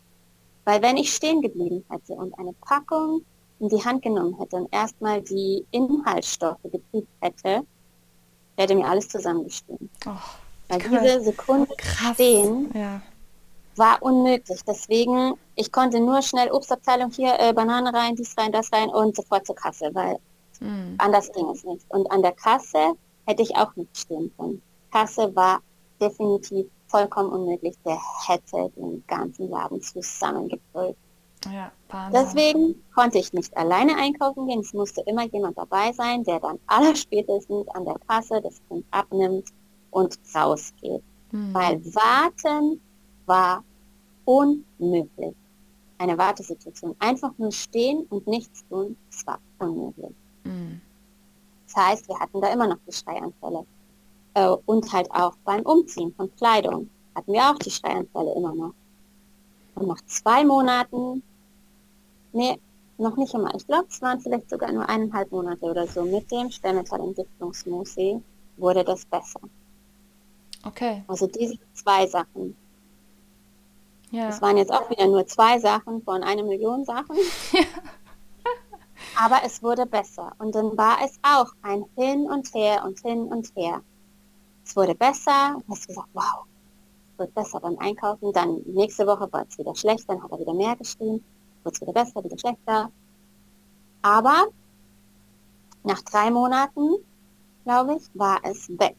Speaker 2: Weil wenn ich stehen geblieben hätte und eine Packung in die Hand genommen hätte und erstmal die Inhaltsstoffe geprüft hätte, hätte mir alles zusammengestimmt. Oh, Weil diese Sekunde krass. stehen ja. war unmöglich. Deswegen, ich konnte nur schnell Obstabteilung hier, äh, Banane rein, dies rein, das rein und sofort zur Kasse, weil mm. anders ging es nicht. Und an der Kasse hätte ich auch nicht stehen können. Kasse war definitiv vollkommen unmöglich. Der hätte den ganzen Laden zusammengebrüllt.
Speaker 1: Ja,
Speaker 2: Deswegen konnte ich nicht alleine einkaufen gehen. Es musste immer jemand dabei sein, der dann [laughs] allerspätestens an der Kasse das Kind abnimmt und rausgeht. Mhm. Weil warten war unmöglich. Eine Wartesituation. Einfach nur stehen und nichts tun, das war unmöglich. Mhm. Das heißt, wir hatten da immer noch die Schreianfälle. Äh, und halt auch beim Umziehen von Kleidung hatten wir auch die Schreianfälle immer noch. Und nach zwei Monaten Nee, noch nicht einmal. Ich glaube, es waren vielleicht sogar nur eineinhalb Monate oder so. Mit dem Schwermetallentwicklungsmusee wurde das besser.
Speaker 1: Okay.
Speaker 2: Also diese zwei Sachen. Ja. Das waren jetzt auch wieder nur zwei Sachen von einer Million Sachen. [laughs] Aber es wurde besser. Und dann war es auch ein Hin und Her und Hin und Her. Es wurde besser. Du hast gesagt, wow, es wird besser beim Einkaufen. Dann nächste Woche war es wieder schlecht. Dann hat er wieder mehr geschrieben wird es wieder besser, wieder schlechter. Aber nach drei Monaten, glaube ich, war es weg.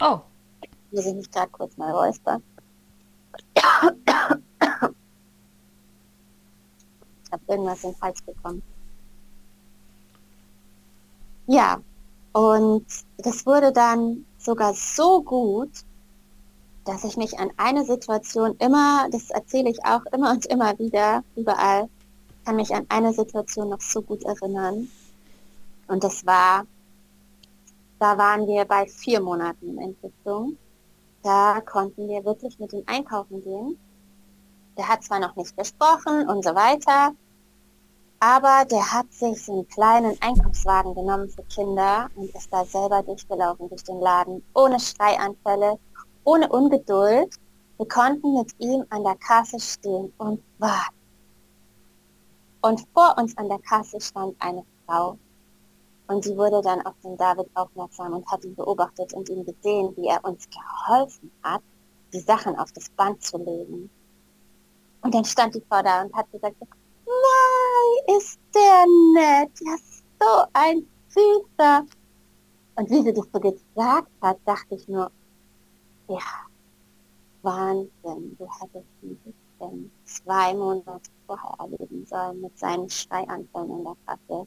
Speaker 1: Oh.
Speaker 2: Muss ich mich gerade kurz mal räuspern. Ich habe irgendwas in den Hals bekommen. Ja, und das wurde dann sogar so gut, dass ich mich an eine Situation immer, das erzähle ich auch immer und immer wieder, überall, kann mich an eine Situation noch so gut erinnern. Und das war, da waren wir bei vier Monaten in Entwicklung. Da konnten wir wirklich mit ihm einkaufen gehen. Der hat zwar noch nicht gesprochen und so weiter, aber der hat sich einen kleinen Einkaufswagen genommen für Kinder und ist da selber durchgelaufen durch den Laden, ohne Schreianfälle, ohne Ungeduld. Wir konnten mit ihm an der Kasse stehen und warten. Und vor uns an der Kasse stand eine Frau. Und sie wurde dann auf den David aufmerksam und hat ihn beobachtet und ihn gesehen, wie er uns geholfen hat, die Sachen auf das Band zu legen. Und dann stand die Frau da und hat gesagt, nein, ist der nett, ja, so ein süßer. Und wie sie das so gesagt hat, dachte ich nur, Ja, Wahnsinn. Du hättest ihn denn zwei Monate vorher erleben sollen mit seinen Schreianfällen in der Kasse.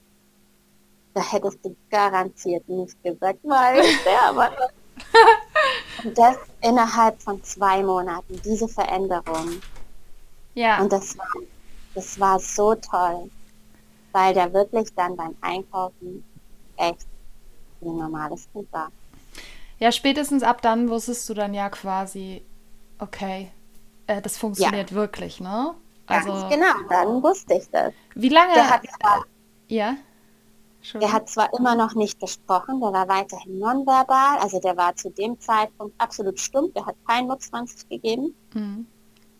Speaker 2: Da hättest du garantiert nicht gesagt, weil [laughs] der aber. Und das innerhalb von zwei Monaten, diese Veränderung.
Speaker 1: Ja.
Speaker 2: Und das war, das war so toll, weil der wirklich dann beim Einkaufen echt ein normales Kind war.
Speaker 1: Ja, spätestens ab dann wusstest du dann ja quasi, okay, äh, das funktioniert ja. wirklich, ne?
Speaker 2: Also, Ganz genau, dann wusste ich das.
Speaker 1: Wie lange?
Speaker 2: Der hat zwar,
Speaker 1: ja.
Speaker 2: Der hat zwar immer noch nicht gesprochen, der war weiterhin nonverbal, also der war zu dem Zeitpunkt absolut stumm, der hat kein Mucks 20 gegeben. Mhm.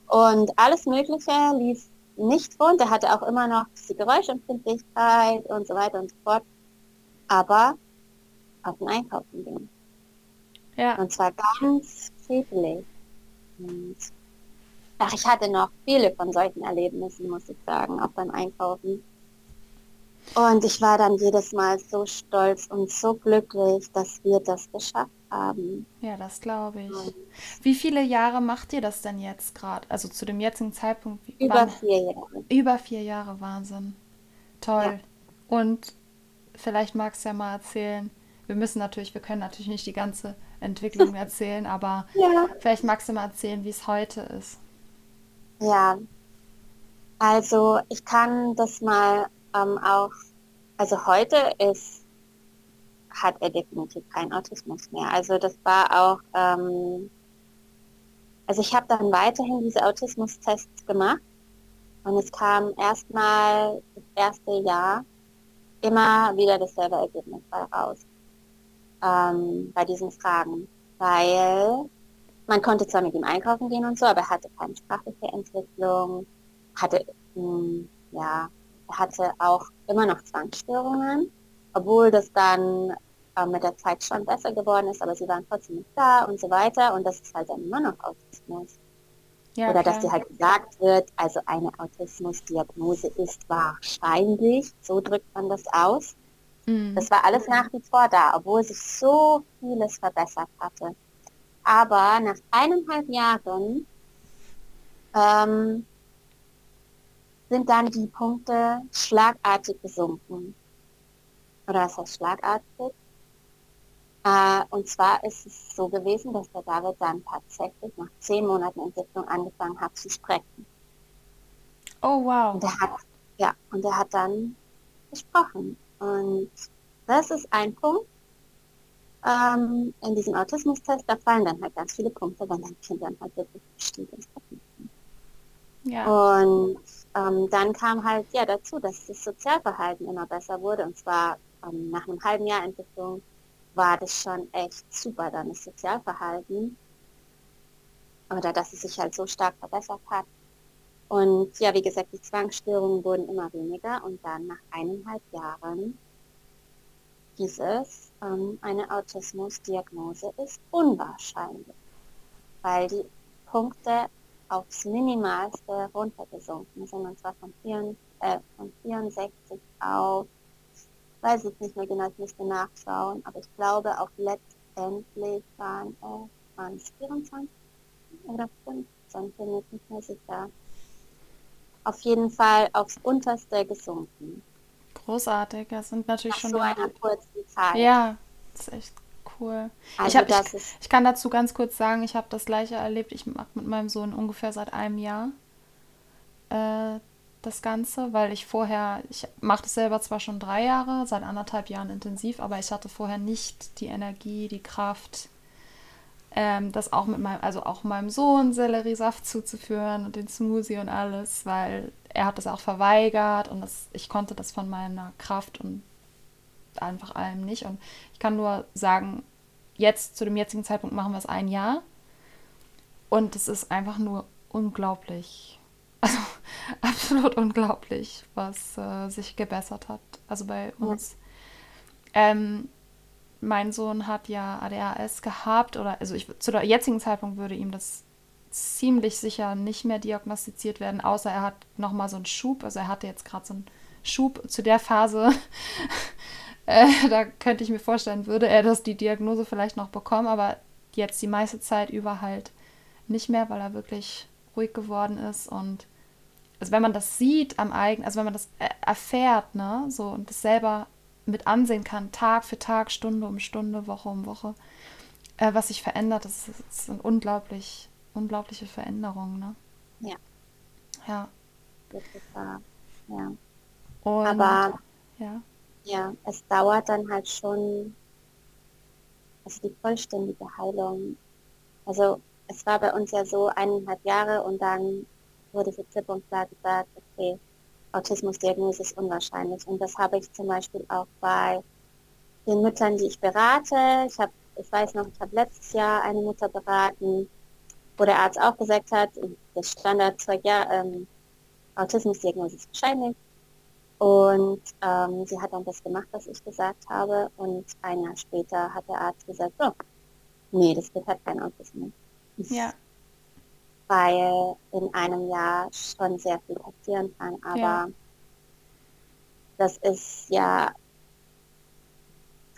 Speaker 2: Und alles Mögliche lief nicht rund, er hatte auch immer noch die Geräuschempfindlichkeit und so weiter und so fort. Aber auf den Einkaufen gehen.
Speaker 1: Ja.
Speaker 2: Und zwar ganz friedlich. Und ach, ich hatte noch viele von solchen Erlebnissen, muss ich sagen, auch beim Einkaufen. Und ich war dann jedes Mal so stolz und so glücklich, dass wir das geschafft haben.
Speaker 1: Ja, das glaube ich. Und wie viele Jahre macht ihr das denn jetzt gerade? Also zu dem jetzigen Zeitpunkt?
Speaker 2: Über wann? vier Jahre.
Speaker 1: Über vier Jahre, Wahnsinn. Toll. Ja. Und vielleicht magst du ja mal erzählen, wir müssen natürlich, wir können natürlich nicht die ganze Entwicklung [laughs] erzählen, aber ja. vielleicht magst du mal erzählen, wie es heute ist.
Speaker 2: Ja, also ich kann das mal ähm, auch, also heute ist, hat er definitiv keinen Autismus mehr. Also das war auch, ähm, also ich habe dann weiterhin diese Autismus-Tests gemacht und es kam erstmal das erste Jahr immer wieder dasselbe Ergebnis raus ähm, bei diesen Fragen, weil man konnte zwar mit ihm einkaufen gehen und so, aber er hatte keine sprachliche Entwicklung, hatte, mh, hm, ja, er hatte auch immer noch Zwangsstörungen, obwohl das dann äh, mit der Zeit schon besser geworden ist, aber sie waren trotzdem nicht da und so weiter und das ist halt dann immer noch Autismus. Ja, Oder klar. dass dir halt gesagt wird, also eine Autismusdiagnose ist wahrscheinlich, so drückt man das aus. Mhm. Das war alles nach wie vor da, obwohl sich so vieles verbessert hatte. Aber nach eineinhalb Jahren ähm, sind dann die Punkte schlagartig gesunken. Oder was heißt schlagartig? Äh, und zwar ist es so gewesen, dass der David dann tatsächlich nach zehn Monaten Entwicklung angefangen hat zu sprechen.
Speaker 1: Oh wow.
Speaker 2: Und er hat, ja, und er hat dann gesprochen. Und das ist ein Punkt ähm, in diesem Autismus-Test. Da fallen dann halt ganz viele Punkte, wenn dein Kind dann halt wirklich versteht und ja. Und ähm, dann kam halt ja dazu, dass das Sozialverhalten immer besser wurde. Und zwar ähm, nach einem halben Jahr Entwicklung war das schon echt super, dann das Sozialverhalten. Oder dass es sich halt so stark verbessert hat. Und ja, wie gesagt, die Zwangsstörungen wurden immer weniger und dann nach eineinhalb Jahren hieß es, ähm, eine Autismusdiagnose ist unwahrscheinlich, weil die Punkte aufs Minimalste runtergesunken sind, und zwar von, 4, äh, von 64 auf, weiß ich nicht mehr genau, ich müsste nachschauen, aber ich glaube, auf letztendlich waren, äh, waren es 24 oder 15, bin ich nicht mehr sicher. Auf jeden Fall aufs unterste gesunken.
Speaker 1: Großartig, das sind natürlich Nach schon.
Speaker 2: so einer kurzen Zeit.
Speaker 1: Ja, das ist echt cool. Also ich, hab, ich, ich, kann dazu ganz kurz sagen, ich habe das gleiche erlebt. Ich mache mit meinem Sohn ungefähr seit einem Jahr äh, das Ganze, weil ich vorher, ich mache das selber zwar schon drei Jahre, seit anderthalb Jahren intensiv, aber ich hatte vorher nicht die Energie, die Kraft, ähm, das auch mit meinem, also auch meinem Sohn Selleriesaft zuzuführen und den Smoothie und alles, weil er hat das auch verweigert und das, ich konnte das von meiner Kraft und einfach allem nicht. Und ich kann nur sagen, jetzt zu dem jetzigen Zeitpunkt machen wir es ein Jahr. Und es ist einfach nur unglaublich. Also [laughs] absolut unglaublich, was äh, sich gebessert hat. Also bei uns. Ja. Ähm, mein Sohn hat ja ADHS gehabt, oder also ich, zu der jetzigen Zeitpunkt würde ihm das ziemlich sicher nicht mehr diagnostiziert werden, außer er hat nochmal so einen Schub. Also er hatte jetzt gerade so einen Schub zu der Phase, [laughs] äh, da könnte ich mir vorstellen, würde er das die Diagnose vielleicht noch bekommen, aber jetzt die meiste Zeit über halt nicht mehr, weil er wirklich ruhig geworden ist und also wenn man das sieht am eigenen, also wenn man das erfährt, ne, so und das selber mit ansehen kann, Tag für Tag, Stunde um Stunde, Woche um Woche, äh, was sich verändert, das, ist, das sind unglaublich, unglaubliche Veränderungen, ne?
Speaker 2: Ja.
Speaker 1: Ja.
Speaker 2: Das ist wahr. Ja.
Speaker 1: Und,
Speaker 2: Aber
Speaker 1: ja.
Speaker 2: ja, es dauert dann halt schon, also die vollständige Heilung. Also es war bei uns ja so eineinhalb Jahre und dann wurde für klipp und klar gesagt, okay, Autismusdiagnose ist unwahrscheinlich. Und das habe ich zum Beispiel auch bei den Müttern, die ich berate. Ich habe, ich weiß noch, ich habe letztes Jahr eine Mutter beraten, wo der Arzt auch gesagt hat, das Standardzeug, ja, ähm, Autismusdiagnose ist wahrscheinlich. Und ähm, sie hat dann das gemacht, was ich gesagt habe. Und ein Jahr später hat der Arzt gesagt, oh, nee, das Kind hat kein Autismus.
Speaker 1: Ja.
Speaker 2: Weil in einem Jahr schon sehr viel passieren kann. Aber
Speaker 1: Ja.
Speaker 2: das ist ja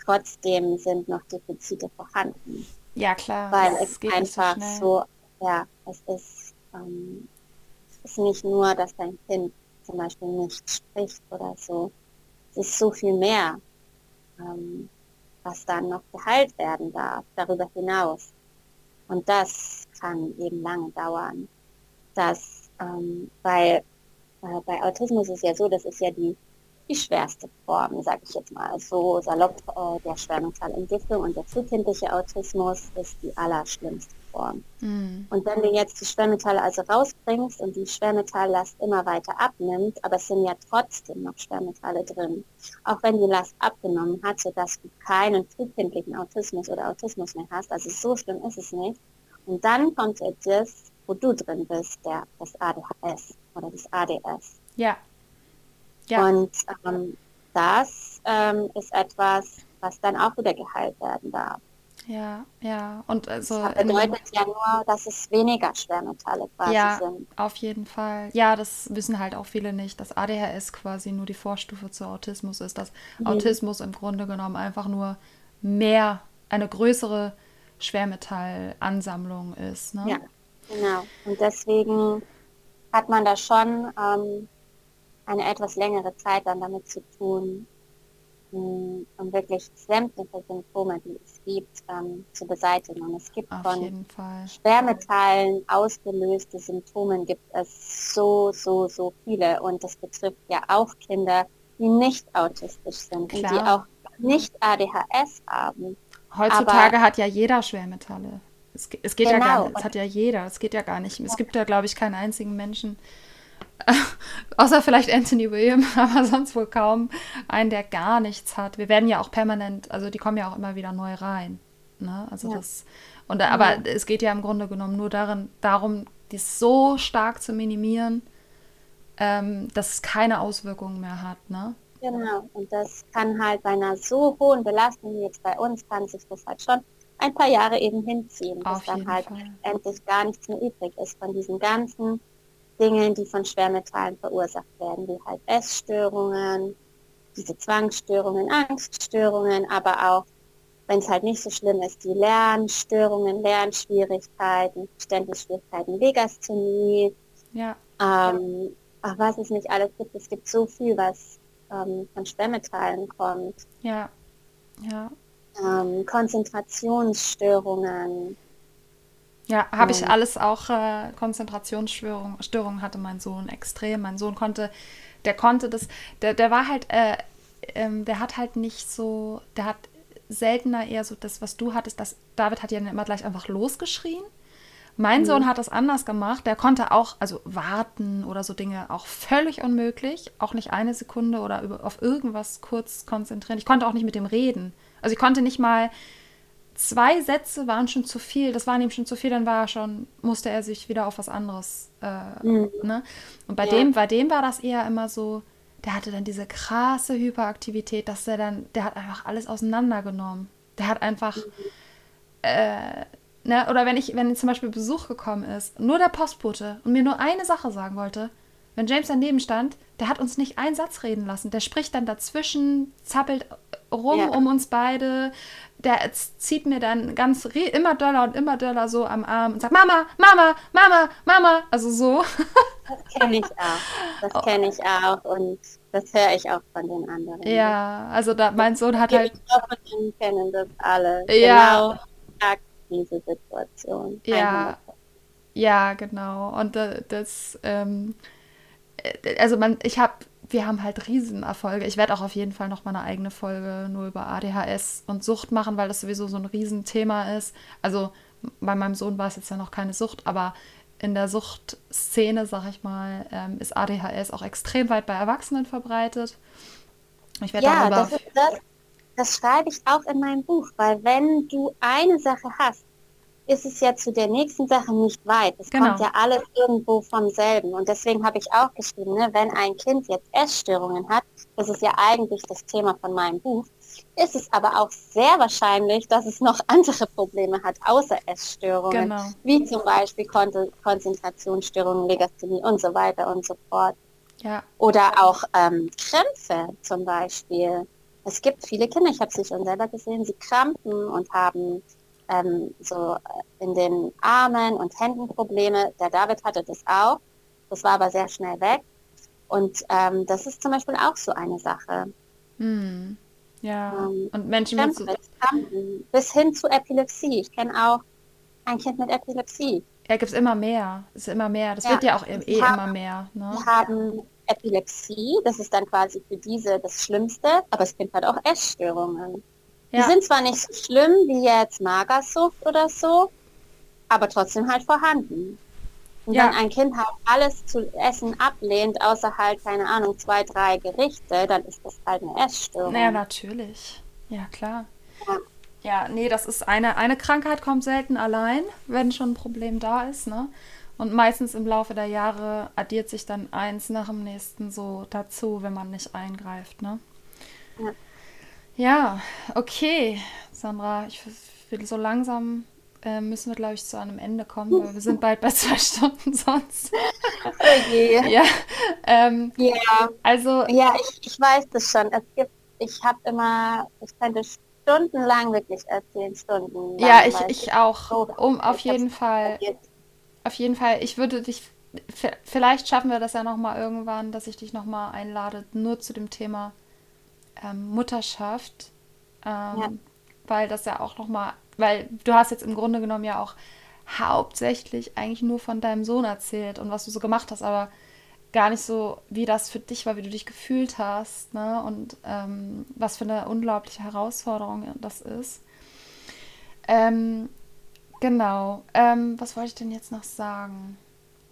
Speaker 2: trotzdem sind noch Defizite vorhanden.
Speaker 1: Ja, klar.
Speaker 2: weil
Speaker 1: es so
Speaker 2: einfach
Speaker 1: schnell.
Speaker 2: so, ja, es ist, ähm, es ist nicht nur, dass dein Kind zum Beispiel nicht spricht oder so. Es ist so viel mehr, ähm, was dann noch geheilt werden darf, darüber hinaus. Und das kann eben lange dauern. Das, ähm, weil äh, bei Autismus ist ja so, das ist ja die, die schwerste Form, sage ich jetzt mal so salopp, äh, der Schwermetallentwicklung und der frühkindliche Autismus ist die allerschlimmste Form.
Speaker 1: Mhm.
Speaker 2: Und wenn du jetzt die Schwermetalle also rausbringst und die Schwermetalllast immer weiter abnimmt, aber es sind ja trotzdem noch Schwermetalle drin, auch wenn die Last abgenommen hat, sodass du keinen frühkindlichen Autismus oder Autismus mehr hast, also so schlimm ist es nicht. Und dann kommt jetzt das, wo du drin bist, der, das ADHS oder das ADS.
Speaker 1: Ja. Ja.
Speaker 2: Und ähm, das ähm, ist etwas, was dann auch wieder geheilt werden darf.
Speaker 1: Ja, ja. Und also
Speaker 2: Das bedeutet ja nur, dass es weniger Schwermetalle quasi
Speaker 1: ja,
Speaker 2: sind.
Speaker 1: auf jeden Fall. Ja, das wissen halt auch viele nicht, dass ADHS quasi nur die Vorstufe zu Autismus ist, dass
Speaker 2: Mhm.
Speaker 1: Autismus im Grunde genommen einfach nur mehr, eine größere Schwermetallansammlung ist. Ne?
Speaker 2: Ja, genau. Und deswegen hat man da schon ähm, eine etwas längere Zeit dann damit zu tun, um wirklich sämtliche Symptome, die es gibt, ähm, zu beseitigen. Und es gibt
Speaker 1: Auf
Speaker 2: von. Schwermetallen ausgelöste Symptomen gibt es so, so, so viele. Und das betrifft ja auch Kinder, die nicht autistisch sind und die
Speaker 1: Klar.
Speaker 2: auch nicht ADHS haben.
Speaker 1: Heutzutage hat ja jeder Schwermetalle. Es, es geht ja gar
Speaker 2: Genau.
Speaker 1: nicht, es hat ja jeder, es geht ja gar nicht. Es gibt ja, glaube ich, keinen einzigen Menschen, [laughs] außer vielleicht Anthony William, [laughs] aber sonst wohl kaum einen, der gar nichts hat. Wir werden ja auch permanent, also die kommen ja auch immer wieder neu rein. Ne? Also
Speaker 2: Ja.
Speaker 1: das, und aber es geht ja im Grunde genommen nur darin, darum, dies so stark zu minimieren, ähm, dass es keine Auswirkungen mehr hat. Ne?
Speaker 2: Genau, und das kann halt bei einer so hohen Belastung wie jetzt bei uns, kann sich das halt schon ein paar Jahre eben hinziehen, bis dann halt
Speaker 1: Fall.
Speaker 2: endlich gar nichts mehr übrig ist von diesen ganzen Dingen, die von Schwermetallen verursacht werden, wie halt Essstörungen, diese Zwangsstörungen, Angststörungen, aber auch, wenn es halt nicht so schlimm ist, die Lernstörungen, Lernschwierigkeiten, Verständnisschwierigkeiten, Legasthenie,
Speaker 1: Ja,
Speaker 2: ähm, ach, was es nicht alles gibt. Es gibt so viel, was ähm, von Schwermetallen kommt.
Speaker 1: ja, ja.
Speaker 2: Ähm, Konzentrationsstörungen.
Speaker 1: Ja, habe ich
Speaker 2: Ähm.
Speaker 1: alles auch äh, Konzentrationsstörungen Störungen hatte mein Sohn extrem. Mein Sohn konnte, der konnte das, der, der war halt, äh, ähm, der hat halt nicht so, der hat seltener eher so das, was du hattest, das David hat ja immer gleich einfach losgeschrien. Mein Sohn hat das anders gemacht. Der konnte auch, also warten oder so Dinge auch völlig unmöglich. Auch nicht eine Sekunde oder über, auf irgendwas kurz konzentrieren. Ich konnte auch nicht mit dem reden. Also ich konnte nicht mal, zwei Sätze waren schon zu viel. Das waren ihm schon zu viel, dann war er schon, musste er sich wieder auf was anderes. Äh,
Speaker 2: Mhm.
Speaker 1: ne? Und bei
Speaker 2: Ja.
Speaker 1: dem, bei dem war das eher immer so, der hatte dann diese krasse Hyperaktivität, dass er dann, der hat einfach alles auseinandergenommen. Der hat einfach, äh, ne, oder wenn ich, wenn zum Beispiel Besuch gekommen ist, nur der Postbote und mir nur eine Sache sagen wollte, wenn James daneben stand, der hat uns nicht einen Satz reden lassen. Der spricht dann dazwischen, zappelt rum ja. um uns beide. Der zieht mir dann ganz immer doller und immer doller so am Arm und sagt, Mama, Mama, Mama, Mama. Also so.
Speaker 2: Das kenne ich auch. Das kenne ich auch und das höre ich auch von den anderen.
Speaker 1: Ja, also da, mein Sohn hat halt.
Speaker 2: Die kennen das alle.
Speaker 1: Ja.
Speaker 2: Genau diese Situation.
Speaker 1: Ja. Ja, genau. Und das, ähm, äh, also man, ich habe wir haben halt Riesenerfolge. Ich werde auch auf jeden Fall noch mal eine eigene Folge nur über ADHS und Sucht machen, weil das sowieso so ein Riesenthema ist. Also bei meinem Sohn war es jetzt ja noch keine Sucht, aber in der Suchtszene, sag ich mal, ähm, ist ADHS auch extrem weit bei Erwachsenen verbreitet.
Speaker 2: Ich werde ja, darüber das, das, das schreibe ich auch in meinem Buch, weil wenn du eine Sache hast, ist es ja zu der nächsten Sache nicht weit. Es genau. kommt ja alles irgendwo vom selben. Und deswegen habe ich auch geschrieben, ne, wenn ein Kind jetzt Essstörungen hat, das ist ja eigentlich das Thema von meinem Buch, ist es aber auch sehr wahrscheinlich, dass es noch [laughs] andere Probleme hat, außer Essstörungen, genau. wie zum Beispiel Kon Konzentrationsstörungen, Legasthenie und so weiter und so fort.
Speaker 1: Ja.
Speaker 2: Oder auch ähm, Krämpfe zum Beispiel. Es gibt viele Kinder, ich habe sie schon selber gesehen, sie krampen und haben ähm, so äh, in den Armen und Händen Probleme. Der David hatte das auch. Das war aber sehr schnell weg. Und ähm, das ist zum Beispiel auch so eine Sache.
Speaker 1: Hm. Ja. Ähm, und Menschen mit so
Speaker 2: bis hin zu Epilepsie. Ich kenne auch ein Kind mit Epilepsie.
Speaker 1: Ja, gibt es immer mehr. Es ist immer mehr. Das ja. wird ja auch eh, haben, immer mehr.
Speaker 2: Ne? Wir haben Epilepsie, das ist dann quasi für diese das Schlimmste, aber es gibt halt auch Essstörungen. Ja. Die sind zwar nicht so schlimm wie jetzt Magersucht oder so, aber trotzdem halt vorhanden. Und ja. wenn ein Kind halt alles zu essen ablehnt, außer halt, keine Ahnung, zwei, drei Gerichte, dann ist das halt eine Essstörung.
Speaker 1: Ja, natürlich. Ja, klar. Ja. ja, nee, das ist eine, eine Krankheit kommt selten allein, wenn schon ein Problem da ist, ne? Und meistens im Laufe der Jahre addiert sich dann eins nach dem nächsten so dazu, wenn man nicht eingreift, ne? Ja. Ja, okay, Sandra, ich will so langsam äh, müssen wir, glaube ich, zu einem Ende kommen, weil wir sind bald bei zwei [laughs] Stunden sonst.
Speaker 2: Okay.
Speaker 1: Ja, ähm,
Speaker 2: ja.
Speaker 1: Also.
Speaker 2: Ja, ich, ich weiß das schon. Es gibt, ich habe immer, ich könnte stundenlang wirklich erzählen, Stunden.
Speaker 1: Ja, ich, ich auch. Um, auf jeden Fall. Auf jeden Fall. Ich würde dich, vielleicht schaffen wir das ja nochmal irgendwann, dass ich dich nochmal einlade, nur zu dem Thema ähm, Mutterschaft, ähm, ja. weil das ja auch nochmal, weil du hast jetzt im Grunde genommen ja auch hauptsächlich eigentlich nur von deinem Sohn erzählt und was du so gemacht hast, aber gar nicht so, wie das für dich war, wie du dich gefühlt hast, ne? Und ähm, was für eine unglaubliche Herausforderung das ist. Ähm, genau. Ähm, was wollte ich denn jetzt noch sagen?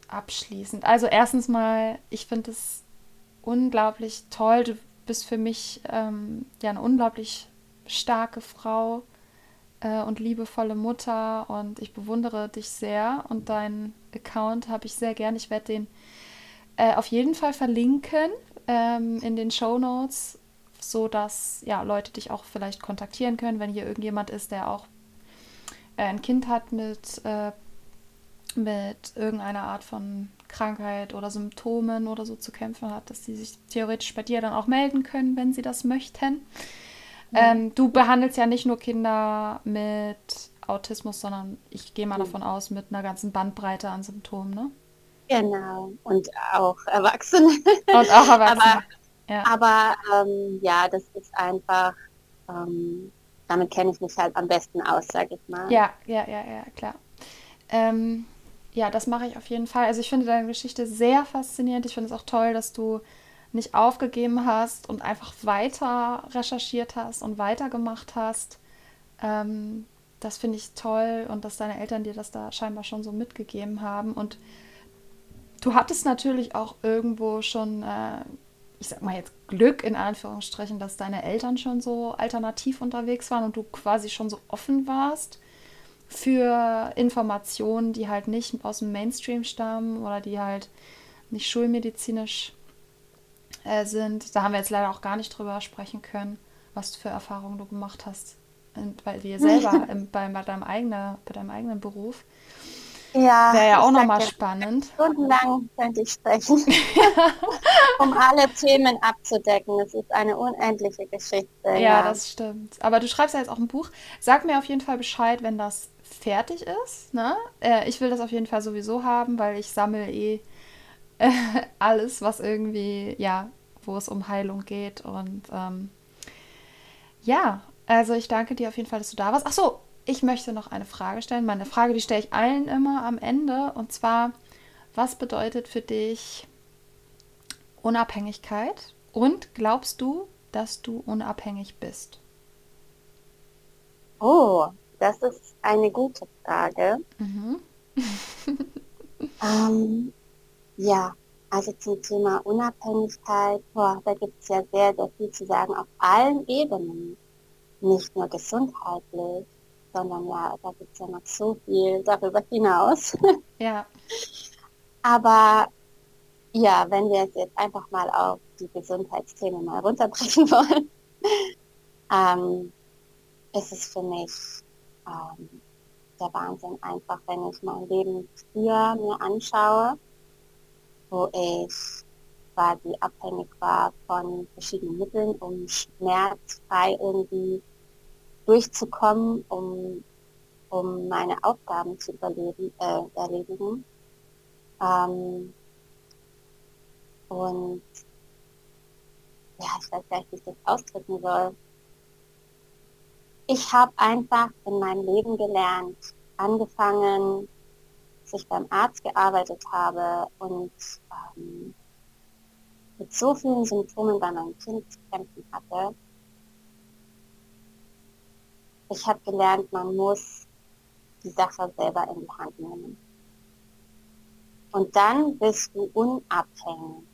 Speaker 1: Abschließend. Also erstens mal, ich finde es unglaublich toll. Du bist für mich ähm, ja eine unglaublich starke Frau äh, und liebevolle Mutter und ich bewundere dich sehr und deinen Account habe ich sehr gern. Ich werde den äh, auf jeden Fall verlinken ähm, in den Show Notes, so dass ja Leute dich auch vielleicht kontaktieren können, wenn hier irgendjemand ist, der auch äh, ein Kind hat mit äh, mit irgendeiner Art von Krankheit oder Symptomen oder so zu kämpfen hat, dass sie sich theoretisch bei dir dann auch melden können, wenn sie das möchten. Ja. Ähm, du behandelst ja nicht nur Kinder mit Autismus, sondern ich gehe mal davon aus, mit einer ganzen Bandbreite an Symptomen, ne?
Speaker 2: Genau, und auch Erwachsene.
Speaker 1: Und auch [laughs] Erwachsene.
Speaker 2: aber ja, aber ähm, ja das ist einfach, ähm, damit kenne ich mich halt am besten aus, sage ich mal.
Speaker 1: Ja, ja, ja, ja, klar. Ähm, ja, das mache ich auf jeden Fall. Also ich finde deine Geschichte sehr faszinierend. Ich finde es auch toll, dass du nicht aufgegeben hast und einfach weiter recherchiert hast und weitergemacht hast. Ähm, das finde ich toll und dass deine Eltern dir das da scheinbar schon so mitgegeben haben. Und du hattest natürlich auch irgendwo schon, äh, ich sag mal jetzt Glück in Anführungsstrichen, dass deine Eltern schon so alternativ unterwegs waren und du quasi schon so offen warst für Informationen, die halt nicht aus dem Mainstream stammen oder die halt nicht schulmedizinisch äh, sind. Da haben wir jetzt leider auch gar nicht drüber sprechen können, was für Erfahrungen du gemacht hast bei dir selber, [laughs] im, bei, bei, deinem eigenen, bei deinem eigenen Beruf.
Speaker 2: Ja,
Speaker 1: Wäre ja auch nochmal spannend.
Speaker 2: stundenlang könnte ich sprechen, [laughs] um alle Themen abzudecken. Es ist eine unendliche Geschichte,
Speaker 1: Ja,
Speaker 2: ja.
Speaker 1: das stimmt. Aber du schreibst ja jetzt auch ein Buch. Sag mir auf jeden Fall Bescheid, wenn das fertig ist, ne? Äh, ich will das auf jeden Fall sowieso haben, weil ich sammle eh äh, [laughs] alles, was irgendwie, ja, wo es um Heilung geht. Und ähm, ja, also ich danke dir auf jeden Fall, dass du da warst. Ach so, ich möchte noch eine Frage stellen. Meine Frage, die stelle ich allen immer am Ende. Und zwar, was bedeutet für dich Unabhängigkeit? Und glaubst du, dass du unabhängig bist?
Speaker 2: Oh, das ist eine gute Frage.
Speaker 1: Mhm. [laughs]
Speaker 2: Ähm, ja, also zum Thema Unabhängigkeit, boah, da gibt es ja sehr, sehr viel zu sagen auf allen Ebenen. Nicht nur gesundheitlich, sondern ja, da gibt es ja noch so viel darüber hinaus. [laughs]
Speaker 1: Ja,
Speaker 2: Aber ja, wenn wir es jetzt einfach mal auf die Gesundheitsthemen mal runterbrechen wollen, [laughs] ähm, ist es für mich ähm, der Wahnsinn einfach, wenn ich mein Leben früher mir anschaue, wo ich quasi abhängig war von verschiedenen Mitteln, um schmerzfrei irgendwie durchzukommen, um, um meine Aufgaben zu überleben, äh, erledigen. Ähm, und ja, ich weiß gar nicht, wie ich das ausdrücken soll. Ich habe einfach in meinem Leben gelernt, angefangen, als ich beim Arzt gearbeitet habe und ähm, mit so vielen Symptomen bei meinem Kind zu kämpfen hatte. Ich habe gelernt, man muss die Sache selber in die Hand nehmen. Und dann bist du unabhängig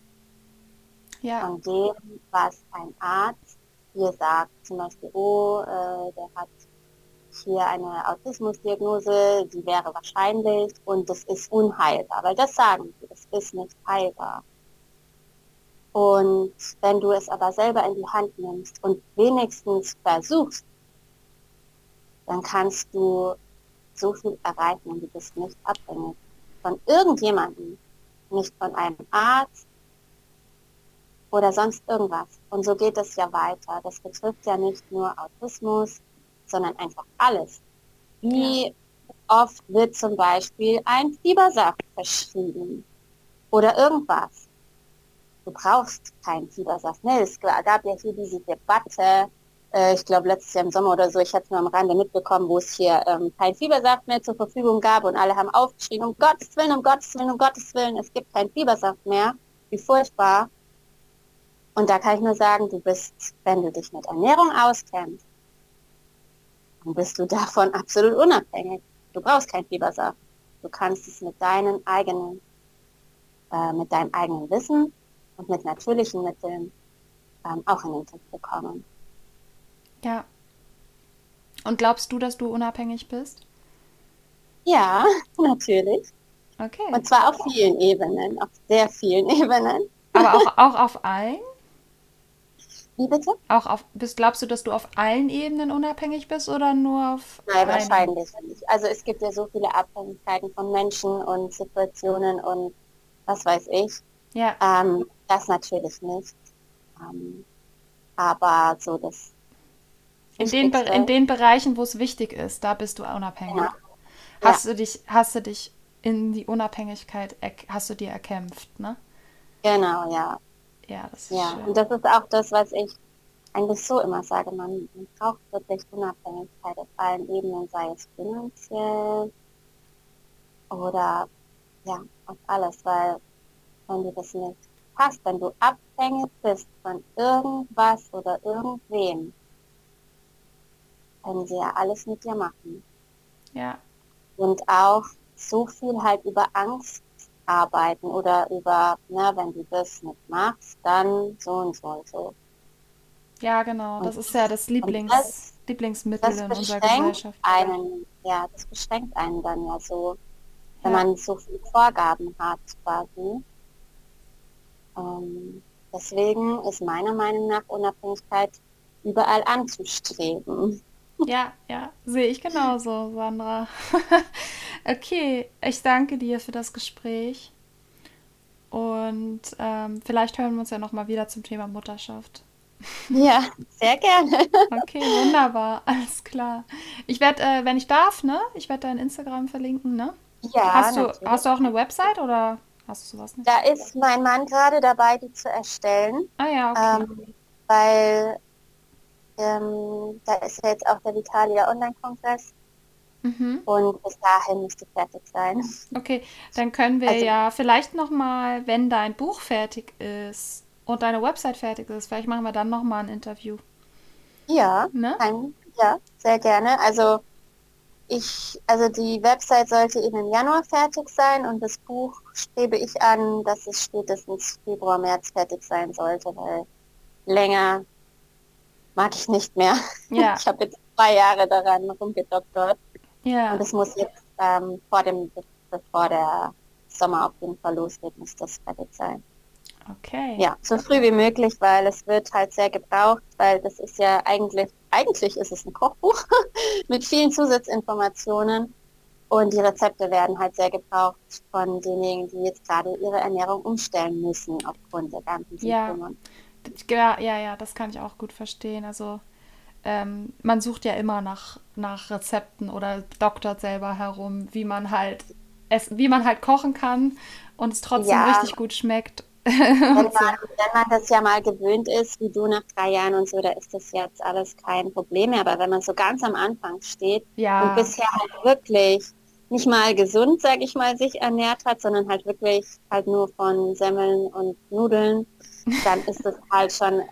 Speaker 1: ja,
Speaker 2: von dem, was ein Arzt dir sagt. Zum Beispiel, oh, äh, der hat hier eine Autismusdiagnose, die wäre wahrscheinlich und das ist unheilbar, weil das sagen sie, das ist nicht heilbar. Und wenn du es aber selber in die Hand nimmst und wenigstens versuchst, dann kannst du so viel erreichen und du bist nicht abhängig von irgendjemandem, nicht von einem Arzt oder sonst irgendwas. Und so geht es ja weiter. Das betrifft ja nicht nur Autismus, sondern einfach alles. Wie oft wird zum Beispiel ein Fiebersaft verschrieben oder irgendwas? Du brauchst keinen Fiebersaft. Ne, es gab ja hier diese Debatte, äh, ich glaube letztes Jahr im Sommer oder so, ich hatte es nur am Rande mitbekommen, wo es hier ähm, keinen Fiebersaft mehr zur Verfügung gab und alle haben aufgeschrien, um Gottes Willen, um Gottes Willen, um Gottes Willen, es gibt keinen Fiebersaft mehr. Wie furchtbar. Und da kann ich nur sagen, du bist, wenn du dich mit Ernährung auskennst, dann bist du [laughs] davon absolut unabhängig. Du brauchst keinen Fiebersaft. Du kannst es mit deinen eigenen, äh, mit deinem eigenen Wissen und mit natürlichen Mitteln ähm, auch in den Griff bekommen.
Speaker 1: ja. Und glaubst du, dass du unabhängig bist?
Speaker 2: Ja, [laughs] natürlich.
Speaker 1: Okay.
Speaker 2: Und zwar auf vielen Ebenen, auf sehr vielen [laughs] Ebenen.
Speaker 1: Aber auch, auch auf allen?
Speaker 2: Wie bitte?
Speaker 1: Auch auf, bist, glaubst du, dass du auf allen Ebenen unabhängig bist oder nur auf
Speaker 2: Nein,
Speaker 1: einer?
Speaker 2: wahrscheinlich nicht. Also es gibt ja so viele Abhängigkeiten von Menschen und Situationen und was weiß ich.
Speaker 1: Ja,
Speaker 2: Ähm, das natürlich nicht. Ähm, aber so das
Speaker 1: in den, Be- in den Bereichen, wo es wichtig ist, da bist du unabhängig.
Speaker 2: genau.
Speaker 1: Hast du dich, hast du dich in die Unabhängigkeit, hast du dir erkämpft, ne?
Speaker 2: Genau, ja.
Speaker 1: Ja, das ist
Speaker 2: Ja.
Speaker 1: schön.
Speaker 2: Und das ist auch das, was ich eigentlich so immer sage. Man, man braucht wirklich Unabhängigkeit auf allen Ebenen, sei es finanziell oder ja, auf alles, weil wenn du das nicht hast, wenn du abhängig bist von irgendwas oder irgendwem, können sie ja alles mit dir machen.
Speaker 1: Ja,
Speaker 2: Und auch so viel halt über Angst arbeiten oder über, na, wenn du das nicht machst, dann so und so und so.
Speaker 1: ja, genau. Das
Speaker 2: Und,
Speaker 1: ist ja das Lieblings,
Speaker 2: das,
Speaker 1: Lieblingsmittel
Speaker 2: das
Speaker 1: in unserer
Speaker 2: beschränkt
Speaker 1: Gesellschaft.
Speaker 2: einen, ja, das beschränkt einen dann ja so, wenn
Speaker 1: Ja,
Speaker 2: man so viele Vorgaben hat quasi. Ähm, deswegen ist meiner Meinung nach Unabhängigkeit überall anzustreben.
Speaker 1: Ja, ja, sehe ich genauso, Sandra. [laughs] Okay, ich danke dir für das Gespräch. Und ähm, vielleicht hören wir uns ja nochmal wieder zum Thema Mutterschaft. [laughs]
Speaker 2: Ja, sehr gerne.
Speaker 1: Okay, wunderbar, alles klar. Ich werde, äh, wenn ich darf, ne? Ich werde dein Instagram verlinken, ne?
Speaker 2: Ja,
Speaker 1: Hast du,
Speaker 2: natürlich.
Speaker 1: hast du auch eine Website oder hast du sowas nicht?
Speaker 2: Da ist mein Mann gerade dabei, die zu erstellen,
Speaker 1: Ah ja, okay.
Speaker 2: ähm, weil ähm, da ist ja jetzt auch der Vitalia Online-Kongress
Speaker 1: Mhm.
Speaker 2: und bis dahin müsste fertig sein.
Speaker 1: Okay, dann können wir
Speaker 2: Also,
Speaker 1: ja vielleicht nochmal, wenn dein Buch fertig ist und deine Website fertig ist, vielleicht machen wir dann nochmal ein Interview,
Speaker 2: ja,
Speaker 1: ne?
Speaker 2: kann, ja, sehr gerne. Also ich, also die Website sollte eben im Januar fertig sein und das Buch strebe ich an, dass es spätestens Februar, März fertig sein sollte, weil länger mag ich nicht mehr.
Speaker 1: Ja, [laughs]
Speaker 2: Ich habe jetzt zwei Jahre daran rumgedoktert und
Speaker 1: ja,
Speaker 2: es muss jetzt ähm, vor dem, bevor der Sommer auf jeden Fall losgeht, muss das fertig sein.
Speaker 1: okay.
Speaker 2: Ja, so früh wie möglich, weil es wird halt sehr gebraucht, weil das ist ja eigentlich, eigentlich ist es ein Kochbuch [laughs] mit vielen Zusatzinformationen und die Rezepte werden halt sehr gebraucht von denjenigen, die jetzt gerade ihre Ernährung umstellen müssen aufgrund der ganzen Symptome.
Speaker 1: ja, ja, ja, das kann ich auch gut verstehen. Also ähm, man sucht ja immer nach, nach Rezepten oder doktert selber herum, wie man halt es, wie man halt kochen kann und es trotzdem
Speaker 2: Ja,
Speaker 1: richtig gut schmeckt [laughs]
Speaker 2: wenn man,
Speaker 1: und so.
Speaker 2: wenn man das ja mal gewöhnt ist, wie du nach drei Jahren und so, da ist das jetzt alles kein Problem mehr. Aber wenn man so ganz am Anfang steht und
Speaker 1: Ja,
Speaker 2: bisher halt wirklich nicht mal gesund, sage ich mal, sich ernährt hat, sondern halt wirklich halt nur von Semmeln und Nudeln, dann ist es halt schon,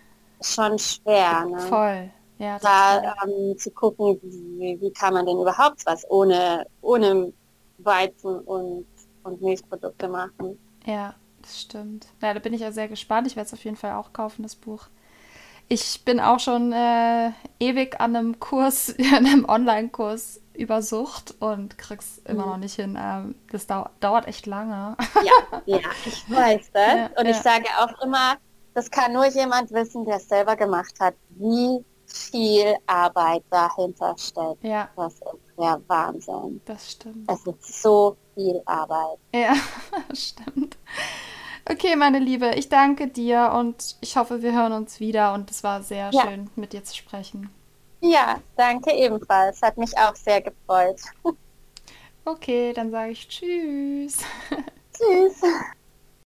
Speaker 2: schon schwer, ne?
Speaker 1: voll. Ja.
Speaker 2: Da ähm, zu gucken, wie, wie kann man denn überhaupt was ohne, ohne Weizen und, und Milchprodukte machen.
Speaker 1: Ja, das stimmt. Ja, da bin ich ja sehr gespannt. Ich werde es auf jeden Fall auch kaufen, das Buch. Ich bin auch schon äh, ewig an einem Kurs, [laughs] an einem Online-Kurs über Sucht und krieg's immer noch
Speaker 2: Mhm.
Speaker 1: nicht hin. Ähm, das dau dauert echt lange.
Speaker 2: Ja, ja, ich [laughs] weiß das.
Speaker 1: Ja,
Speaker 2: Und ich
Speaker 1: ja,
Speaker 2: sage auch immer, das kann nur jemand wissen, der es selber gemacht hat, wie viel Arbeit dahinter steckt.
Speaker 1: ja,
Speaker 2: Das ist der Wahnsinn.
Speaker 1: das stimmt.
Speaker 2: Es ist so viel Arbeit.
Speaker 1: Ja, [laughs] stimmt. Okay, meine Liebe, ich danke dir und ich hoffe, wir hören uns wieder und es war sehr
Speaker 2: Ja,
Speaker 1: schön, mit dir zu sprechen.
Speaker 2: ja, danke ebenfalls. Hat mich auch sehr gefreut.
Speaker 1: Okay, dann sage ich Tschüss. [laughs]
Speaker 2: Tschüss.